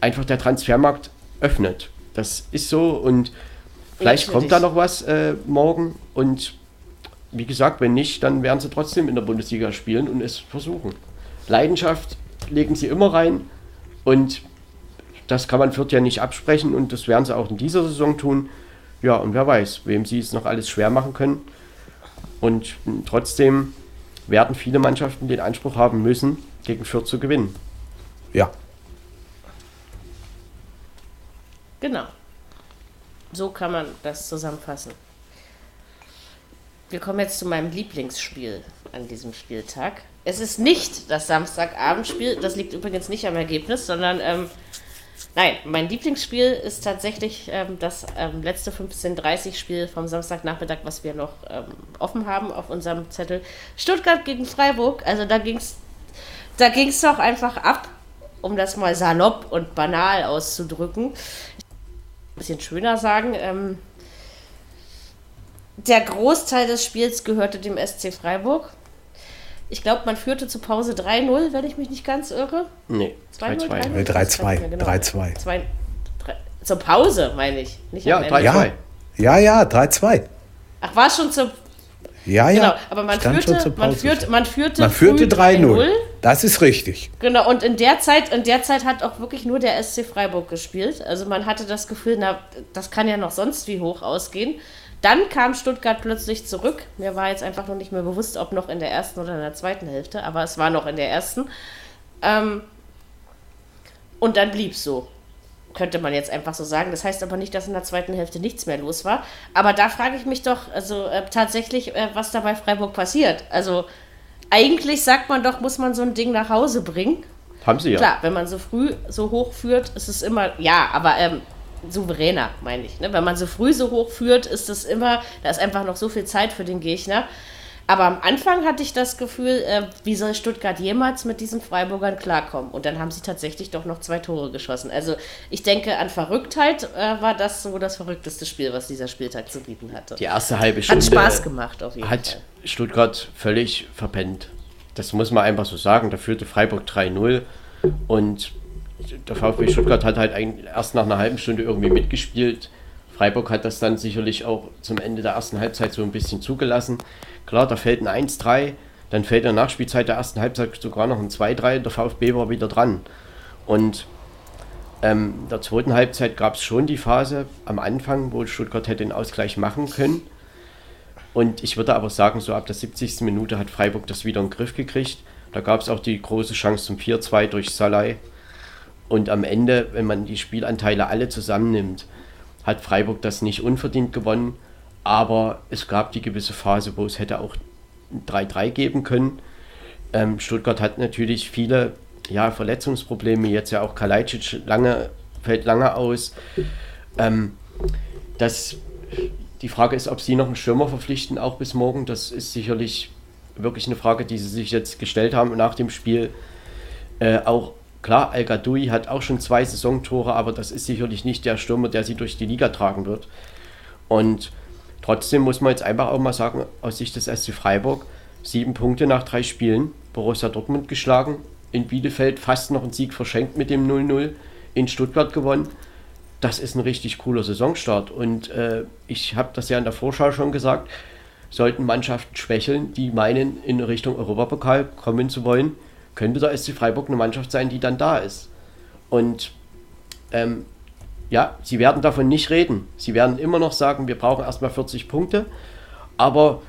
einfach der Transfermarkt öffnet. Das ist so und vielleicht kommt da noch was äh, morgen und wie gesagt, wenn nicht, dann werden sie trotzdem in der Bundesliga spielen und es versuchen. Leidenschaft legen sie immer rein und das kann man Fürth ja nicht absprechen und das werden sie auch in dieser Saison tun. Ja, und wer weiß, wem sie es noch alles schwer machen können. Und trotzdem werden viele Mannschaften den Anspruch haben müssen, gegen Fürth zu gewinnen. ja, Genau. So kann man das zusammenfassen. Wir kommen jetzt zu meinem Lieblingsspiel an diesem Spieltag. Es ist nicht das Samstagabendspiel, das liegt übrigens nicht am Ergebnis, sondern ähm, nein, mein Lieblingsspiel ist tatsächlich ähm, das ähm, letzte 15.30 Spiel vom Samstagnachmittag, was wir noch ähm, offen haben auf unserem Zettel. Stuttgart gegen Freiburg. Also da ging es da ging's doch einfach ab, um das mal salopp und banal auszudrücken bisschen schöner sagen. Ähm, der Großteil des Spiels gehörte dem SC Freiburg. Ich glaube, man führte zur Pause 3-0, wenn ich mich nicht ganz irre. Nee, 2-0, 3-2. Nee, 3-2, Ich weiß nicht mehr 3-2. Zwei- drei- Zur Pause, meine ich. Nicht Ja, am Ende. 3-2. ja, ja, ja, 3-2. Ach, war es schon zur. Ja, ja. Genau, aber man führte, zur man Pause. führte, man führte, Man führte früh 3-0. Das ist richtig. Genau, und in der Zeit, in der Zeit hat auch wirklich nur der SC Freiburg gespielt. Also man hatte das Gefühl, na, das kann ja noch sonst wie hoch ausgehen. Dann kam Stuttgart plötzlich zurück. Mir war jetzt einfach noch nicht mehr bewusst, ob noch in der ersten oder in der zweiten Hälfte, aber es war noch in der ersten. Ähm, und dann blieb es so. Könnte man jetzt einfach so sagen. Das heißt aber nicht, dass in der zweiten Hälfte nichts mehr los war. Aber da frage ich mich doch, also äh, tatsächlich, äh, was da bei Freiburg passiert. Also eigentlich sagt man doch, muss man so ein Ding nach Hause bringen. Haben sie ja. Klar, wenn man so früh so hoch führt, ist es immer, ja, aber ähm, souveräner, meine ich. Ne? Wenn man so früh so hoch führt, ist es immer, da ist einfach noch so viel Zeit für den Gegner. Aber am Anfang hatte ich das Gefühl, äh, wie soll Stuttgart jemals mit diesen Freiburgern klarkommen? Und dann haben sie tatsächlich doch noch zwei Tore geschossen. Also ich denke, an Verrücktheit äh, war das so das verrückteste Spiel, was dieser Spieltag zu bieten hatte. Die erste halbe Stunde Hat Spaß gemacht auf jeden hat Fall. Stuttgart völlig verpennt. Das muss man einfach so sagen. Da führte Freiburg 3-0 und der VfB Stuttgart hat halt erst nach einer halben Stunde irgendwie mitgespielt. Freiburg hat das dann sicherlich auch zum Ende der ersten Halbzeit so ein bisschen zugelassen. Klar, da fällt ein 1-3, dann fällt in der Nachspielzeit der ersten Halbzeit sogar noch ein 2-3, der VfB war wieder dran. Und Ähm, in der zweiten Halbzeit gab es schon die Phase am Anfang, wo Stuttgart hätte den Ausgleich machen können. Und ich würde aber sagen, so ab der 70. Minute hat Freiburg das wieder in den Griff gekriegt. Da gab es auch die große Chance zum 4-2 durch Salai. Und am Ende, wenn man die Spielanteile alle zusammennimmt, hat Freiburg das nicht unverdient gewonnen. Aber es gab die gewisse Phase, wo es hätte auch 3-3 geben können. Ähm, Stuttgart hat natürlich viele ja, Verletzungsprobleme. Jetzt ja auch Kalajdzic lange, fällt lange aus. Ähm, das die Frage ist, ob sie noch einen Stürmer verpflichten, auch bis morgen. Das ist sicherlich wirklich eine Frage, die sie sich jetzt gestellt haben nach dem Spiel. Äh, auch klar, El Gadoui hat auch schon zwei Saisontore, aber das ist sicherlich nicht der Stürmer, der sie durch die Liga tragen wird. Und trotzdem muss man jetzt einfach auch mal sagen, aus Sicht des SC Freiburg, sieben Punkte nach drei Spielen, Borussia Dortmund geschlagen, in Bielefeld fast noch einen Sieg verschenkt mit dem 0-0, in Stuttgart gewonnen das ist ein richtig cooler Saisonstart. Und äh, ich habe das ja in der Vorschau schon gesagt, sollten Mannschaften schwächeln, die meinen, in Richtung Europapokal kommen zu wollen, könnte der SC Freiburg eine Mannschaft sein, die dann da ist. Und ähm, ja, sie werden davon nicht reden. Sie werden immer noch sagen, wir brauchen erstmal 40 Punkte. Aber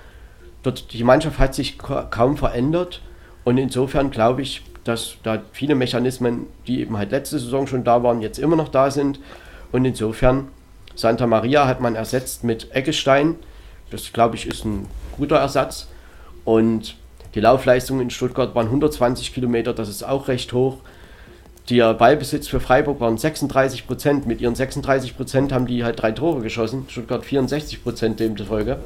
dort, die Mannschaft hat sich kaum verändert. Und insofern glaube ich, dass da viele Mechanismen, die eben halt letzte Saison schon da waren, jetzt immer noch da sind. Und insofern, Santa Maria hat man ersetzt mit Eckestein. Das, glaube ich, ist ein guter Ersatz. Und die Laufleistung in Stuttgart waren 120 Kilometer, das ist auch recht hoch. Der Ballbesitz für Freiburg waren 36 Prozent. Mit ihren 36 Prozent haben die halt drei Tore geschossen. Stuttgart 64 Prozent demzufolge.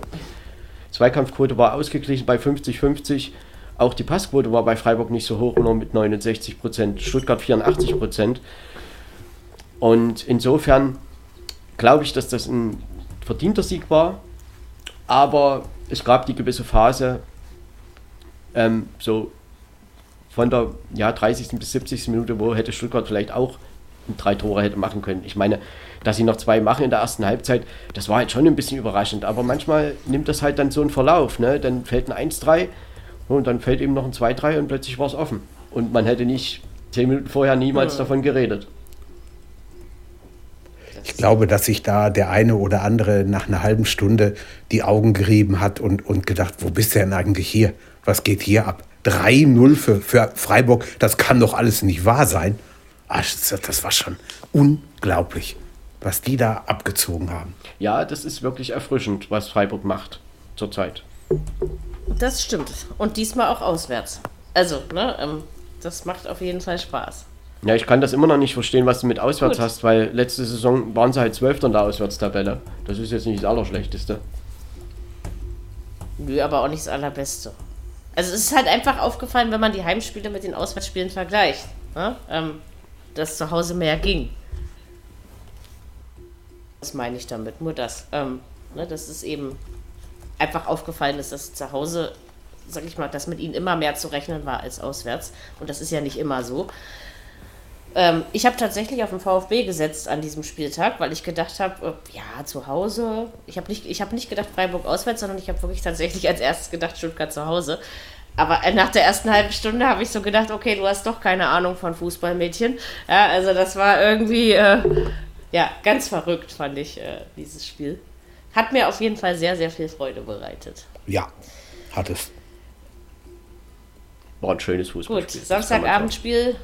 Zweikampfquote war ausgeglichen bei 50-50. Auch die Passquote war bei Freiburg nicht so hoch, nur mit 69 Prozent. Stuttgart 84 Prozent. Und insofern glaube ich, dass das ein verdienter Sieg war. Aber es gab die gewisse Phase, ähm, so von der ja, 30. bis 70. Minute, wo hätte Stuttgart vielleicht auch drei Tore hätte machen können. Ich meine, dass sie noch zwei machen in der ersten Halbzeit, das war halt schon ein bisschen überraschend. Aber manchmal nimmt das halt dann so einen Verlauf. Ne? Dann fällt ein 1-3 und dann fällt eben noch ein 2-3 und plötzlich war es offen. Und man hätte nicht zehn Minuten vorher niemals mhm. davon geredet. Ich glaube, dass sich da der eine oder andere nach einer halben Stunde die Augen gerieben hat und, und gedacht, wo bist du denn eigentlich hier? Was geht hier ab? 3-0 für, für Freiburg, das kann doch alles nicht wahr sein. Ach, das war schon unglaublich, was die da abgezogen haben. Ja, das ist wirklich erfrischend, was Freiburg macht zurzeit. Das stimmt. Und diesmal auch auswärts. Also, ne, ähm, das macht auf jeden Fall Spaß. Ja, ich kann das immer noch nicht verstehen, was du mit auswärts Gut. hast, weil letzte Saison waren sie halt Zwölfter in der Auswärtstabelle. Das ist jetzt nicht das Allerschlechteste. Nö, aber auch nicht das Allerbeste. Also es ist halt einfach aufgefallen, wenn man die Heimspiele mit den Auswärtsspielen vergleicht, ne? ähm, dass zu Hause mehr ging. Das meine ich damit, nur das. Ähm, ne, dass es eben einfach aufgefallen ist, dass zu Hause, sag ich mal, dass mit ihnen immer mehr zu rechnen war als auswärts. Und das ist ja nicht immer so. Ähm, ich habe tatsächlich auf den VfB gesetzt an diesem Spieltag, weil ich gedacht habe, äh, ja, zu Hause. Ich habe nicht, hab nicht gedacht Freiburg auswärts, sondern ich habe wirklich tatsächlich als erstes gedacht Stuttgart zu Hause. Aber äh, nach der ersten halben Stunde habe ich so gedacht, okay, du hast doch keine Ahnung von Fußballmädchen. Ja, also das war irgendwie, äh, ja, ganz verrückt, fand ich, äh, dieses Spiel. Hat mir auf jeden Fall sehr, sehr viel Freude bereitet. Ja, hat es. War ein schönes Fußballspiel. Gut, Samstagabendspiel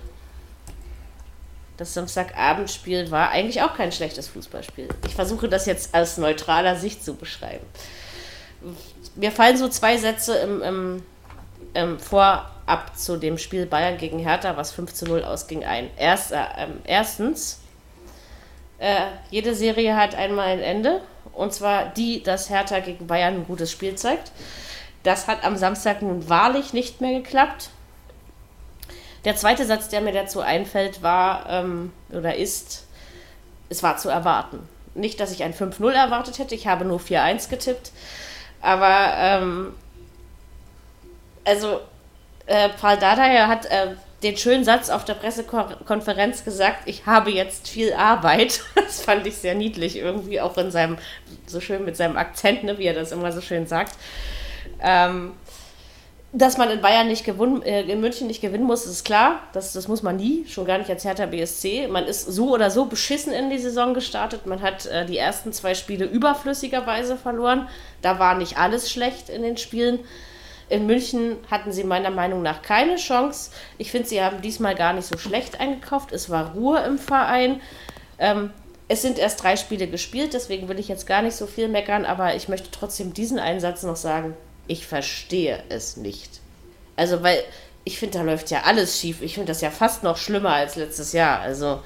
das Samstagabendspiel war eigentlich auch kein schlechtes Fußballspiel. Ich versuche das jetzt aus neutraler Sicht zu beschreiben. Mir fallen so zwei Sätze im, im, im Vorab zu dem Spiel Bayern gegen Hertha, was 5 zu 0 ausging, ein. Erst, äh, erstens, äh, jede Serie hat einmal ein Ende. Und zwar die, dass Hertha gegen Bayern ein gutes Spiel zeigt. Das hat am Samstag nun wahrlich nicht mehr geklappt. Der zweite Satz, der mir dazu einfällt, war ähm, oder ist, es war zu erwarten. Nicht, dass ich ein 5-0 erwartet hätte, ich habe nur 4-1 getippt. Aber, ähm, also, äh, Paul Dardai hat äh, den schönen Satz auf der Pressekonferenz gesagt, ich habe jetzt viel Arbeit. Das fand ich sehr niedlich, irgendwie auch in seinem, so schön mit seinem Akzent, ne, wie er das immer so schön sagt. Ähm, dass man in Bayern nicht gewonnen, äh, in München nicht gewinnen muss, ist klar. Das, das muss man nie, schon gar nicht als Hertha BSC. Man ist so oder so beschissen in die Saison gestartet. Man hat äh, die ersten zwei Spiele überflüssigerweise verloren. Da war nicht alles schlecht in den Spielen. In München hatten sie meiner Meinung nach keine Chance. Ich finde, sie haben diesmal gar nicht so schlecht eingekauft. Es war Ruhe im Verein. Ähm, es sind erst drei Spiele gespielt, deswegen will ich jetzt gar nicht so viel meckern, aber ich möchte trotzdem diesen Einsatz noch sagen ich verstehe es nicht. Also, weil ich finde, da läuft ja alles schief. Ich finde das ja fast noch schlimmer als letztes Jahr. Also,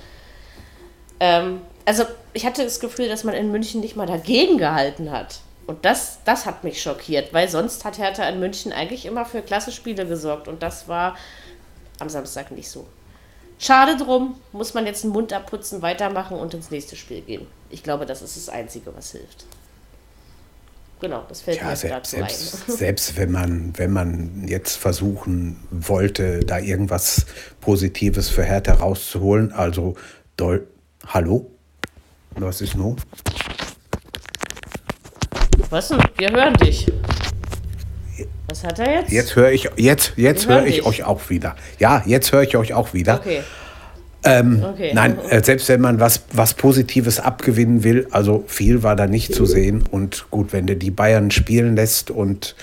ähm, also ich hatte das Gefühl, dass man in München nicht mal dagegen gehalten hat. Und das, das hat mich schockiert, weil sonst hat Hertha in München eigentlich immer für klasse Spiele gesorgt. Und das war am Samstag nicht so. Schade drum, muss man jetzt den Mund abputzen, weitermachen und ins nächste Spiel gehen. Ich glaube, das ist das Einzige, was hilft. Genau, das fällt ja, mir selbst, selbst, ein. selbst wenn man, wenn man jetzt versuchen wollte, da irgendwas Positives für Hertha rauszuholen, also Dol Hallo? Was ist nun? Was denn? Wir hören dich. Was hat er jetzt? Jetzt höre ich, jetzt, jetzt höre ich euch auch wieder. Ja, jetzt höre ich euch auch wieder. Okay. Ähm, okay. Nein, äh, selbst wenn man was, was Positives abgewinnen will, also viel war da nicht zu sehen. Und gut, wenn du die Bayern spielen lässt und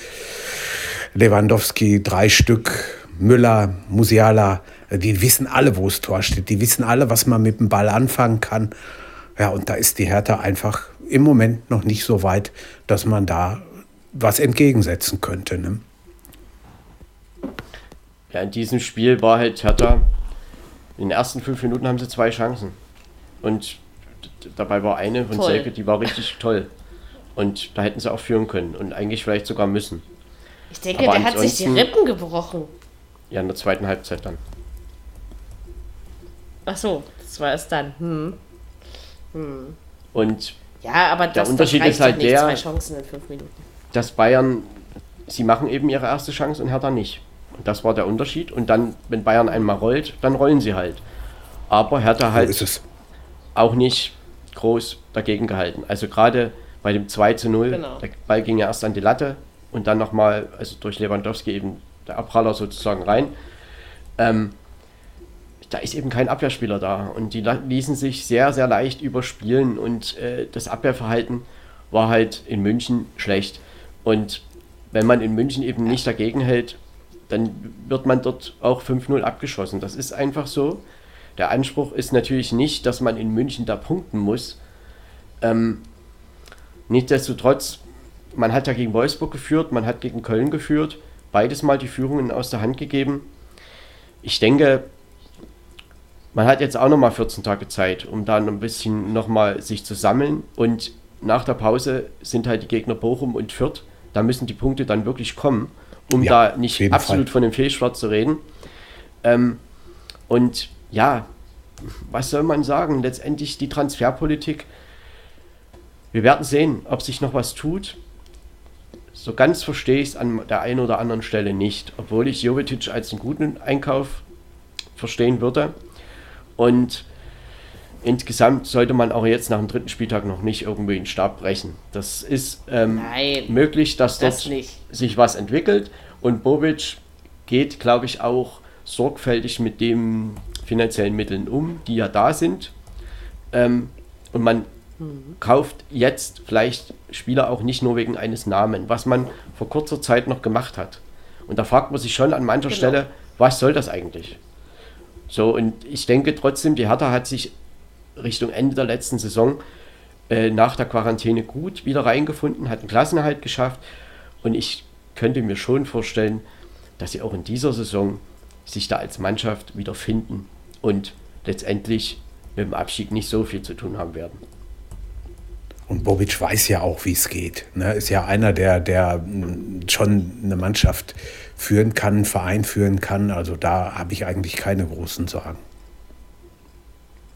Lewandowski drei Stück, Müller, Musiala, die wissen alle, wo das Tor steht. Die wissen alle, was man mit dem Ball anfangen kann. Ja, und da ist die Hertha einfach im Moment noch nicht so weit, dass man da was entgegensetzen könnte. Ne? Ja, in diesem Spiel war halt Hertha in den ersten fünf Minuten haben sie zwei Chancen. Und dabei war eine von toll. Selke, die war richtig toll. Und da hätten sie auch führen können und eigentlich vielleicht sogar müssen. Ich denke, Aber der hat sich die Rippen gebrochen. Ja, in der zweiten Halbzeit dann. Ach so, das war es dann. Hm. Hm. Und ja, aber der Unterschied ist halt nicht, der, zwei Chancen in fünf Minuten. dass Bayern, sie machen eben ihre erste Chance und Hertha nicht. Das war der Unterschied. Und dann, wenn Bayern einmal rollt, dann rollen sie halt. Aber Hertha halt so auch nicht groß dagegen gehalten. Also gerade bei dem 2 zu 0, genau. der Ball ging ja erst an die Latte und dann nochmal, also durch Lewandowski eben der Abpraller sozusagen rein. Ähm, da ist eben kein Abwehrspieler da und die ließen sich sehr, sehr leicht überspielen und äh, das Abwehrverhalten war halt in München schlecht. Und wenn man in München eben nicht dagegen hält, dann wird man dort auch 5-0 abgeschossen. Das ist einfach so. Der Anspruch ist natürlich nicht, dass man in München da punkten muss. Ähm, nichtsdestotrotz, man hat ja gegen Wolfsburg geführt, man hat gegen Köln geführt, beides mal die Führungen aus der Hand gegeben. Ich denke, man hat jetzt auch nochmal 14 Tage Zeit, um da ein bisschen nochmal sich zu sammeln. Und nach der Pause sind halt die Gegner Bochum und Fürth. Da müssen die Punkte dann wirklich kommen um ja, da nicht absolut Fall. von dem Fehlstart zu reden. Ähm, und ja, was soll man sagen? Letztendlich die Transferpolitik. Wir werden sehen, ob sich noch was tut. So ganz verstehe ich es an der einen oder anderen Stelle nicht, obwohl ich Jovetic als einen guten Einkauf verstehen würde. Und insgesamt sollte man auch jetzt nach dem dritten Spieltag noch nicht irgendwie den Stab brechen. Das ist ähm, möglich, dass das dort sich was entwickelt. Und Bobic geht, glaube ich, auch sorgfältig mit den finanziellen Mitteln um, die ja da sind. Ähm, und man mhm. kauft jetzt vielleicht Spieler auch nicht nur wegen eines Namen, was man vor kurzer Zeit noch gemacht hat. Und da fragt man sich schon an mancher genau. Stelle, was soll das eigentlich? So, und ich denke trotzdem, die Hertha hat sich Richtung Ende der letzten Saison äh, nach der Quarantäne gut wieder reingefunden, hat einen Klassenerhalt geschafft. Und ich könnte mir schon vorstellen, dass sie auch in dieser Saison sich da als Mannschaft wieder finden und letztendlich mit dem Abstieg nicht so viel zu tun haben werden. Und Bobic weiß ja auch, wie es geht. Ne? Ist ja einer, der, der schon eine Mannschaft führen kann, einen Verein führen kann. Also da habe ich eigentlich keine großen Sorgen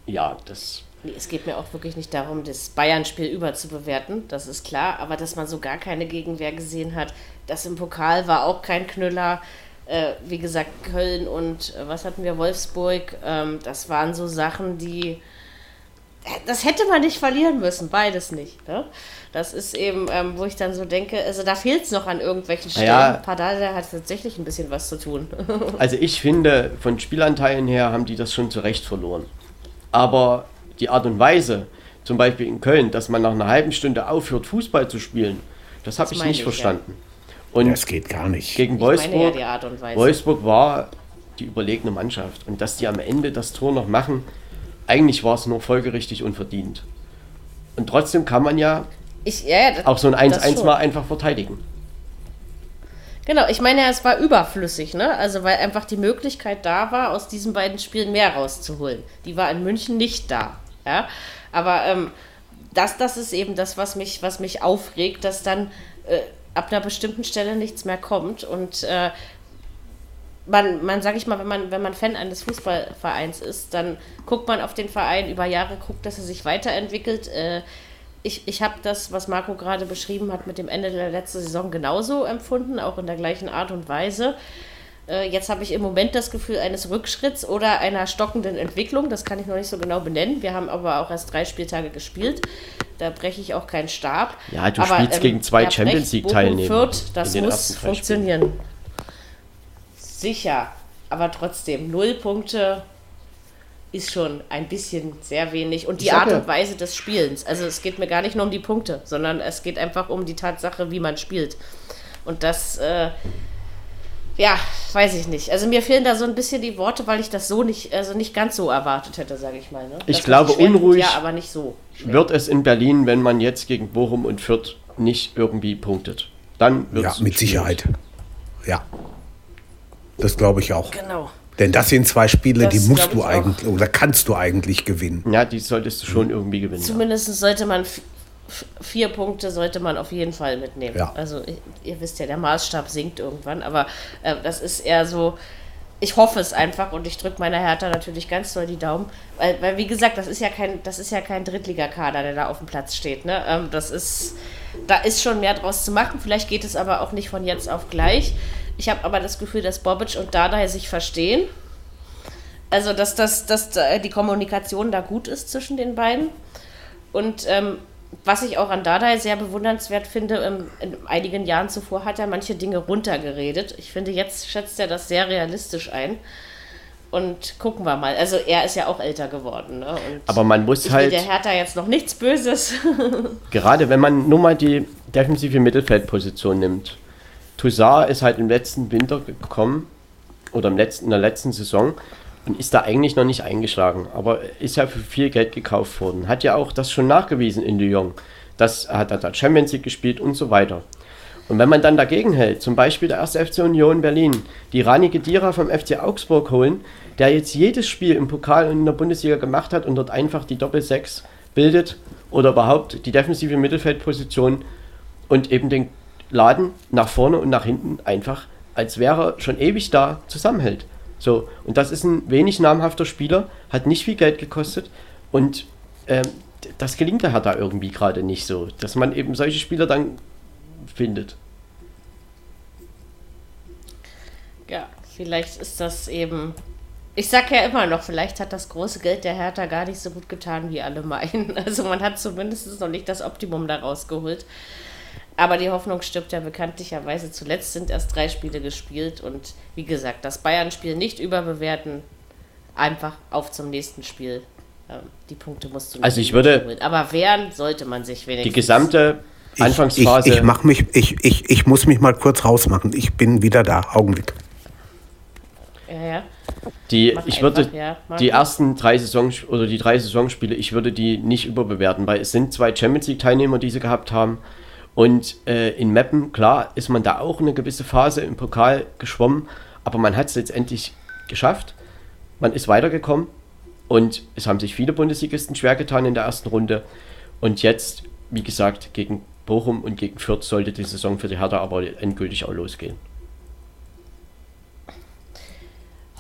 ja, das. Nee, es geht mir auch wirklich nicht darum, das Bayern-Spiel überzubewerten, das ist klar, aber dass man so gar keine Gegenwehr gesehen hat, das im Pokal war auch kein Knüller. Äh, wie gesagt, Köln und äh, was hatten wir, Wolfsburg, ähm, das waren so Sachen, die das hätte man nicht verlieren müssen, beides nicht. Ne? Das ist eben, ähm, wo ich dann so denke, also da fehlt es noch an irgendwelchen Stellen. Ja, Pardal hat tatsächlich ein bisschen was zu tun. also ich finde, von Spielanteilen her haben die das schon zu Recht verloren. Aber die Art und Weise, zum Beispiel in Köln, dass man nach einer halben Stunde aufhört, Fußball zu spielen, das habe ich nicht ich, verstanden. Ja. Und das geht gar nicht. Gegen Wolfsburg, ja Wolfsburg war die überlegene Mannschaft. Und dass die am Ende das Tor noch machen, eigentlich war es nur folgerichtig und verdient. Und trotzdem kann man ja, ich, ja, ja das, auch so ein 1-1 mal einfach verteidigen. Genau, ich meine, es war überflüssig, ne? Also weil einfach die Möglichkeit da war, aus diesen beiden Spielen mehr rauszuholen. Die war in München nicht da. Ja? Aber ähm, das, das ist eben das, was mich, was mich aufregt, dass dann äh, ab einer bestimmten Stelle nichts mehr kommt. Und äh, man, man sage ich mal, wenn man, wenn man Fan eines Fußballvereins ist, dann guckt man auf den Verein über Jahre, guckt, dass er sich weiterentwickelt. Äh, ich, ich habe das, was Marco gerade beschrieben hat, mit dem Ende der letzten Saison genauso empfunden, auch in der gleichen Art und Weise. Äh, jetzt habe ich im Moment das Gefühl eines Rückschritts oder einer stockenden Entwicklung. Das kann ich noch nicht so genau benennen. Wir haben aber auch erst drei Spieltage gespielt. Da breche ich auch keinen Stab. Ja, du aber, spielst ähm, gegen zwei Champions League-Teilnehmer. Das muss funktionieren. Sicher. Aber trotzdem, null Punkte ist schon ein bisschen sehr wenig. Und die Art und Weise des Spielens. Also es geht mir gar nicht nur um die Punkte, sondern es geht einfach um die Tatsache, wie man spielt. Und das, äh, ja, weiß ich nicht. Also mir fehlen da so ein bisschen die Worte, weil ich das so nicht, also nicht ganz so erwartet hätte, sage ich mal. Ne? Ich glaube, unruhig ja, aber nicht so wird es in Berlin, wenn man jetzt gegen Bochum und Fürth nicht irgendwie punktet. Dann wird es. Ja, mit Sicherheit. Ja. Das glaube ich auch. Genau. Denn das sind zwei Spiele, das die musst du eigentlich auch. oder kannst du eigentlich gewinnen. Ja, die solltest du schon irgendwie gewinnen. Zumindest sollte man vier Punkte sollte man auf jeden Fall mitnehmen. Ja. Also ihr wisst ja, der Maßstab sinkt irgendwann, aber äh, das ist eher so, ich hoffe es einfach und ich drücke meiner Hertha natürlich ganz doll die Daumen, weil, weil wie gesagt, das ist ja kein, das ist ja kein Drittligakader, der da auf dem Platz steht. Ne? Ähm, das ist, da ist schon mehr draus zu machen. Vielleicht geht es aber auch nicht von jetzt auf gleich. Ich habe aber das Gefühl, dass Bobic und Dada sich verstehen. Also, dass, dass, dass die Kommunikation da gut ist zwischen den beiden. Und ähm, was ich auch an Dardai sehr bewundernswert finde, in, in, einigen Jahren zuvor hat er manche Dinge runtergeredet. Ich finde, jetzt schätzt er das sehr realistisch ein. Und gucken wir mal. Also er ist ja auch älter geworden. Ne? Aber man muss halt. Der Hertha jetzt noch nichts Böses. gerade wenn man nur mal die defensive Mittelfeldposition nimmt. Toussaint ist halt im letzten Winter gekommen oder im letzten, in der letzten Saison und ist da eigentlich noch nicht eingeschlagen, aber ist ja für viel Geld gekauft worden. Hat ja auch das schon nachgewiesen in Lyon. Das hat er da Champions League gespielt und so weiter. Und wenn man dann dagegen hält, zum Beispiel der erste FC Union Berlin, die Rani Gedira vom FC Augsburg holen, der jetzt jedes Spiel im Pokal und in der Bundesliga gemacht hat und dort einfach die Doppel-6 bildet oder überhaupt die defensive Mittelfeldposition und eben den Laden nach vorne und nach hinten einfach, als wäre schon ewig da, zusammenhält. So, und das ist ein wenig namhafter Spieler, hat nicht viel Geld gekostet und ähm, das gelingt der Hertha irgendwie gerade nicht so, dass man eben solche Spieler dann findet. Ja, vielleicht ist das eben. Ich sag ja immer noch, vielleicht hat das große Geld der Hertha gar nicht so gut getan, wie alle meinen. Also man hat zumindest noch nicht das Optimum daraus geholt. Aber die Hoffnung stirbt ja bekanntlicherweise. Zuletzt sind erst drei Spiele gespielt und wie gesagt, das Bayern-Spiel nicht überbewerten, einfach auf zum nächsten Spiel. Ähm, die Punkte musst du nicht. Also ich würde. Holen. Aber wehren sollte man sich wenigstens. Die gesamte Anfangsphase. Ich, ich, ich, mach mich, ich, ich, ich muss mich mal kurz rausmachen. Ich bin wieder da. Augenblick. Ja, ja. Die, ich würde ja, die ersten drei Saisons oder die drei Saisonspiele, ich würde die nicht überbewerten, weil es sind zwei Champions League Teilnehmer, die sie gehabt haben. Und äh, in Meppen, klar, ist man da auch eine gewisse Phase im Pokal geschwommen, aber man hat es letztendlich geschafft. Man ist weitergekommen und es haben sich viele Bundesligisten schwer getan in der ersten Runde. Und jetzt, wie gesagt, gegen Bochum und gegen Fürth sollte die Saison für die Hertha aber endgültig auch losgehen.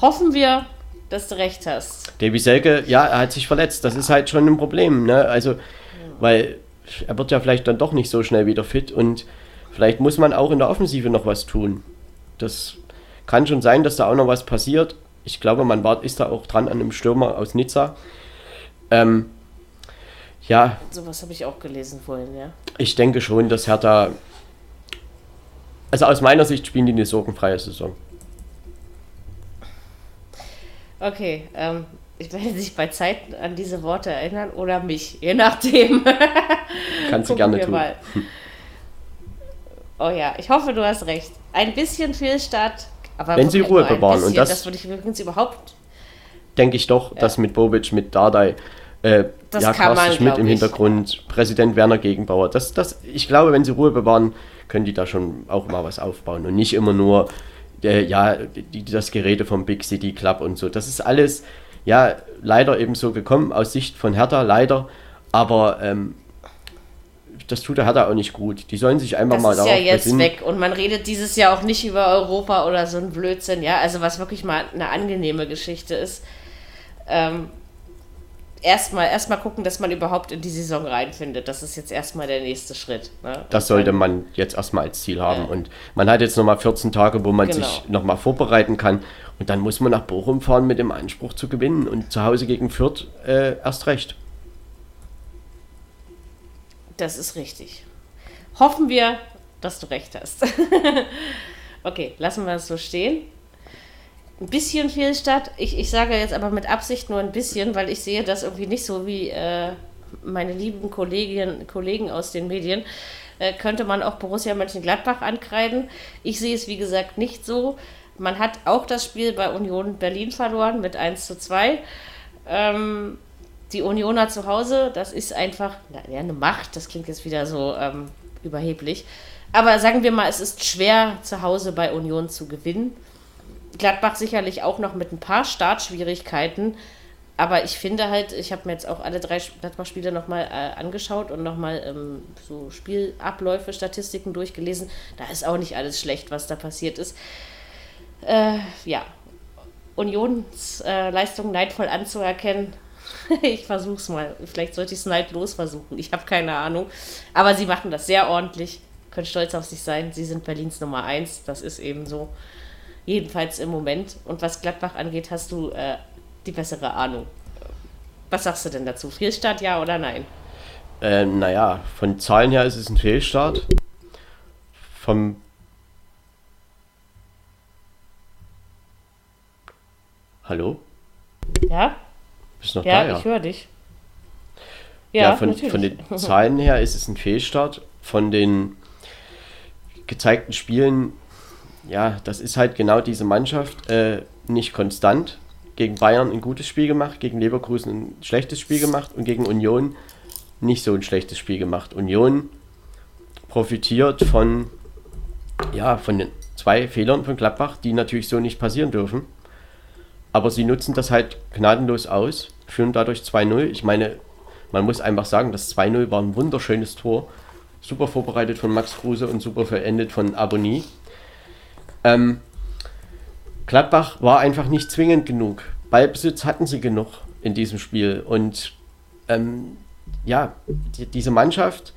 Hoffen wir, dass du recht hast. Davy Selke, ja, er hat sich verletzt. Das ist halt schon ein Problem. Ne? Also, weil er wird ja vielleicht dann doch nicht so schnell wieder fit und vielleicht muss man auch in der Offensive noch was tun. Das kann schon sein, dass da auch noch was passiert. Ich glaube, man war, ist da auch dran an einem Stürmer aus Nizza. Ähm, Ja, Sowas habe ich auch gelesen vorhin, ja. ich denke schon, dass Hertha. Also aus meiner Sicht spielen die eine sorgenfreie Saison. Okay, ähm, ich werde sich bei Zeit an diese Worte erinnern oder mich, je nachdem. Kannst du gerne tun. mal. Oh ja, ich hoffe, du hast recht. Ein bisschen Fehlstart, aber Wenn sie Ruhe bewahren und das- das würde ich übrigens überhaupt. Denke ich doch, dass mit Bobic, mit Dardai, äh, Das ja, Carsten Schmidt im ich. Hintergrund, Präsident Werner Gegenbauer. Das, das, ich glaube, wenn sie Ruhe bewahren, können die da schon auch mal was aufbauen und nicht immer nur äh, ja, die, das Gerede vom Big City Club und so. Das ist alles, ja, leider eben so gekommen aus Sicht von Hertha, leider. Aber ähm, das tut der Hertha auch nicht gut. Die sollen sich einfach Das mal ist ja darauf jetzt besinnen. weg und man redet dieses Jahr auch nicht über Europa oder so ein Blödsinn, ja. Also was wirklich mal eine angenehme Geschichte ist. Ähm, erstmal erstmal gucken, dass man überhaupt in die Saison reinfindet. Das ist jetzt erstmal der nächste Schritt. Ne? Das sollte man jetzt erstmal als Ziel haben. Ja. Und man hat jetzt nochmal 14 Tage, wo man Genau. sich nochmal vorbereiten kann. Und dann muss man nach Bochum fahren mit dem Anspruch zu gewinnen. Und zu Hause gegen Fürth äh, erst recht. Das ist richtig. Hoffen wir, dass du recht hast. okay, lassen wir es so stehen. Ein bisschen Fehlstart. Ich, ich sage jetzt aber mit Absicht nur ein bisschen, weil ich sehe das irgendwie nicht so wie äh, meine lieben Kolleginnen, Kollegen aus den Medien. Äh, könnte man auch Borussia Mönchengladbach ankreiden. Ich sehe es wie gesagt nicht so. Man hat auch das Spiel bei Union Berlin verloren mit 1 zu 2. Ähm, die Unioner zu Hause, das ist einfach ja, eine Macht. Das klingt jetzt wieder so ähm, überheblich. Aber sagen wir mal, es ist schwer, zu Hause bei Union zu gewinnen. Gladbach sicherlich auch noch mit ein paar Startschwierigkeiten. Aber ich finde halt, ich habe mir jetzt auch alle drei Gladbach-Spiele nochmal äh, angeschaut und nochmal ähm, so Spielabläufe, Statistiken durchgelesen. Da ist auch nicht alles schlecht, was da passiert ist. Äh, ja, Unions äh, neidvoll anzuerkennen. ich versuch's mal. Vielleicht sollte ich es neidlos versuchen. Ich habe keine Ahnung. Aber sie machen das sehr ordentlich. Können stolz auf sich sein. Sie sind Berlins Nummer eins. Das ist eben so. Jedenfalls im Moment. Und was Gladbach angeht, hast du äh, die bessere Ahnung. Was sagst du denn dazu? Fehlstart, ja oder nein? Äh, naja, von Zahlen her ist es ein Fehlstart. Vom. Hallo? Ja? Bist noch Ja, da? ich höre dich. Ja, von, natürlich. von den Zahlen her ist es ein Fehlstart. Von den gezeigten Spielen, ja, das ist halt genau diese Mannschaft, äh, nicht konstant. Gegen Bayern ein gutes Spiel gemacht, gegen Leverkusen ein schlechtes Spiel gemacht und gegen Union nicht so ein schlechtes Spiel gemacht. Union profitiert von, ja, von den zwei Fehlern von Gladbach, die natürlich so nicht passieren dürfen. Aber sie nutzen das halt gnadenlos aus, führen dadurch 2-0. Ich meine, man muss einfach sagen, das 2-0 war ein wunderschönes Tor. Super vorbereitet von Max Kruse und super vollendet von Aboni. Ähm, Gladbach war einfach nicht zwingend genug. Ballbesitz hatten sie genug in diesem Spiel. Und ähm, ja, die, diese Mannschaft,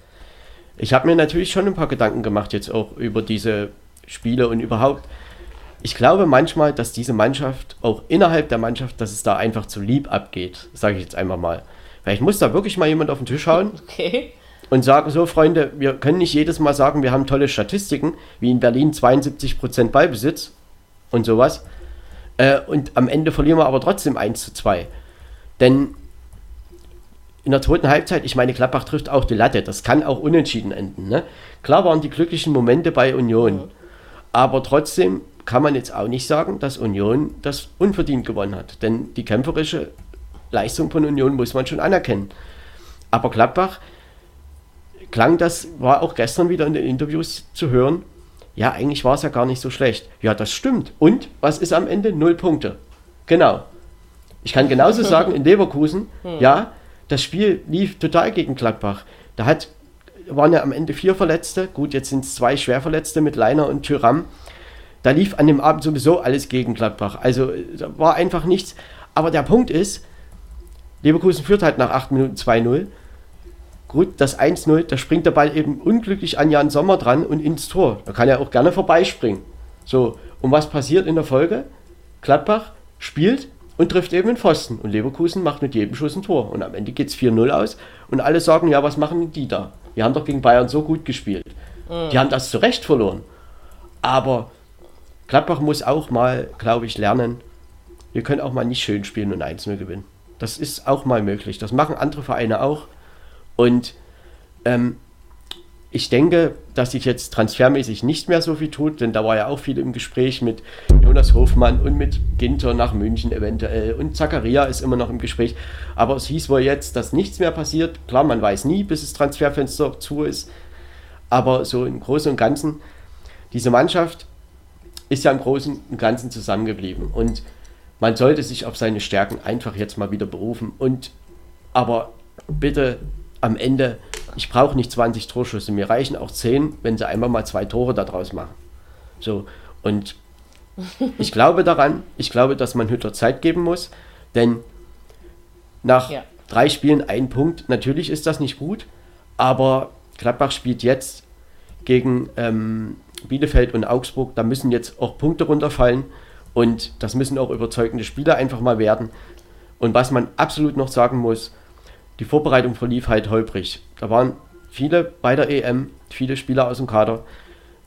ich habe mir natürlich schon ein paar Gedanken gemacht jetzt auch über diese Spiele und überhaupt. Ich glaube manchmal, dass diese Mannschaft, auch innerhalb der Mannschaft, dass es da einfach zu lieb abgeht, sage ich jetzt einfach mal. Vielleicht muss da wirklich mal jemand auf den Tisch hauen Okay. Und sagen, so Freunde, wir können nicht jedes Mal sagen, wir haben tolle Statistiken, wie in Berlin 72% Ballbesitz und sowas. Äh, und am Ende verlieren wir aber trotzdem 1 zu 2. Denn in der zweiten Halbzeit, ich meine, Gladbach trifft auch die Latte, das kann auch unentschieden enden. Ne? Klar waren die glücklichen Momente bei Union, aber trotzdem kann man jetzt auch nicht sagen, dass Union das unverdient gewonnen hat. Denn die kämpferische Leistung von Union muss man schon anerkennen. Aber Gladbach klang das, war auch gestern wieder in den Interviews zu hören, ja, eigentlich war es ja gar nicht so schlecht. Ja, das stimmt. Und was ist am Ende? Null Punkte. Genau. Ich kann genauso sagen, in Leverkusen, ja, das Spiel lief total gegen Gladbach. Da hat, waren ja am Ende vier Verletzte. Gut, jetzt sind es zwei Schwerverletzte mit Leiner und Tyram. Da lief an dem Abend sowieso alles gegen Gladbach. Also da war einfach nichts. Aber der Punkt ist, Leverkusen führt halt nach 8 Minuten 2-0. Gut, das 1-0, da springt der Ball eben unglücklich an Jan Sommer dran und ins Tor. Da kann er auch gerne vorbeispringen. So, und was passiert in der Folge? Gladbach spielt und trifft eben den Pfosten. Und Leverkusen macht mit jedem Schuss ein Tor. Und am Ende geht es 4-0 aus. Und alle sagen, ja, was machen die da? Die haben doch gegen Bayern so gut gespielt. Mhm. Die haben das zu Recht verloren. Aber Gladbach muss auch mal, glaube ich, lernen, wir können auch mal nicht schön spielen und 1-0 gewinnen. Das ist auch mal möglich. Das machen andere Vereine auch. Und ähm, ich denke, dass sich jetzt transfermäßig nicht mehr so viel tut, denn da war ja auch viel im Gespräch mit Jonas Hofmann und mit Ginter nach München eventuell und Zakaria ist immer noch im Gespräch. Aber es hieß wohl jetzt, dass nichts mehr passiert. Klar, man weiß nie, bis das Transferfenster zu ist. Aber so im Großen und Ganzen, diese Mannschaft ist ja im Großen und Ganzen zusammengeblieben. Und man sollte sich auf seine Stärken einfach jetzt mal wieder berufen. Und aber bitte am Ende ich brauche nicht 20 Torschüsse, mir reichen auch 10, wenn sie einmal mal zwei Tore daraus machen. So, und ich glaube daran, ich glaube, dass man Hütter Zeit geben muss, denn nach ja. drei Spielen ein Punkt, natürlich ist das nicht gut, aber Gladbach spielt jetzt gegen ähm, Bielefeld und Augsburg, da müssen jetzt auch Punkte runterfallen und das müssen auch überzeugende Spiele einfach mal werden. Und was man absolut noch sagen muss, die Vorbereitung verlief halt holprig. Da waren viele bei der EM, viele Spieler aus dem Kader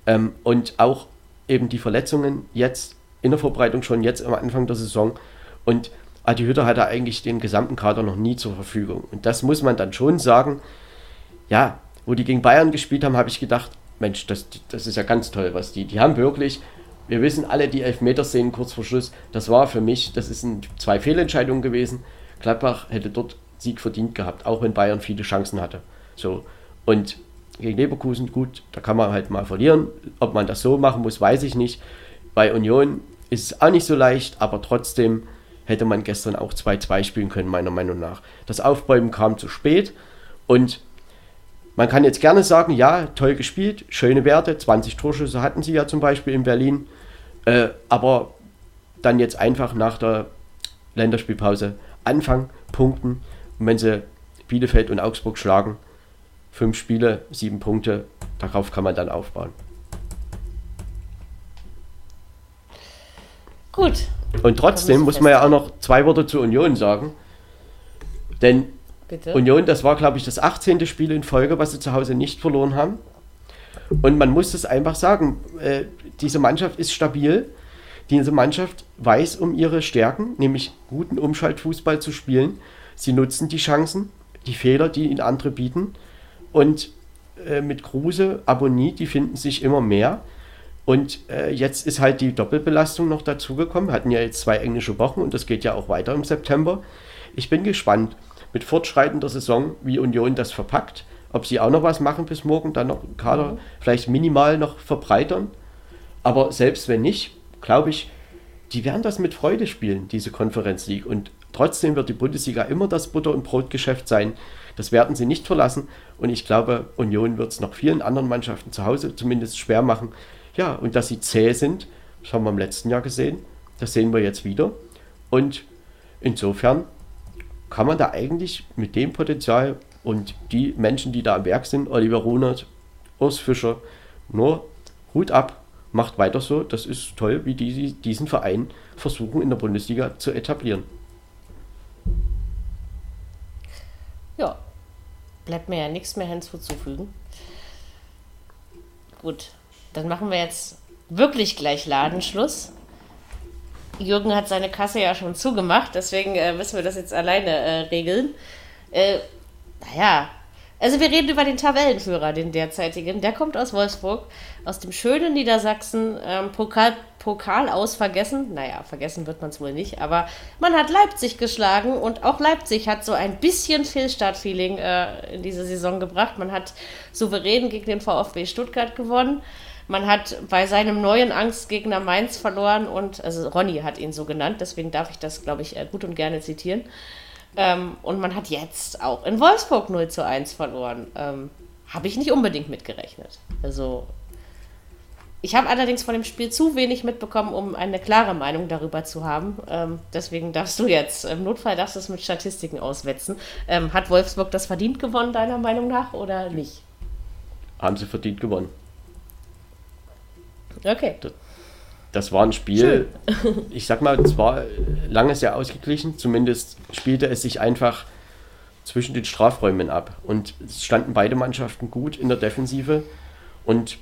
ähm, und auch eben die Verletzungen jetzt in der Vorbereitung schon jetzt am Anfang der Saison. Und Adi Hütter hatte eigentlich den gesamten Kader noch nie zur Verfügung. Und das muss man dann schon sagen. Ja, wo die gegen Bayern gespielt haben, habe ich gedacht, Mensch, das, das ist ja ganz toll, was die, die haben wirklich, wir wissen alle die Elfmeter-Szenen kurz vor Schluss, das war für mich, das ist ein, zwei Fehlentscheidungen gewesen. Gladbach hätte dort Sieg verdient gehabt, auch wenn Bayern viele Chancen hatte. So. Und gegen Leverkusen, gut, da kann man halt mal verlieren. Ob man das so machen muss, weiß ich nicht. Bei Union ist es auch nicht so leicht, aber trotzdem hätte man gestern auch 2-2 spielen können, meiner Meinung nach. Das Aufbäumen kam zu spät und man kann jetzt gerne sagen, ja, toll gespielt, schöne Werte, 20 Torschüsse hatten sie ja zum Beispiel in Berlin, äh, aber dann jetzt einfach nach der Länderspielpause anfangen, punkten und wenn sie Bielefeld und Augsburg schlagen, fünf Spiele, sieben Punkte, darauf kann man dann aufbauen. Gut. Und trotzdem muss man ja auch noch zwei Worte zur Union sagen. Denn Bitte? Union, das war, glaube ich, das 18. Spiel in Folge, was sie zu Hause nicht verloren haben. Und man muss es einfach sagen, äh, diese Mannschaft ist stabil. Diese Mannschaft weiß um ihre Stärken, nämlich guten Umschaltfußball zu spielen. Sie nutzen die Chancen, die Fehler, die ihnen andere bieten. Und äh, mit Kruse, Abonnie, die finden sich immer mehr. Und äh, jetzt ist halt die Doppelbelastung noch dazugekommen. Wir hatten ja jetzt zwei englische Wochen und das geht ja auch weiter im September. Ich bin gespannt mit fortschreitender Saison, wie Union das verpackt. Ob sie auch noch was machen bis morgen, dann noch Kader mhm. vielleicht minimal noch verbreitern. Aber selbst wenn nicht, glaube ich, die werden das mit Freude spielen, diese Konferenz League. Und Trotzdem wird die Bundesliga immer das Butter- und Brotgeschäft sein. Das werden sie nicht verlassen. Und ich glaube, Union wird es noch vielen anderen Mannschaften zu Hause zumindest schwer machen. Ja, und dass sie zäh sind, das haben wir im letzten Jahr gesehen. Das sehen wir jetzt wieder. Und insofern kann man da eigentlich mit dem Potenzial und die Menschen, die da am Werk sind, Oliver Runert, Urs Fischer, nur Hut ab, macht weiter so. Das ist toll, wie die diesen Verein versuchen in der Bundesliga zu etablieren. Ja, bleibt mir ja nichts mehr hinzuzufügen. Gut, dann machen wir jetzt wirklich gleich Ladenschluss. Jürgen hat seine Kasse ja schon zugemacht, deswegen äh, müssen wir das jetzt alleine äh, regeln. Äh, naja, also wir reden über den Tabellenführer, den derzeitigen. Der kommt aus Wolfsburg, aus dem schönen Niedersachsen. Ähm, Pokal, Pokal aus vergessen. Naja, vergessen wird man es wohl nicht. Aber man hat Leipzig geschlagen und auch Leipzig hat so ein bisschen Fehlstart-Feeling äh, in diese Saison gebracht. Man hat souverän gegen den VfB Stuttgart gewonnen. Man hat bei seinem neuen Angstgegner Mainz verloren und, also Ronny hat ihn so genannt, deswegen darf ich das, glaube ich, äh, gut und gerne zitieren. Ähm, und man hat jetzt auch in Wolfsburg 0 zu 1 verloren. Ähm, habe ich nicht unbedingt mitgerechnet. Also, ich habe allerdings von dem Spiel zu wenig mitbekommen, um eine klare Meinung darüber zu haben. Ähm, deswegen darfst du jetzt, im Notfall darfst du es mit Statistiken auswetzen. Ähm, hat Wolfsburg das verdient gewonnen, deiner Meinung nach, oder nicht? Haben sie verdient gewonnen. Okay. das war ein Spiel, ich sag mal, es war lange sehr ausgeglichen, zumindest spielte es sich einfach zwischen den Strafräumen ab. Und es standen beide Mannschaften gut in der Defensive. Und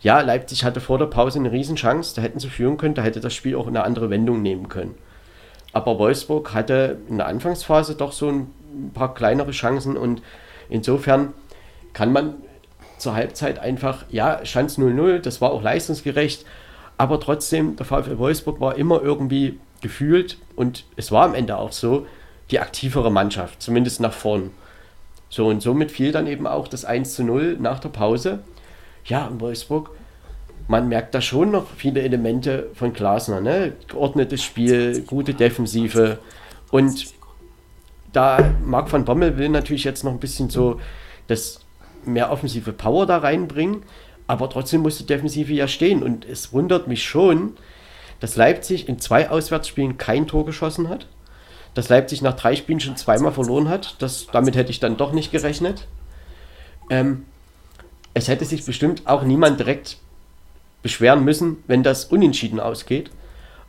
ja, Leipzig hatte vor der Pause eine Riesenchance, da hätten sie führen können, da hätte das Spiel auch eine andere Wendung nehmen können. Aber Wolfsburg hatte in der Anfangsphase doch so ein paar kleinere Chancen. Und insofern kann man zur Halbzeit einfach, ja, stand 0-0, das war auch leistungsgerecht, aber trotzdem, der VfL Wolfsburg war immer irgendwie gefühlt und es war am Ende auch so, die aktivere Mannschaft, zumindest nach vorn. So und somit fiel dann eben auch das 1 zu 0 nach der Pause. Ja, in Wolfsburg, man merkt da schon noch viele Elemente von Glasner, ne? Geordnetes Spiel, gute Defensive und da Marc van Bommel will natürlich jetzt noch ein bisschen so das mehr offensive Power da reinbringen, aber trotzdem muss die Defensive ja stehen und es wundert mich schon, dass Leipzig in zwei Auswärtsspielen kein Tor geschossen hat dass Leipzig nach drei Spielen schon zweimal verloren hat. Das, damit hätte ich dann doch nicht gerechnet. Ähm, es hätte sich bestimmt auch niemand direkt beschweren müssen, wenn das unentschieden ausgeht.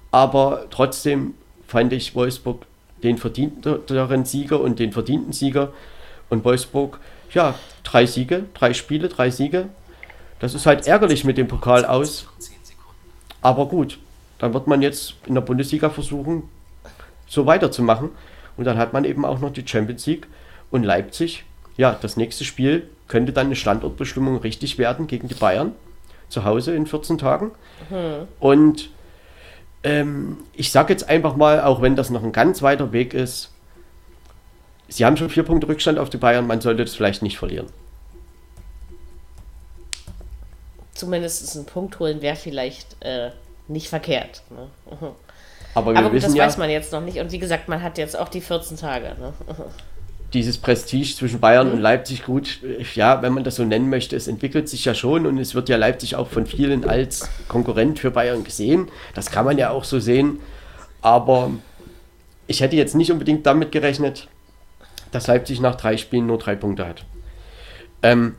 Aber trotzdem fand ich Wolfsburg den verdienteren Sieger und den verdienten Sieger. Und Wolfsburg, ja, drei Siege, drei Spiele, drei Siege. Das ist halt ärgerlich mit dem Pokal aus. Aber gut, dann wird man jetzt in der Bundesliga versuchen, so weiterzumachen. Und dann hat man eben auch noch die Champions League und Leipzig. Ja, das nächste Spiel könnte dann eine Standortbestimmung richtig werden gegen die Bayern zu Hause in 14 Tagen. Mhm. Und ähm, ich sage jetzt einfach mal, auch wenn das noch ein ganz weiter Weg ist, sie haben schon vier Punkte Rückstand auf die Bayern, man sollte das vielleicht nicht verlieren. Zumindest einen Punkt holen wäre vielleicht äh, nicht verkehrt. Ne? Aber, Aber gut, das ja, weiß man jetzt noch nicht. Und wie gesagt, man hat jetzt auch die 14 Tage. Ne? Dieses Prestige zwischen Bayern mhm. und Leipzig, gut, ja, wenn man das so nennen möchte, es entwickelt sich ja schon und es wird ja Leipzig auch von vielen als Konkurrent für Bayern gesehen. Das kann man ja auch so sehen. Aber ich hätte jetzt nicht unbedingt damit gerechnet, dass Leipzig nach drei Spielen nur drei Punkte hat. Ähm,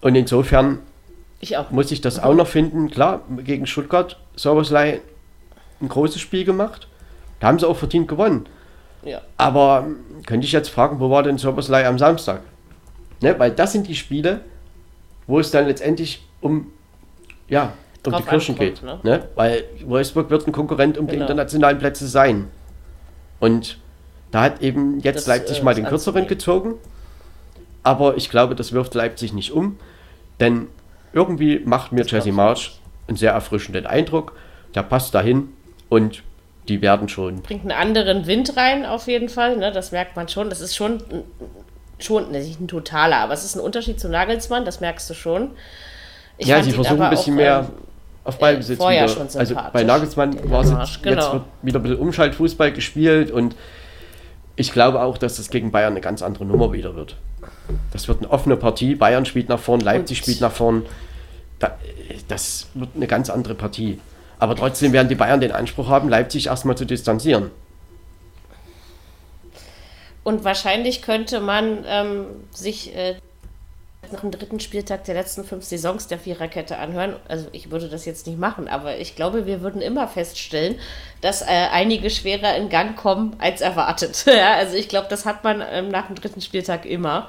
und insofern ich muss ich das auch noch finden. Klar, gegen Stuttgart, Soberslei ein großes Spiel gemacht. Da haben sie auch verdient gewonnen. Ja. Aber könnte ich jetzt fragen, wo war denn Soberslei am Samstag? Ne, weil das sind die Spiele, wo es dann letztendlich um, ja, um Drauf die Kirschen geht. Ne? Ne? Weil Wolfsburg wird ein Konkurrent um genau. die internationalen Plätze sein. Und da hat eben jetzt das, Leipzig äh, mal den kürzeren gezogen. Aber ich glaube, das wirft Leipzig nicht um. Denn irgendwie macht mir Jesse Marsch einen sehr erfrischenden Eindruck. Der passt dahin. Und die werden schon. Bringt einen anderen Wind rein, auf jeden Fall. Ne? Das merkt man schon. Das ist schon, schon nicht ein totaler, aber es ist ein Unterschied zu Nagelsmann, das merkst du schon. Ich ja, sie versuchen ein bisschen auch, mehr ähm, auf Ballbesitz äh, wieder. Schon also bei Nagelsmann war es jetzt, genau. jetzt wird wieder ein bisschen Umschaltfußball gespielt und ich glaube auch, dass das gegen Bayern eine ganz andere Nummer wieder wird. Das wird eine offene Partie. Bayern spielt nach vorn, Leipzig und spielt nach vorn. das wird eine ganz andere Partie. Aber trotzdem werden die Bayern den Anspruch haben, Leipzig erstmal zu distanzieren. Und wahrscheinlich könnte man ähm, sich äh, nach dem dritten Spieltag der letzten fünf Saisons der Viererkette anhören. Also ich würde das jetzt nicht machen, aber ich glaube, wir würden immer feststellen, dass äh, einige schwerer in Gang kommen als erwartet. ja, also ich glaube, das hat man ähm, nach dem dritten Spieltag immer.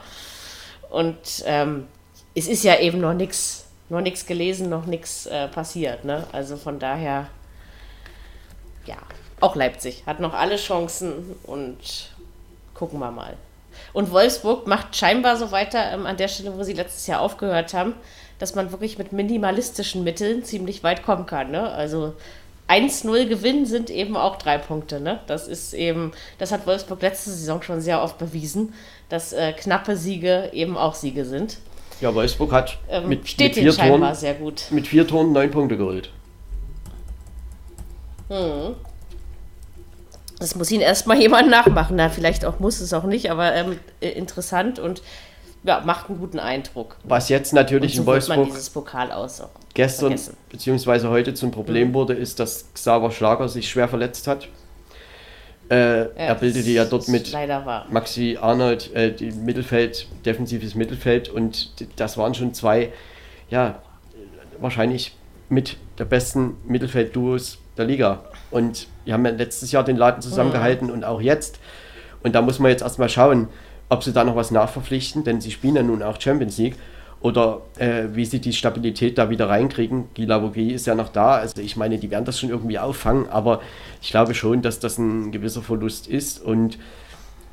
Und ähm, es ist ja eben noch nichts noch nichts gelesen, noch nichts äh, passiert. Ne? Also von daher, ja, auch Leipzig hat noch alle Chancen und gucken wir mal. Und Wolfsburg macht scheinbar so weiter ähm, an der Stelle, wo sie letztes Jahr aufgehört haben, dass man wirklich mit minimalistischen Mitteln ziemlich weit kommen kann. Ne? Also 1-0 Gewinn sind eben auch drei Punkte. Ne? Das ist eben, das hat Wolfsburg letzte Saison schon sehr oft bewiesen, dass äh, knappe Siege eben auch Siege sind. Ja, Wolfsburg hat ähm, mit, steht mit, vier Toren, sehr gut. mit vier Toren neun Punkte geholt. Hm. Das muss ihn erstmal jemand nachmachen. Na, vielleicht auch muss es auch nicht, aber ähm, äh, interessant und ja, macht einen guten Eindruck. Was jetzt natürlich so in Wolfsburg dieses Pokal aus gestern bzw. heute zum Problem mhm. wurde, ist, dass Xaver Schlager sich schwer verletzt hat. Äh, ja, er bildete ja dort mit Maxi Arnold äh, die Mittelfeld, defensives Mittelfeld und das waren schon zwei, ja, wahrscheinlich mit der besten Mittelfeldduos der Liga. Und wir haben ja letztes Jahr den Laden zusammengehalten und auch jetzt. Und da muss man jetzt erstmal schauen, ob sie da noch was nachverpflichten, denn sie spielen ja nun auch Champions League. Oder äh, wie sie die Stabilität da wieder reinkriegen. Gila Vogie ist ja noch da. Also ich meine, die werden das schon irgendwie auffangen, aber ich glaube schon, dass das ein gewisser Verlust ist. Und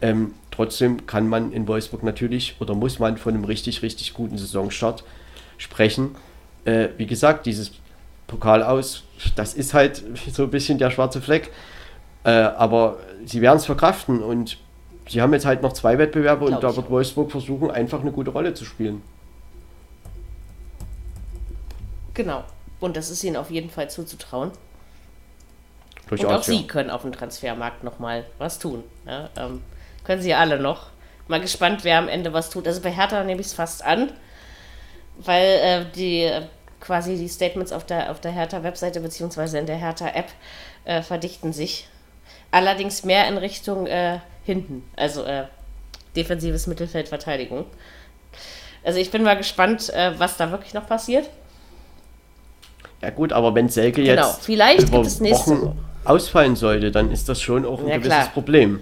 ähm, trotzdem kann man in Wolfsburg natürlich oder muss man von einem richtig, richtig guten Saisonstart sprechen. Äh, wie gesagt, dieses Pokal aus, das ist halt so ein bisschen der schwarze Fleck. Äh, aber sie werden es verkraften und sie haben jetzt halt noch zwei Wettbewerbe Glaub und da wird. Wolfsburg versuchen, einfach eine gute Rolle zu spielen. Genau. Und das ist ihnen auf jeden Fall zuzutrauen. Durchaus, Und auch ja. sie können auf dem Transfermarkt nochmal was tun. Ja, ähm, können sie alle noch. Mal gespannt, wer am Ende was tut. Also bei Hertha nehme ich es fast an, weil äh, die äh, quasi die Statements auf der, auf der Hertha-Webseite beziehungsweise in der Hertha-App äh, verdichten sich. Allerdings mehr in Richtung äh, hinten, also äh, defensives Mittelfeld, Verteidigung. Also ich bin mal gespannt, äh, was da wirklich noch passiert. Ja gut, aber wenn Selke Genau, jetzt vielleicht über Wochen Woche. ausfallen sollte, dann ist das schon auch ein Ja, gewisses klar. Problem.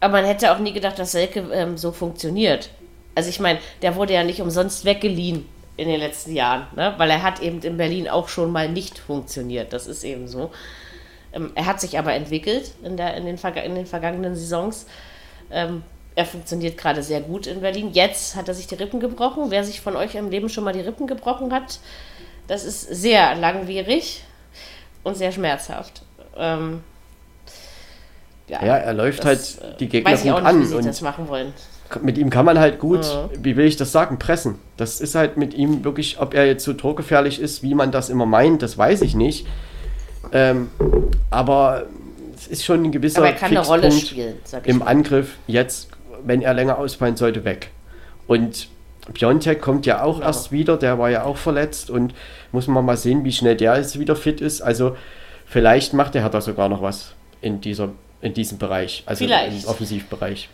Aber man hätte auch nie gedacht, dass Selke ähm, so funktioniert. Also ich meine, der wurde ja nicht umsonst weggeliehen in den letzten Jahren, ne? weil er hat eben in Berlin auch schon mal nicht funktioniert. Das ist eben so. Ähm, er hat sich aber entwickelt in, der, in, den, Verga- in den vergangenen Saisons. Ähm, er funktioniert gerade sehr gut in Berlin. Jetzt hat er sich die Rippen gebrochen. Wer sich von euch im Leben schon mal die Rippen gebrochen hat, das ist sehr langwierig und sehr schmerzhaft. Ähm, Ja, er läuft das, halt äh, die Gegner weiß ich gut nicht, an und das machen wollen. Mit ihm kann man halt gut, wie will ich das sagen, pressen. Das ist halt mit ihm wirklich, ob er jetzt so torgefährlich ist, wie man das immer meint, das weiß ich nicht. Ähm, aber es ist schon ein gewisser Aber er kann eine Rolle Fixpunkt spielen, im mal. Angriff jetzt, wenn er länger ausfallen sollte, weg. Und Piontek kommt ja auch Genau. erst wieder, der war ja auch verletzt und muss man mal sehen, wie schnell der jetzt wieder fit ist. Also vielleicht macht der Hertha sogar noch was in, dieser, in diesem Bereich, also Vielleicht. im Offensivbereich.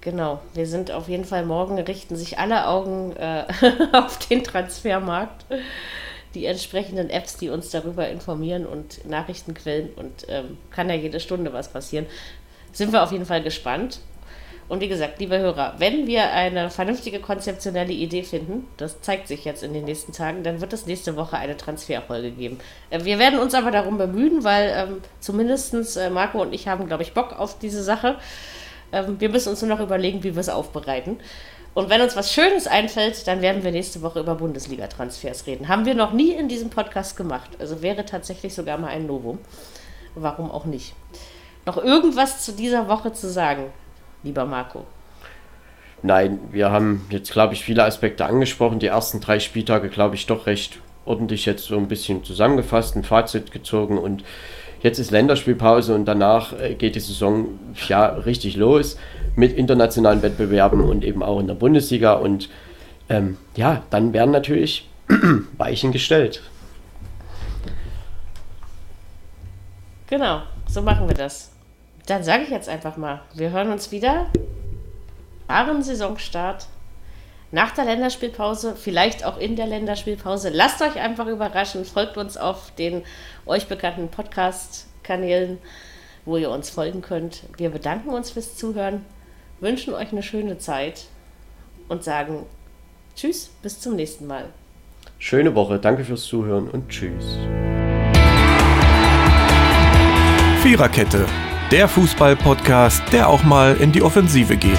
Genau, wir sind auf jeden Fall morgen, richten sich alle Augen äh, auf den Transfermarkt. Die entsprechenden Apps, die uns darüber informieren und Nachrichtenquellen und ähm, kann ja jede Stunde was passieren. Sind wir auf jeden Fall gespannt. Und wie gesagt, liebe Hörer, wenn wir eine vernünftige konzeptionelle Idee finden, das zeigt sich jetzt in den nächsten Tagen, dann wird es nächste Woche eine Transferfolge geben. Äh, wir werden uns aber darum bemühen, weil ähm, zumindest äh, Marco und ich haben, glaube ich, Bock auf diese Sache. Ähm, wir müssen uns nur noch überlegen, wie wir es aufbereiten. Und wenn uns was Schönes einfällt, dann werden wir nächste Woche über Bundesliga-Transfers reden. Haben wir noch nie in diesem Podcast gemacht. Also wäre tatsächlich sogar mal ein Novum. Warum auch nicht? Noch irgendwas zu dieser Woche zu sagen, lieber Marco? Nein, wir haben jetzt, glaube ich, viele Aspekte angesprochen. Die ersten drei Spieltage, glaube ich, doch recht ordentlich jetzt so ein bisschen zusammengefasst, ein Fazit gezogen und jetzt ist Länderspielpause und danach äh, geht die Saison ja richtig los mit internationalen Wettbewerben und eben auch in der Bundesliga und ähm, ja, dann werden natürlich Weichen gestellt. Genau, so machen wir das. Dann sage ich jetzt einfach mal, wir hören uns wieder. Wahren Saisonstart. Nach der Länderspielpause, vielleicht auch in der Länderspielpause. Lasst euch einfach überraschen. Folgt uns auf den euch bekannten Podcast-Kanälen, wo ihr uns folgen könnt. Wir bedanken uns fürs Zuhören, wünschen euch eine schöne Zeit und sagen Tschüss, bis zum nächsten Mal. Schöne Woche, danke fürs Zuhören und tschüss. Viererkette, der Fußball-Podcast, der auch mal in die Offensive geht.